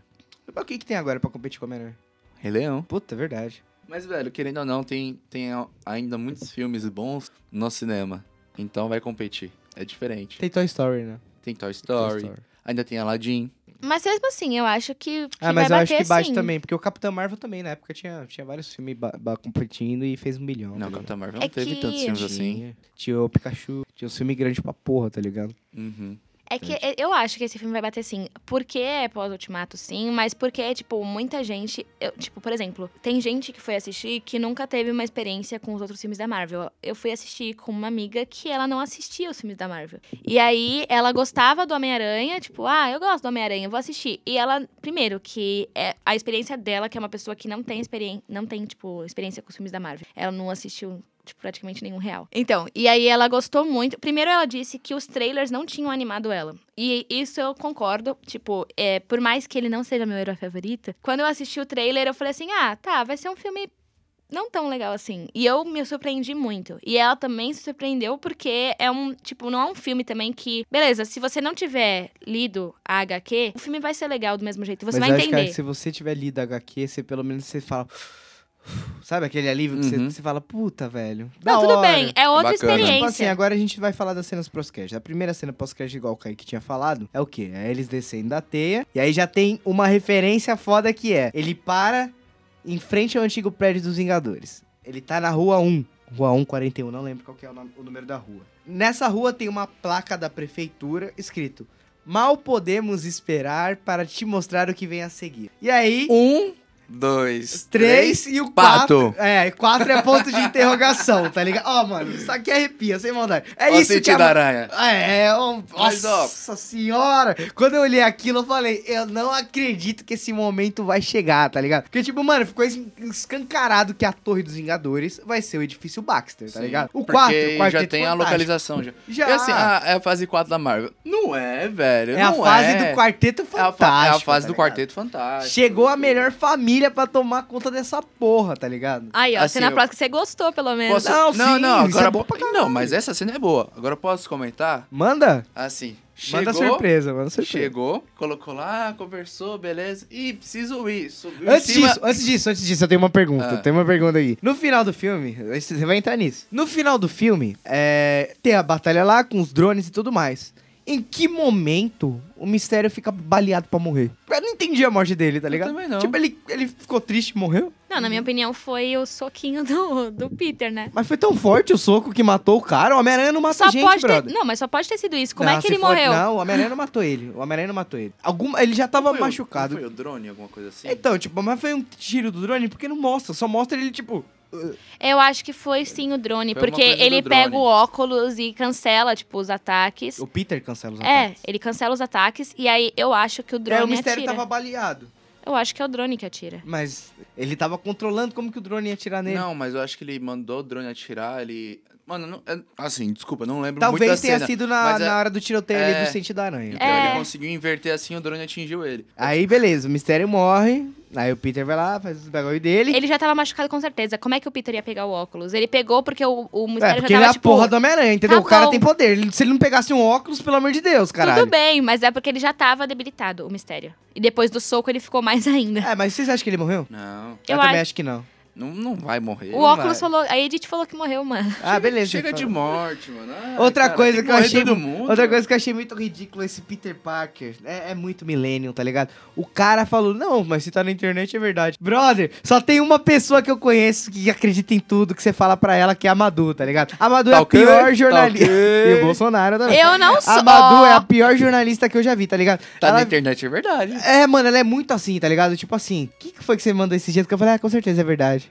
Speaker 1: Mas o que, que tem agora pra competir com a Homem-Aranha?
Speaker 2: Rei Leão.
Speaker 1: Puta, é verdade.
Speaker 2: Mas, velho, querendo ou não, tem, tem ainda muitos filmes bons no cinema. Então vai competir. É diferente.
Speaker 1: Tem Toy Story, né?
Speaker 2: Tem Toy Story, ainda tem Aladdin.
Speaker 3: Mas mesmo assim, eu acho que, que
Speaker 1: Ah, mas
Speaker 3: vai
Speaker 1: eu acho que bate
Speaker 3: sim.
Speaker 1: também, porque o Capitão Marvel também, na época, tinha, tinha vários filmes competindo e fez um bilhão.
Speaker 2: Não,
Speaker 1: tá?
Speaker 2: Capitão Marvel
Speaker 3: É
Speaker 2: não teve
Speaker 3: que-
Speaker 2: tantos filmes assim.
Speaker 1: Tinha, tinha o Pikachu, tinha um filme grande pra porra, tá ligado?
Speaker 2: Uhum.
Speaker 3: É que é- eu acho que esse filme vai bater sim. Porque é pós-ultimato, sim, mas porque, tipo, muita gente. eu- tipo, por exemplo, tem gente que foi assistir que nunca teve uma experiência com os outros filmes da Marvel. Eu fui assistir com uma amiga que ela não assistia os filmes da Marvel. E aí ela gostava do Homem-Aranha, tipo, ah, eu gosto do Homem-Aranha, vou assistir. E ela, primeiro, que é a experiência dela, que é uma pessoa que não tem experiência, não tem, tipo, experiência com os filmes da Marvel. Ela não assistiu tipo, praticamente nenhum real. Então, e aí ela gostou muito. Primeiro ela disse que os trailers não tinham animado ela. E isso eu concordo. Tipo, é, por mais que ele não seja meu herói favorito, quando eu assisti o trailer, eu falei assim: ah, tá, vai ser um filme não tão legal assim. E eu me surpreendi muito. E ela também se surpreendeu porque é um, tipo, não é um filme também que, beleza, se você não tiver lido a HQ, o filme vai ser legal do mesmo jeito, você
Speaker 1: Mas
Speaker 3: vai
Speaker 1: eu acho que
Speaker 3: entender.
Speaker 1: se você tiver lido a HQ, você pelo menos você fala. Sabe aquele alívio que você,
Speaker 2: Uhum.
Speaker 1: você fala, puta, velho.
Speaker 3: Não, tudo
Speaker 1: hora.
Speaker 3: bem, é outra
Speaker 2: Bacana.
Speaker 3: experiência.
Speaker 1: Tipo assim, agora a gente vai falar das cenas pós-crédito. A primeira cena pós-crédito, igual o Kaique tinha falado, é o quê? É eles descendo da teia. E aí já tem uma referência foda que é: ele para em frente ao antigo prédio dos Vingadores. Ele tá na rua 1. Rua 141, não lembro qual que é o, nome- o número da rua. Nessa rua tem uma placa da prefeitura escrito: Mal podemos esperar para te mostrar o que vem a seguir. E aí.
Speaker 2: Um, dois,
Speaker 1: Três e o
Speaker 2: pato.
Speaker 1: quatro. É, quatro é ponto de interrogação, tá ligado? Ó, mano, isso aqui arrepia, sem maldade. É
Speaker 2: Ó o
Speaker 1: isso que a...
Speaker 2: aranha.
Speaker 1: É, é, ó,
Speaker 2: Mas, ó.
Speaker 1: nossa senhora. Quando eu olhei aquilo, eu falei, eu não acredito que esse momento vai chegar, tá ligado? Porque, tipo, mano, ficou es- escancarado que a Torre dos Vingadores vai ser o edifício Baxter, tá
Speaker 2: Sim,
Speaker 1: ligado? O quarto, o quarteto
Speaker 2: já tem a
Speaker 1: Fantástico.
Speaker 2: localização. Já.
Speaker 1: Já.
Speaker 2: E assim, ah, é a fase 4 da Marvel. Não é, velho.
Speaker 1: É a
Speaker 2: não
Speaker 1: fase
Speaker 2: é.
Speaker 1: do Quarteto
Speaker 2: É a, fa- é a
Speaker 1: Fantástico.
Speaker 2: fase
Speaker 1: tá
Speaker 2: do
Speaker 1: ligado?
Speaker 2: Quarteto Fantástico.
Speaker 1: Chegou a melhor família pra tomar conta dessa porra, tá ligado?
Speaker 3: Aí, ó,
Speaker 2: Assim,
Speaker 3: cena
Speaker 2: eu-
Speaker 3: próxima que você gostou, pelo menos.
Speaker 2: Posso...
Speaker 1: Não,
Speaker 2: não,
Speaker 1: sim,
Speaker 2: não,
Speaker 1: isso
Speaker 2: agora
Speaker 1: é bom pra
Speaker 2: Não, mas essa cena é boa. Agora posso comentar?
Speaker 1: Manda.
Speaker 2: Assim,
Speaker 1: Manda
Speaker 2: Chegou,
Speaker 1: surpresa, manda surpresa.
Speaker 2: Chegou, colocou lá, conversou, beleza. E preciso ir. Subiu em
Speaker 1: Antes
Speaker 2: cima.
Speaker 1: disso, antes disso, antes disso, eu tenho uma pergunta.
Speaker 2: Ah.
Speaker 1: Eu tenho uma pergunta aí. No final do filme, você vai entrar nisso. No final do filme, é, tem a batalha lá com os drones e tudo mais. Em que momento o mistério fica baleado pra morrer? Eu não entendi a morte dele, tá
Speaker 2: Eu
Speaker 1: ligado?
Speaker 2: também não.
Speaker 1: Tipo, ele, ele ficou triste e morreu?
Speaker 3: Não, na minha opinião, foi o soquinho do, do Peter, né?
Speaker 1: Mas foi tão forte o soco que matou o cara. O Homem-Aranha não mata
Speaker 3: Só
Speaker 1: gente,
Speaker 3: pode ter.
Speaker 1: brother.
Speaker 3: Não, mas só pode ter sido isso. Como
Speaker 1: Não,
Speaker 3: é que
Speaker 1: se
Speaker 3: ele
Speaker 1: for-
Speaker 3: morreu?
Speaker 1: Não, o Homem-Aranha não matou ele. O Homem-Aranha não matou ele. Algum, ele já tava
Speaker 2: Foi o-
Speaker 1: machucado.
Speaker 2: Foi o drone, alguma coisa assim?
Speaker 1: Então, tipo, mas foi um tiro do drone porque não mostra. Só mostra ele, tipo...
Speaker 3: Eu acho que foi sim o drone,
Speaker 2: Foi
Speaker 3: porque ele
Speaker 2: do
Speaker 3: pega
Speaker 2: drone.
Speaker 3: o óculos e cancela, tipo, os ataques.
Speaker 1: O Peter cancela os
Speaker 3: É,
Speaker 1: ataques.
Speaker 3: ele cancela os ataques e aí eu acho que o drone
Speaker 1: É, o mistério
Speaker 3: atira.
Speaker 1: tava baleado.
Speaker 3: Eu acho que é o drone que atira.
Speaker 1: Mas ele tava controlando como que o drone ia atirar nele.
Speaker 2: Não, mas eu acho que ele mandou o drone atirar, ele... Mano, não, é- assim, desculpa, não lembro muito
Speaker 1: Talvez
Speaker 2: da
Speaker 1: tenha
Speaker 2: cena.
Speaker 1: sido na,
Speaker 2: mas é-
Speaker 1: na hora do tiroteio ali
Speaker 2: é-
Speaker 1: do sentido da aranha.
Speaker 2: Então
Speaker 3: É.
Speaker 2: ele conseguiu inverter assim, o drone atingiu ele.
Speaker 1: Aí, beleza, o mistério morre. Aí o Peter vai lá, faz os bagulho dele.
Speaker 3: Ele já tava machucado com certeza. Como é que o Peter ia pegar o óculos? Ele pegou porque o, o
Speaker 1: É,
Speaker 3: mistério
Speaker 1: porque
Speaker 3: já
Speaker 1: ele é
Speaker 3: tava,
Speaker 1: a
Speaker 3: tipo...
Speaker 1: porra do Homem-Aranha, entendeu?
Speaker 3: tá
Speaker 1: o cara
Speaker 3: bom.
Speaker 1: tem poder. Ele- se ele não pegasse um óculos, pelo amor de Deus, caralho.
Speaker 3: Tudo bem, mas é porque ele já tava debilitado, o mistério. E depois do soco ele ficou mais ainda.
Speaker 1: É, mas vocês acham que ele morreu?
Speaker 2: Não,
Speaker 1: Eu,
Speaker 3: Eu
Speaker 1: também
Speaker 3: acho-
Speaker 1: acho que não.
Speaker 2: Não, não vai morrer.
Speaker 3: O óculos
Speaker 1: vai.
Speaker 3: falou... A Edith falou que morreu, mano.
Speaker 1: Ah, beleza.
Speaker 2: Chega
Speaker 1: então.
Speaker 2: de morte, mano. Ai,
Speaker 1: Outra
Speaker 2: cara,
Speaker 1: coisa que eu achei.
Speaker 2: todo mundo,
Speaker 1: outra
Speaker 2: mano.
Speaker 1: coisa que eu achei muito ridículo esse Peter Parker. É, é muito millennium, tá ligado? O cara falou: Não, mas se tá na internet é verdade. Brother, só tem uma pessoa que eu conheço que acredita em tudo que você fala pra ela, que é a Madu, tá ligado? A Madu é
Speaker 2: Tá
Speaker 1: a
Speaker 2: ok,
Speaker 1: pior
Speaker 2: tá
Speaker 1: jornalista.
Speaker 2: ok.
Speaker 1: E o Bolsonaro também.
Speaker 3: Eu não sou...
Speaker 1: A Madu é a pior jornalista que eu já vi, tá ligado?
Speaker 2: Tá
Speaker 1: Ela-
Speaker 2: na internet, é verdade.
Speaker 1: É, mano, ela é muito assim, tá ligado? Tipo assim, o que, que foi que você mandou esse jeito? Que eu falei, ah, com certeza é verdade.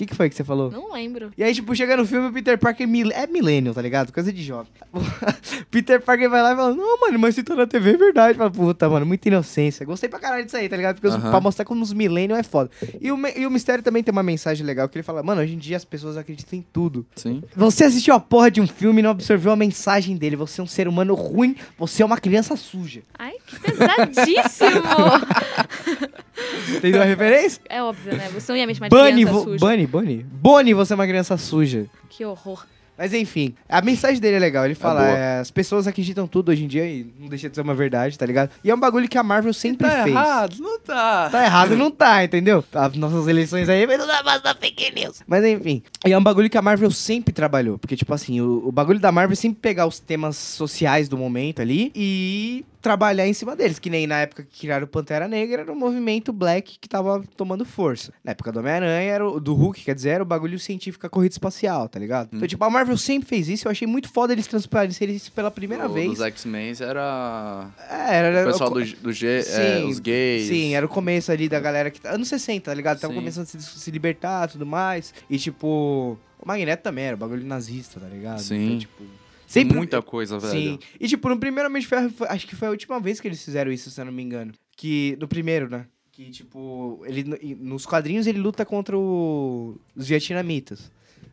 Speaker 1: O que, que foi que você falou?
Speaker 3: Não lembro.
Speaker 1: E aí, tipo, chega no filme, o Peter Parker mil- é millennial, tá ligado? Coisa de jovem. Peter Parker vai lá e fala, não, mano, mas se tá na TV é verdade. Fala, puta, mano, muita inocência. Gostei pra caralho disso aí, tá ligado? Porque os-
Speaker 2: Aham.
Speaker 1: pra mostrar como os millennials é foda. E o, e o Mistério também tem uma mensagem legal, que ele fala, mano, hoje em dia as pessoas acreditam em tudo.
Speaker 2: Sim.
Speaker 1: Você assistiu a porra de um filme e não absorveu a mensagem dele. Você é um ser humano ruim, você é uma criança suja.
Speaker 3: Ai, que pesadíssimo!
Speaker 1: Entendeu a referência?
Speaker 3: é óbvio, né? Você não ia me chamar de
Speaker 1: Bunny,
Speaker 3: criança suja.
Speaker 1: Bunny, Bunny. Bunny, você é uma criança suja.
Speaker 3: Que horror.
Speaker 1: Mas enfim, a mensagem dele é legal. Ele fala,
Speaker 2: boa.
Speaker 1: é, as pessoas acreditam tudo hoje em dia e não deixa de ser uma verdade, tá ligado? E é um bagulho que a Marvel sempre
Speaker 2: Tá
Speaker 1: fez.
Speaker 2: errado, não tá.
Speaker 1: Tá errado, não tá, entendeu? As nossas eleições aí, mas não dá mais da fake news. Mas enfim, e é um bagulho que a Marvel sempre trabalhou. Porque, tipo assim, o, o bagulho da Marvel é sempre pegar os temas sociais do momento ali e trabalhar em cima deles. Que nem na época que criaram o Pantera Negra, era o movimento black que tava tomando força. Na época do Homem-Aranha, era o, do Hulk, quer dizer, era o bagulho científico, a corrida espacial, tá ligado? Então, tipo, a Marvel sempre fez isso. Eu achei muito foda eles transparecerem isso pela primeira
Speaker 2: O
Speaker 1: vez.
Speaker 2: Dos X-Men era.
Speaker 1: É, era, era
Speaker 2: O pessoal
Speaker 1: co-
Speaker 2: do, do G, é,
Speaker 1: Sim,
Speaker 2: os gays.
Speaker 1: Sim, era o começo ali da galera que. tá- Anos 60, tá ligado? Tava
Speaker 2: Sim.
Speaker 1: começando a se, se libertar e tudo mais. E tipo. O Magneto também era, o bagulho nazista, tá ligado?
Speaker 2: Sim.
Speaker 1: Então, tipo. Sempre.
Speaker 2: muita coisa, velho.
Speaker 1: Sim. E tipo, no primeiro Homem de Ferro, foi- acho que foi a última vez que eles fizeram isso, se eu não me engano. Que. No primeiro, né? Que, tipo, ele, no- nos quadrinhos ele luta contra o- os vietnamitas.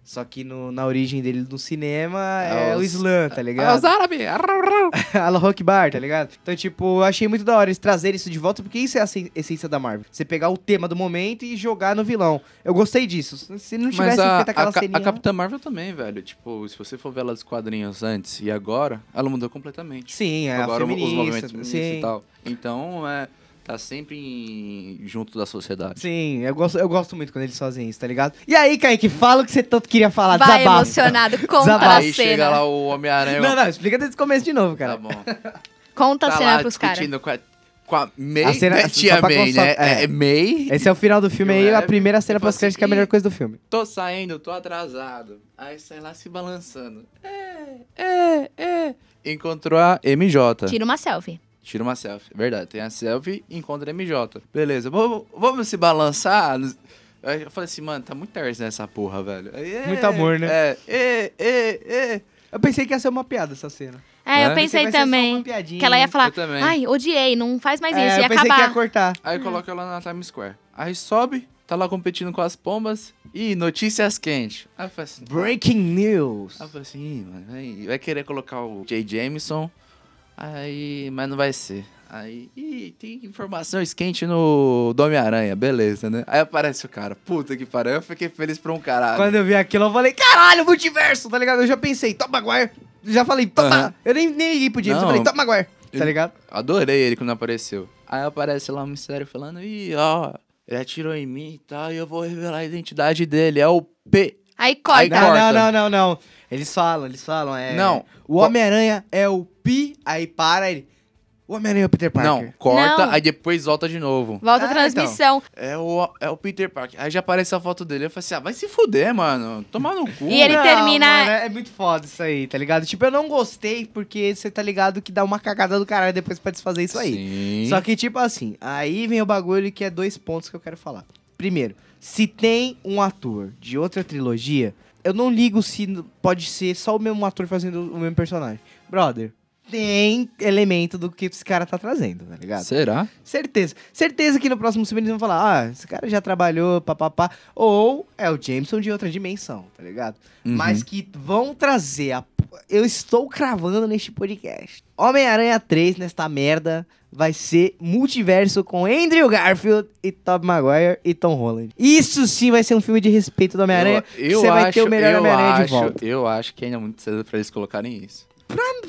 Speaker 1: Só que no- na origem dele no cinema é,
Speaker 2: É
Speaker 1: o
Speaker 2: os-
Speaker 1: Islã, tá
Speaker 2: Ah,
Speaker 1: ligado?
Speaker 2: os árabes!
Speaker 1: Alô Rock Bar, tá ligado? Então, tipo, eu achei muito da hora eles trazerem isso de volta, porque isso é a essência da Marvel. Você pegar o tema do momento e jogar no vilão. Eu gostei disso. Se não tivesse
Speaker 2: a,
Speaker 1: feito aquela
Speaker 2: a,
Speaker 1: ceninha...
Speaker 2: a Capitã Marvel também, velho. Tipo, se você for ver ela dos quadrinhos antes e agora, ela mudou completamente.
Speaker 1: Sim, é
Speaker 2: agora o- os movimentos
Speaker 1: sim,
Speaker 2: e tal. Então, é, tá sempre em- junto da sociedade.
Speaker 1: sim eu, gosto, eu gosto muito quando eles fazem isso, tá ligado? E aí, Kaique, fala o que você tanto queria falar.
Speaker 3: Vai
Speaker 1: Desabafo.
Speaker 3: emocionado. Conta
Speaker 1: Desabafo.
Speaker 3: a
Speaker 2: Aí chega
Speaker 3: cena.
Speaker 2: lá o Homem-Aranha.
Speaker 1: Não, não, explica desde o começo de novo, cara.
Speaker 2: Tá bom.
Speaker 3: Conta a
Speaker 2: tá
Speaker 3: cena
Speaker 2: lá
Speaker 3: pros caras.
Speaker 2: com a, com a May,
Speaker 1: A cena-
Speaker 2: né? Tia May,
Speaker 1: constar-
Speaker 2: né?
Speaker 1: é.
Speaker 2: É, é May.
Speaker 1: Esse é o final do filme aí, a
Speaker 2: levo,
Speaker 1: primeira cena
Speaker 2: tipo
Speaker 1: pós-crédito que é a
Speaker 2: assim,
Speaker 1: melhor coisa do filme.
Speaker 2: Tô saindo, tô atrasado. Aí sai lá se balançando. É, é, é. Encontrou a MJ.
Speaker 3: Tira uma selfie.
Speaker 2: Tira uma selfie. Verdade, tem a selfie e encontra a MJ. Beleza, vamos, vamos se balançar. Aí eu falei assim, mano, tá muito tarde nessa porra, velho. Aí, é,
Speaker 1: Muito amor, né?
Speaker 2: É, é, é, é.
Speaker 1: Eu pensei que ia ser uma piada essa cena.
Speaker 3: É, eu
Speaker 2: É?
Speaker 3: pensei
Speaker 1: vai ser só
Speaker 3: também.
Speaker 1: uma piadinha.
Speaker 3: Que ela ia falar,
Speaker 2: Eu também.
Speaker 3: ai, odiei, não faz mais
Speaker 1: É,
Speaker 3: isso,
Speaker 1: eu
Speaker 3: ia
Speaker 1: pensei que ia cortar.
Speaker 2: Aí coloca ela na Times Square. Aí sobe, tá lá competindo com as pombas. E notícias quentes. Aí eu falei assim,
Speaker 1: Breaking news.
Speaker 2: Aí eu falei assim, "Ih, mano, aí vai querer colocar o Jay Jameson, aí, mas não vai ser. Aí, ih, tem informação quente no do Homem-Aranha, beleza, né? Aí aparece o cara, puta que pariu, eu fiquei feliz pra um caralho.
Speaker 1: Quando eu vi aquilo, eu falei, caralho, multiverso, tá ligado? Eu já pensei, Tom Maguire. Já falei, toma.
Speaker 2: Aham.
Speaker 1: Eu nem, nem liguei pro James, eu
Speaker 2: Não.
Speaker 1: falei, Tom Maguire. tá ligado?
Speaker 2: Adorei ele quando apareceu. Aí aparece lá o mistério falando, ih, ó, ele atirou em mim e tal, e eu vou revelar a identidade dele. É o P.
Speaker 3: Aí corta.
Speaker 2: Aí
Speaker 1: Não,
Speaker 2: corta.
Speaker 1: não, não, não, não. Eles falam, eles falam, é...
Speaker 2: Não.
Speaker 1: O Homem-Aranha é o Pi, aí para ele... O Homem-Aranha é o Peter Parker.
Speaker 2: Não, corta,
Speaker 3: Não.
Speaker 2: aí depois volta de novo.
Speaker 3: Volta a
Speaker 1: Ah,
Speaker 3: transmissão.
Speaker 2: É o, é o Peter Parker. Aí já aparece a foto dele. Eu falei assim, ah, vai se fuder, mano. Tomar no cu.
Speaker 3: E ele
Speaker 1: Não,
Speaker 3: termina-
Speaker 1: mano, é muito foda isso aí, tá ligado? Tipo, eu não gostei porque você tá ligado que dá uma cagada do caralho depois pra desfazer isso aí.
Speaker 2: Sim.
Speaker 1: Só que, tipo assim, aí vem o bagulho que é dois pontos que eu quero falar. Primeiro, se tem um ator de outra trilogia, eu não ligo se pode ser só o mesmo ator fazendo o mesmo personagem. Brother, tem elemento do que esse cara tá trazendo, tá ligado?
Speaker 2: Será?
Speaker 1: Certeza. Certeza que no próximo filme eles vão falar, ah, esse cara já trabalhou, papapá. Ou é o Jameson de outra dimensão, tá ligado?
Speaker 2: Uhum.
Speaker 1: Mas que vão trazer a... Eu estou cravando neste podcast. Homem-Aranha 3, nesta merda, vai ser multiverso com Andrew Garfield e Tobey Maguire e Tom Holland. Isso sim vai ser um filme de respeito do Homem-Aranha. Você vai ter o melhor Homem-Aranha de volta.
Speaker 2: Eu acho que ainda é muito cedo pra eles colocarem isso.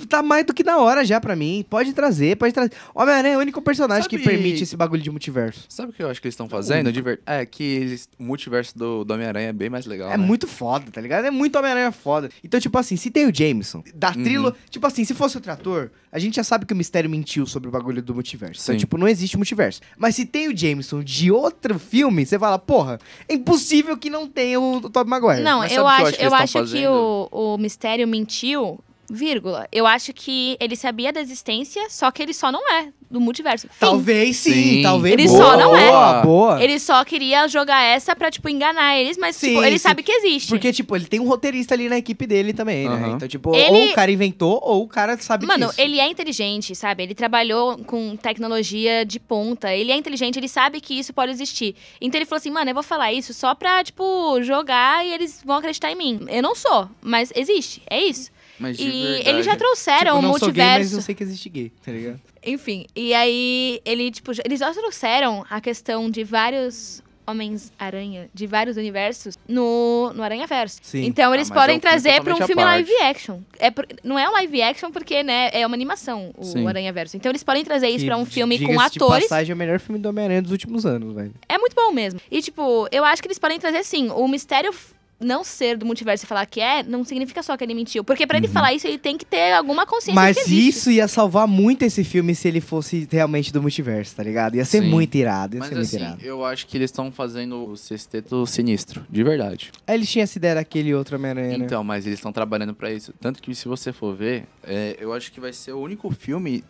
Speaker 1: Tá mais do que na hora já pra mim. Pode trazer, pode trazer. Homem-Aranha é o único personagem
Speaker 2: Sabe-
Speaker 1: que permite esse bagulho de multiverso.
Speaker 2: Sabe o que eu acho que eles estão fazendo? De ver- É que eles, o multiverso do, do Homem-Aranha é bem mais legal.
Speaker 1: É
Speaker 2: né?
Speaker 1: muito foda, tá ligado? É muito Homem-Aranha foda. Então, tipo assim, se tem o Jameson, da
Speaker 2: Uhum.
Speaker 1: trilo... Tipo assim, se fosse outro ator, a gente já sabe que o Mistério mentiu sobre o bagulho do multiverso. Então,
Speaker 2: Sim.
Speaker 1: tipo, não existe multiverso. Mas se tem o Jameson de outro filme, você fala, porra, é impossível que não tenha o, o Tobey Maguire.
Speaker 3: Não,
Speaker 2: Mas
Speaker 3: eu
Speaker 2: sabe o que eu
Speaker 3: acho,
Speaker 2: acho que
Speaker 3: eu
Speaker 2: eles
Speaker 3: acho que
Speaker 2: fazendo?
Speaker 3: o, o Mistério mentiu, vírgula. Eu acho que ele sabia da existência, só que ele só não é do multiverso. Fim.
Speaker 1: Talvez sim,
Speaker 2: Sim.
Speaker 1: talvez.
Speaker 3: Ele
Speaker 1: boa,
Speaker 3: só não é.
Speaker 1: Boa, boa.
Speaker 3: Ele só queria jogar essa pra, tipo, enganar eles, mas,
Speaker 1: Sim,
Speaker 3: tipo, ele
Speaker 1: sim.
Speaker 3: sabe que existe.
Speaker 1: Porque, tipo, ele tem um roteirista ali na equipe dele também, né?
Speaker 2: Aham.
Speaker 1: Então, tipo,
Speaker 3: Ele-
Speaker 1: ou o cara inventou, ou o cara sabe
Speaker 3: Mano,
Speaker 1: disso.
Speaker 3: ele é inteligente, sabe? Ele trabalhou com tecnologia de ponta. Ele é inteligente, ele sabe que isso pode existir. Então ele falou assim, mano, eu vou falar isso só pra, tipo, jogar e eles vão acreditar em mim. Eu não sou, mas existe. É isso.
Speaker 2: Mas
Speaker 3: E
Speaker 2: verdade-
Speaker 3: eles já trouxeram
Speaker 1: tipo,
Speaker 3: o
Speaker 1: não sou gay, mas
Speaker 3: multiverso.
Speaker 1: eu sei que existe gay, tá ligado?
Speaker 3: Enfim, e aí ele, tipo, eles já trouxeram a questão de vários Homens-Aranha, de vários universos, no, no Aranha-Verso.
Speaker 1: Sim.
Speaker 3: Então eles
Speaker 2: Ah, é
Speaker 3: podem
Speaker 2: filme
Speaker 3: trazer pra um filme live action. É por- não é um live action porque, né, é uma animação, o
Speaker 2: Sim.
Speaker 3: Aranha-Verso. Então eles podem trazer isso pra um filme com
Speaker 1: diga-se de
Speaker 3: atores.
Speaker 1: passagem, é o melhor filme do Homem-Aranha dos últimos anos, velho.
Speaker 3: É muito bom mesmo. E, tipo, eu acho que eles podem trazer, sim, o mistério não ser do multiverso e falar que é, não significa só que ele mentiu. Porque pra ele falar isso, ele tem que ter alguma consciência
Speaker 1: Mas
Speaker 3: de que existe.
Speaker 1: isso ia salvar muito esse filme se ele fosse realmente do multiverso, tá ligado? Ia ser
Speaker 2: Sim.
Speaker 1: muito irado, ia
Speaker 2: Mas
Speaker 1: ser muito
Speaker 2: assim,
Speaker 1: irado.
Speaker 2: eu acho que eles estão fazendo o sexteto sinistro, de verdade.
Speaker 1: Aí eles tinham essa ideia daquele outro Homem-Aranha, né?
Speaker 2: Então, mas eles estão trabalhando pra isso. Tanto que se você for ver, é, eu acho que vai ser o único filme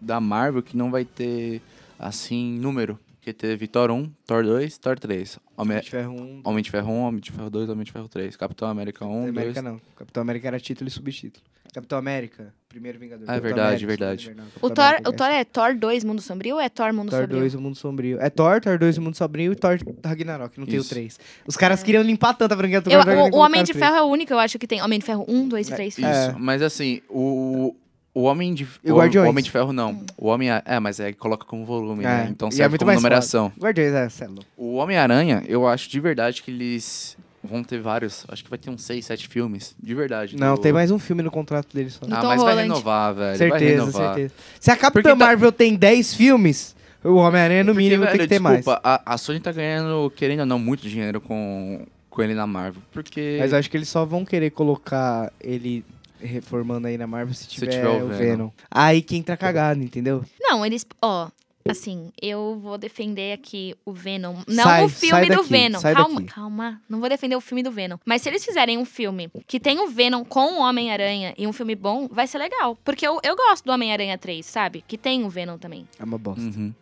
Speaker 2: da Marvel que não vai ter, assim, número. Porque teve Thor 1, Thor 2, Thor 3. Homem,
Speaker 1: de Ferro 1,
Speaker 2: Homem de Ferro 1, Homem de Ferro 2, Homem de Ferro 3. Capitão América 1,
Speaker 1: Capitão
Speaker 2: 2...
Speaker 1: América não. Capitão América era título e subtítulo. Capitão América, primeiro Vingador.
Speaker 2: Ah, é verdade,
Speaker 1: América,
Speaker 2: verdade.
Speaker 3: O Thor,
Speaker 1: América,
Speaker 3: o Thor é Thor 2 Mundo Sombrio ou é Thor Mundo
Speaker 1: Thor
Speaker 3: Sombrio?
Speaker 1: 2, o Mundo Sombrio. É Thor, Thor 2, o Mundo Sombrio e Thor Ragnarok, não tem o
Speaker 2: Isso.
Speaker 1: 3. Os caras queriam limpar tanto a franquia do Thor,
Speaker 3: o, o Homem de. Ferro é o único, eu acho que tem. Homem de Ferro 1, 2 e 3.
Speaker 2: Isso,
Speaker 1: É.
Speaker 2: mas assim, o... O Homem de... O,
Speaker 1: Guardiões?
Speaker 2: Homem de Ferro não. O Homem... É, mas é que coloca como volume,
Speaker 1: É,
Speaker 2: né? Então
Speaker 1: e é
Speaker 2: serve
Speaker 1: muito
Speaker 2: como
Speaker 1: mais
Speaker 2: numeração.
Speaker 1: Guardiões, é, céu.
Speaker 2: O Homem-Aranha, eu acho de verdade que eles vão ter vários. Acho que vai ter uns 6, 7 filmes. De verdade.
Speaker 1: Não,
Speaker 2: do-
Speaker 1: tem mais um filme no contrato dele só.
Speaker 3: Do
Speaker 2: Ah,
Speaker 3: Tom
Speaker 2: mas vai renovar, velho. vai
Speaker 1: certeza,
Speaker 2: renovar.
Speaker 1: certeza. Se a Capitã
Speaker 2: Porque tá-
Speaker 1: Marvel tem 10 filmes, o Homem-Aranha no
Speaker 2: Porque,
Speaker 1: mínimo tem
Speaker 2: velho,
Speaker 1: que ter mais.
Speaker 2: desculpa, A, Sony tá ganhando, querendo ou não, muito dinheiro com, com ele na Marvel. Porque.
Speaker 1: Mas eu acho que eles só vão querer colocar ele reformando aí na Marvel se tiver,
Speaker 2: tiver o
Speaker 1: o
Speaker 2: Venom.
Speaker 1: Venom. Aí que entra cagado, entendeu?
Speaker 3: Não, eles. Ó, assim, eu vou defender aqui o Venom. Não
Speaker 1: Sai,
Speaker 3: o filme
Speaker 1: sai
Speaker 3: do
Speaker 1: daqui,
Speaker 3: Venom.
Speaker 1: sai
Speaker 3: calma,
Speaker 1: daqui.
Speaker 3: calma. Não vou defender o filme do Venom. Mas se eles fizerem um filme que tem o Venom com o Homem-Aranha e um filme bom, vai ser legal. Porque eu, eu gosto do Homem-Aranha 3, sabe? Que tem o Venom também.
Speaker 1: É uma bosta.
Speaker 2: Uhum.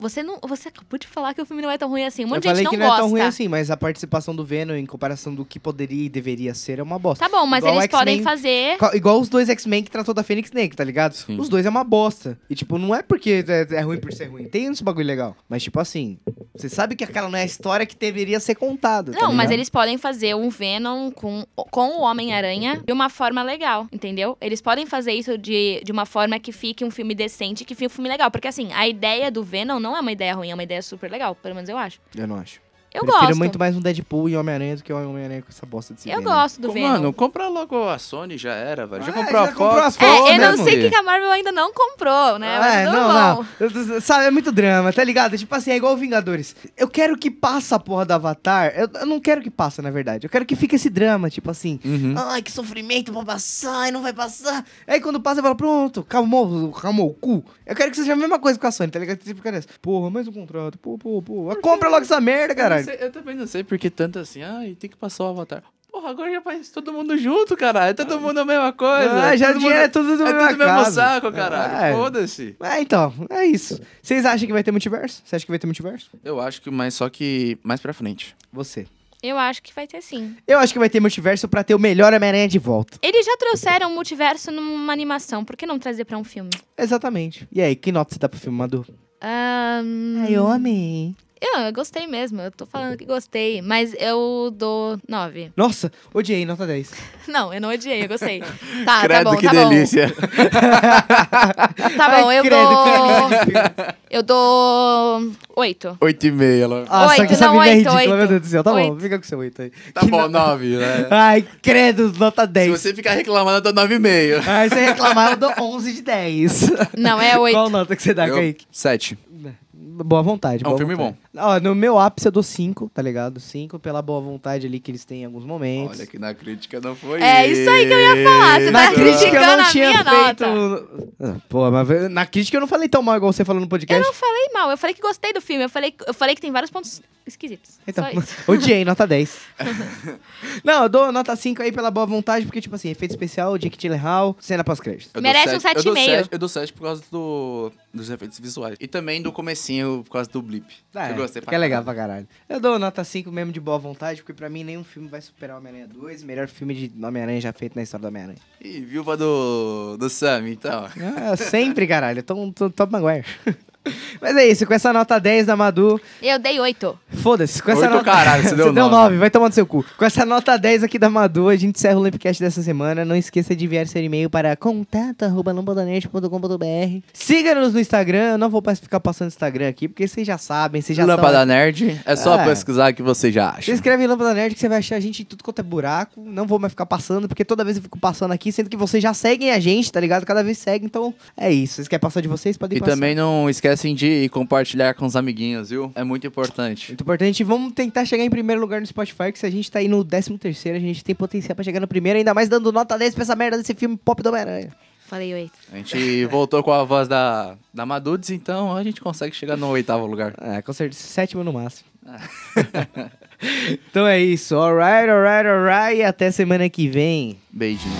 Speaker 3: Você não. Você acabou de falar que o filme não é tão ruim assim. Um
Speaker 1: eu
Speaker 3: monte de
Speaker 1: falei
Speaker 3: gente
Speaker 1: que
Speaker 3: não
Speaker 1: não
Speaker 3: gosta.
Speaker 1: é tão ruim assim, mas a participação do Venom em comparação do que poderia e deveria ser é uma bosta.
Speaker 3: Tá bom, mas
Speaker 1: Igual
Speaker 3: eles podem fazer.
Speaker 1: Igual os dois X-Men que tratou da Phoenix Snake, tá ligado?
Speaker 2: Sim.
Speaker 1: Os dois é uma bosta. E, tipo, não é porque é, é ruim por ser ruim. Tem esse bagulho legal. Mas, tipo assim, você sabe que aquela não é a história que deveria ser contada. tá
Speaker 3: Não, mas
Speaker 1: ligado?
Speaker 3: eles podem fazer um Venom com, com o Homem-Aranha de uma forma legal, entendeu? Eles podem fazer isso de, de uma forma que fique um filme decente, que fique um filme legal. Porque, assim, a ideia do Venom não é uma ideia ruim, é uma ideia super legal. Pelo menos eu acho.
Speaker 1: Eu não acho.
Speaker 3: Eu
Speaker 1: Prefiro
Speaker 3: gosto.
Speaker 1: muito mais um Deadpool e Homem-Aranha do que o Homem-Aranha com essa bosta de
Speaker 3: Eu
Speaker 1: Venom.
Speaker 3: gosto do
Speaker 2: Pô,
Speaker 3: Venom.
Speaker 2: Mano, compra logo a Sony já era, velho. Já
Speaker 1: É,
Speaker 2: comprou
Speaker 1: já
Speaker 2: a
Speaker 1: comprou a
Speaker 2: Fox.
Speaker 1: Fox.
Speaker 3: É, eu
Speaker 1: né,
Speaker 3: não sei o que
Speaker 2: mulher?
Speaker 3: que a Marvel ainda não comprou, né? Mas
Speaker 1: É,
Speaker 3: tudo
Speaker 1: não,
Speaker 3: bom.
Speaker 1: não. Sabe, é muito drama, tá ligado? Tipo assim, é igual o Vingadores. Eu quero que passe a porra do Avatar. Eu, eu não quero que passe, na verdade. Eu quero que fique esse drama, tipo assim.
Speaker 2: Uhum.
Speaker 1: Ai, que sofrimento pra passar e não vai passar. Aí quando passa, eu falo, pronto, calmou, calmou o cu. Eu quero que seja a mesma coisa com a Sony, tá ligado? Tipo, cara, porra, mais um contrato, pô, pô, pô. Compra logo essa merda,
Speaker 2: Eu, sei- eu também não sei porque tanto assim, ai, tem que passar o Avatar. Porra, agora já faz todo mundo junto, caralho. Todo mundo a mesma coisa.
Speaker 1: Ah, já
Speaker 2: todo
Speaker 1: o dinheiro
Speaker 2: mundo-
Speaker 1: é tudo do
Speaker 2: É
Speaker 1: mesma
Speaker 2: tudo mesmo saco, caralho.
Speaker 1: É.
Speaker 2: Foda-se.
Speaker 1: É, então, é isso. Vocês acham que vai ter multiverso? Você acha que vai ter multiverso?
Speaker 2: Eu acho que, mas só que mais pra frente.
Speaker 1: Você.
Speaker 3: Eu acho que vai ter sim.
Speaker 1: Eu acho que vai ter multiverso pra ter o melhor Homem-Aranha de volta.
Speaker 3: Eles já trouxeram o multiverso numa animação. Por que não trazer pra um filme?
Speaker 1: Exatamente. E aí, que nota você dá pro filme, Madu?
Speaker 3: Ahn,
Speaker 1: Ai, eu amei.
Speaker 3: Eu, eu gostei mesmo. Eu tô falando que gostei. Mas eu dou 9.
Speaker 1: Nossa, odiei, nota 10.
Speaker 3: Não, eu não odiei, eu gostei. Tá,
Speaker 2: Credo,
Speaker 3: tá bom,
Speaker 2: que
Speaker 3: tá
Speaker 2: delícia.
Speaker 3: bom. Tá bom,
Speaker 1: Ai,
Speaker 3: eu
Speaker 1: credo,
Speaker 3: dou. Eu dou 8.
Speaker 2: Oito e meia, lá.
Speaker 1: Nossa,
Speaker 3: Oito,
Speaker 1: que essa
Speaker 3: não,
Speaker 1: vida é
Speaker 3: oito,
Speaker 2: Tá
Speaker 1: ridícula,
Speaker 3: oito.
Speaker 1: meu Deus do céu. Tá bom,
Speaker 3: Oito.
Speaker 1: fica com seu 8 aí.
Speaker 2: Tá
Speaker 1: Que
Speaker 2: bom,
Speaker 1: no-
Speaker 2: nove, né?
Speaker 1: Ai, credo, nota
Speaker 2: Se
Speaker 1: 10.
Speaker 2: você ficar reclamando, eu dou nove e meio.
Speaker 1: Ai, se você reclamar, eu dou 11 de 10.
Speaker 3: Não, é 8.
Speaker 1: Qual nota que você dá,
Speaker 2: Eu-
Speaker 1: Kaique?
Speaker 2: Sete.
Speaker 1: Boa vontade.
Speaker 2: É um
Speaker 1: boa
Speaker 2: filme
Speaker 1: vontade. Ó, no meu ápice eu dou 5, tá ligado? 5 pela boa vontade ali que eles têm em alguns momentos.
Speaker 2: Olha que na crítica não foi
Speaker 3: É isso aí que eu ia falar, você
Speaker 1: na
Speaker 3: tá
Speaker 1: crítica eu não
Speaker 3: a
Speaker 1: tinha
Speaker 3: minha
Speaker 1: feito.
Speaker 3: nota.
Speaker 1: Pô, mas na crítica eu não falei tão mal igual você falou no
Speaker 3: Eu
Speaker 1: podcast.
Speaker 3: não falei mal, eu falei que gostei do filme. Eu falei, eu falei que tem vários pontos esquisitos.
Speaker 1: Então,
Speaker 3: Só isso.
Speaker 1: odiei, nota 10. não, eu dou nota 5 aí pela boa vontade, porque, tipo assim, efeito especial, Jake Gyllenhaal, cena pós-crédito.
Speaker 2: Eu
Speaker 3: Merece um
Speaker 2: sete- eu dou
Speaker 3: 7,5.
Speaker 2: sete- Eu dou 7 por causa do, dos efeitos visuais. E também do comecinho por causa do blip.
Speaker 1: Ah,
Speaker 2: que eu
Speaker 1: é,
Speaker 2: gostei pra
Speaker 1: que é legal pra caralho. Eu dou nota 5 mesmo de boa vontade, porque pra mim nenhum filme vai superar Homem-Aranha 2, melhor filme de Homem-Aranha já feito na história do Homem-Aranha.
Speaker 2: E viúva do, do Sam, então.
Speaker 1: Ah, sempre, caralho. Tom, Tom, Tom Maguire. Mas é isso, com essa nota 10 da Madu,
Speaker 3: Eu dei 8.
Speaker 1: foda-se. Com essa
Speaker 2: Oito,
Speaker 1: nota...
Speaker 2: caralho, você deu
Speaker 1: Você deu
Speaker 2: nove.
Speaker 1: 9, vai tomar no seu cu. Com essa nota 10 aqui da Madu, a gente encerra o Lampcast dessa semana. Não esqueça de enviar seu e-mail para contato.lampodanerd.com.br Siga-nos no Instagram. Eu não vou ficar passando Instagram aqui, porque vocês já sabem, vocês já
Speaker 2: Lâmpada
Speaker 1: tão...
Speaker 2: Nerd, é só
Speaker 1: É.
Speaker 2: pesquisar que você já
Speaker 1: Você
Speaker 2: acha.
Speaker 1: escreve Lâmpada Nerd que você vai achar a gente em tudo quanto é buraco. Não vou mais ficar passando, porque toda vez eu fico passando aqui, sendo que vocês já seguem a gente, tá ligado? Cada vez segue, então é isso. Vocês querem passar de vocês, podem
Speaker 2: E
Speaker 1: passar.
Speaker 2: também não esquecem de compartilhar com os amiguinhos, viu? É muito importante.
Speaker 1: Muito importante, vamos tentar chegar em primeiro lugar no Spotify, que se a gente tá aí no 13 terceiro, a gente tem potencial pra chegar no primeiro, ainda mais dando nota 10 pra essa merda desse filme pop do Homem-Aranha.
Speaker 3: Falei 8.
Speaker 2: A gente voltou com a voz da, da Madudes, então a gente consegue chegar no oitavo lugar.
Speaker 1: É, com certeza, sétimo no máximo. então é isso, alright, alright, alright, e até semana que vem.
Speaker 2: Beijinho.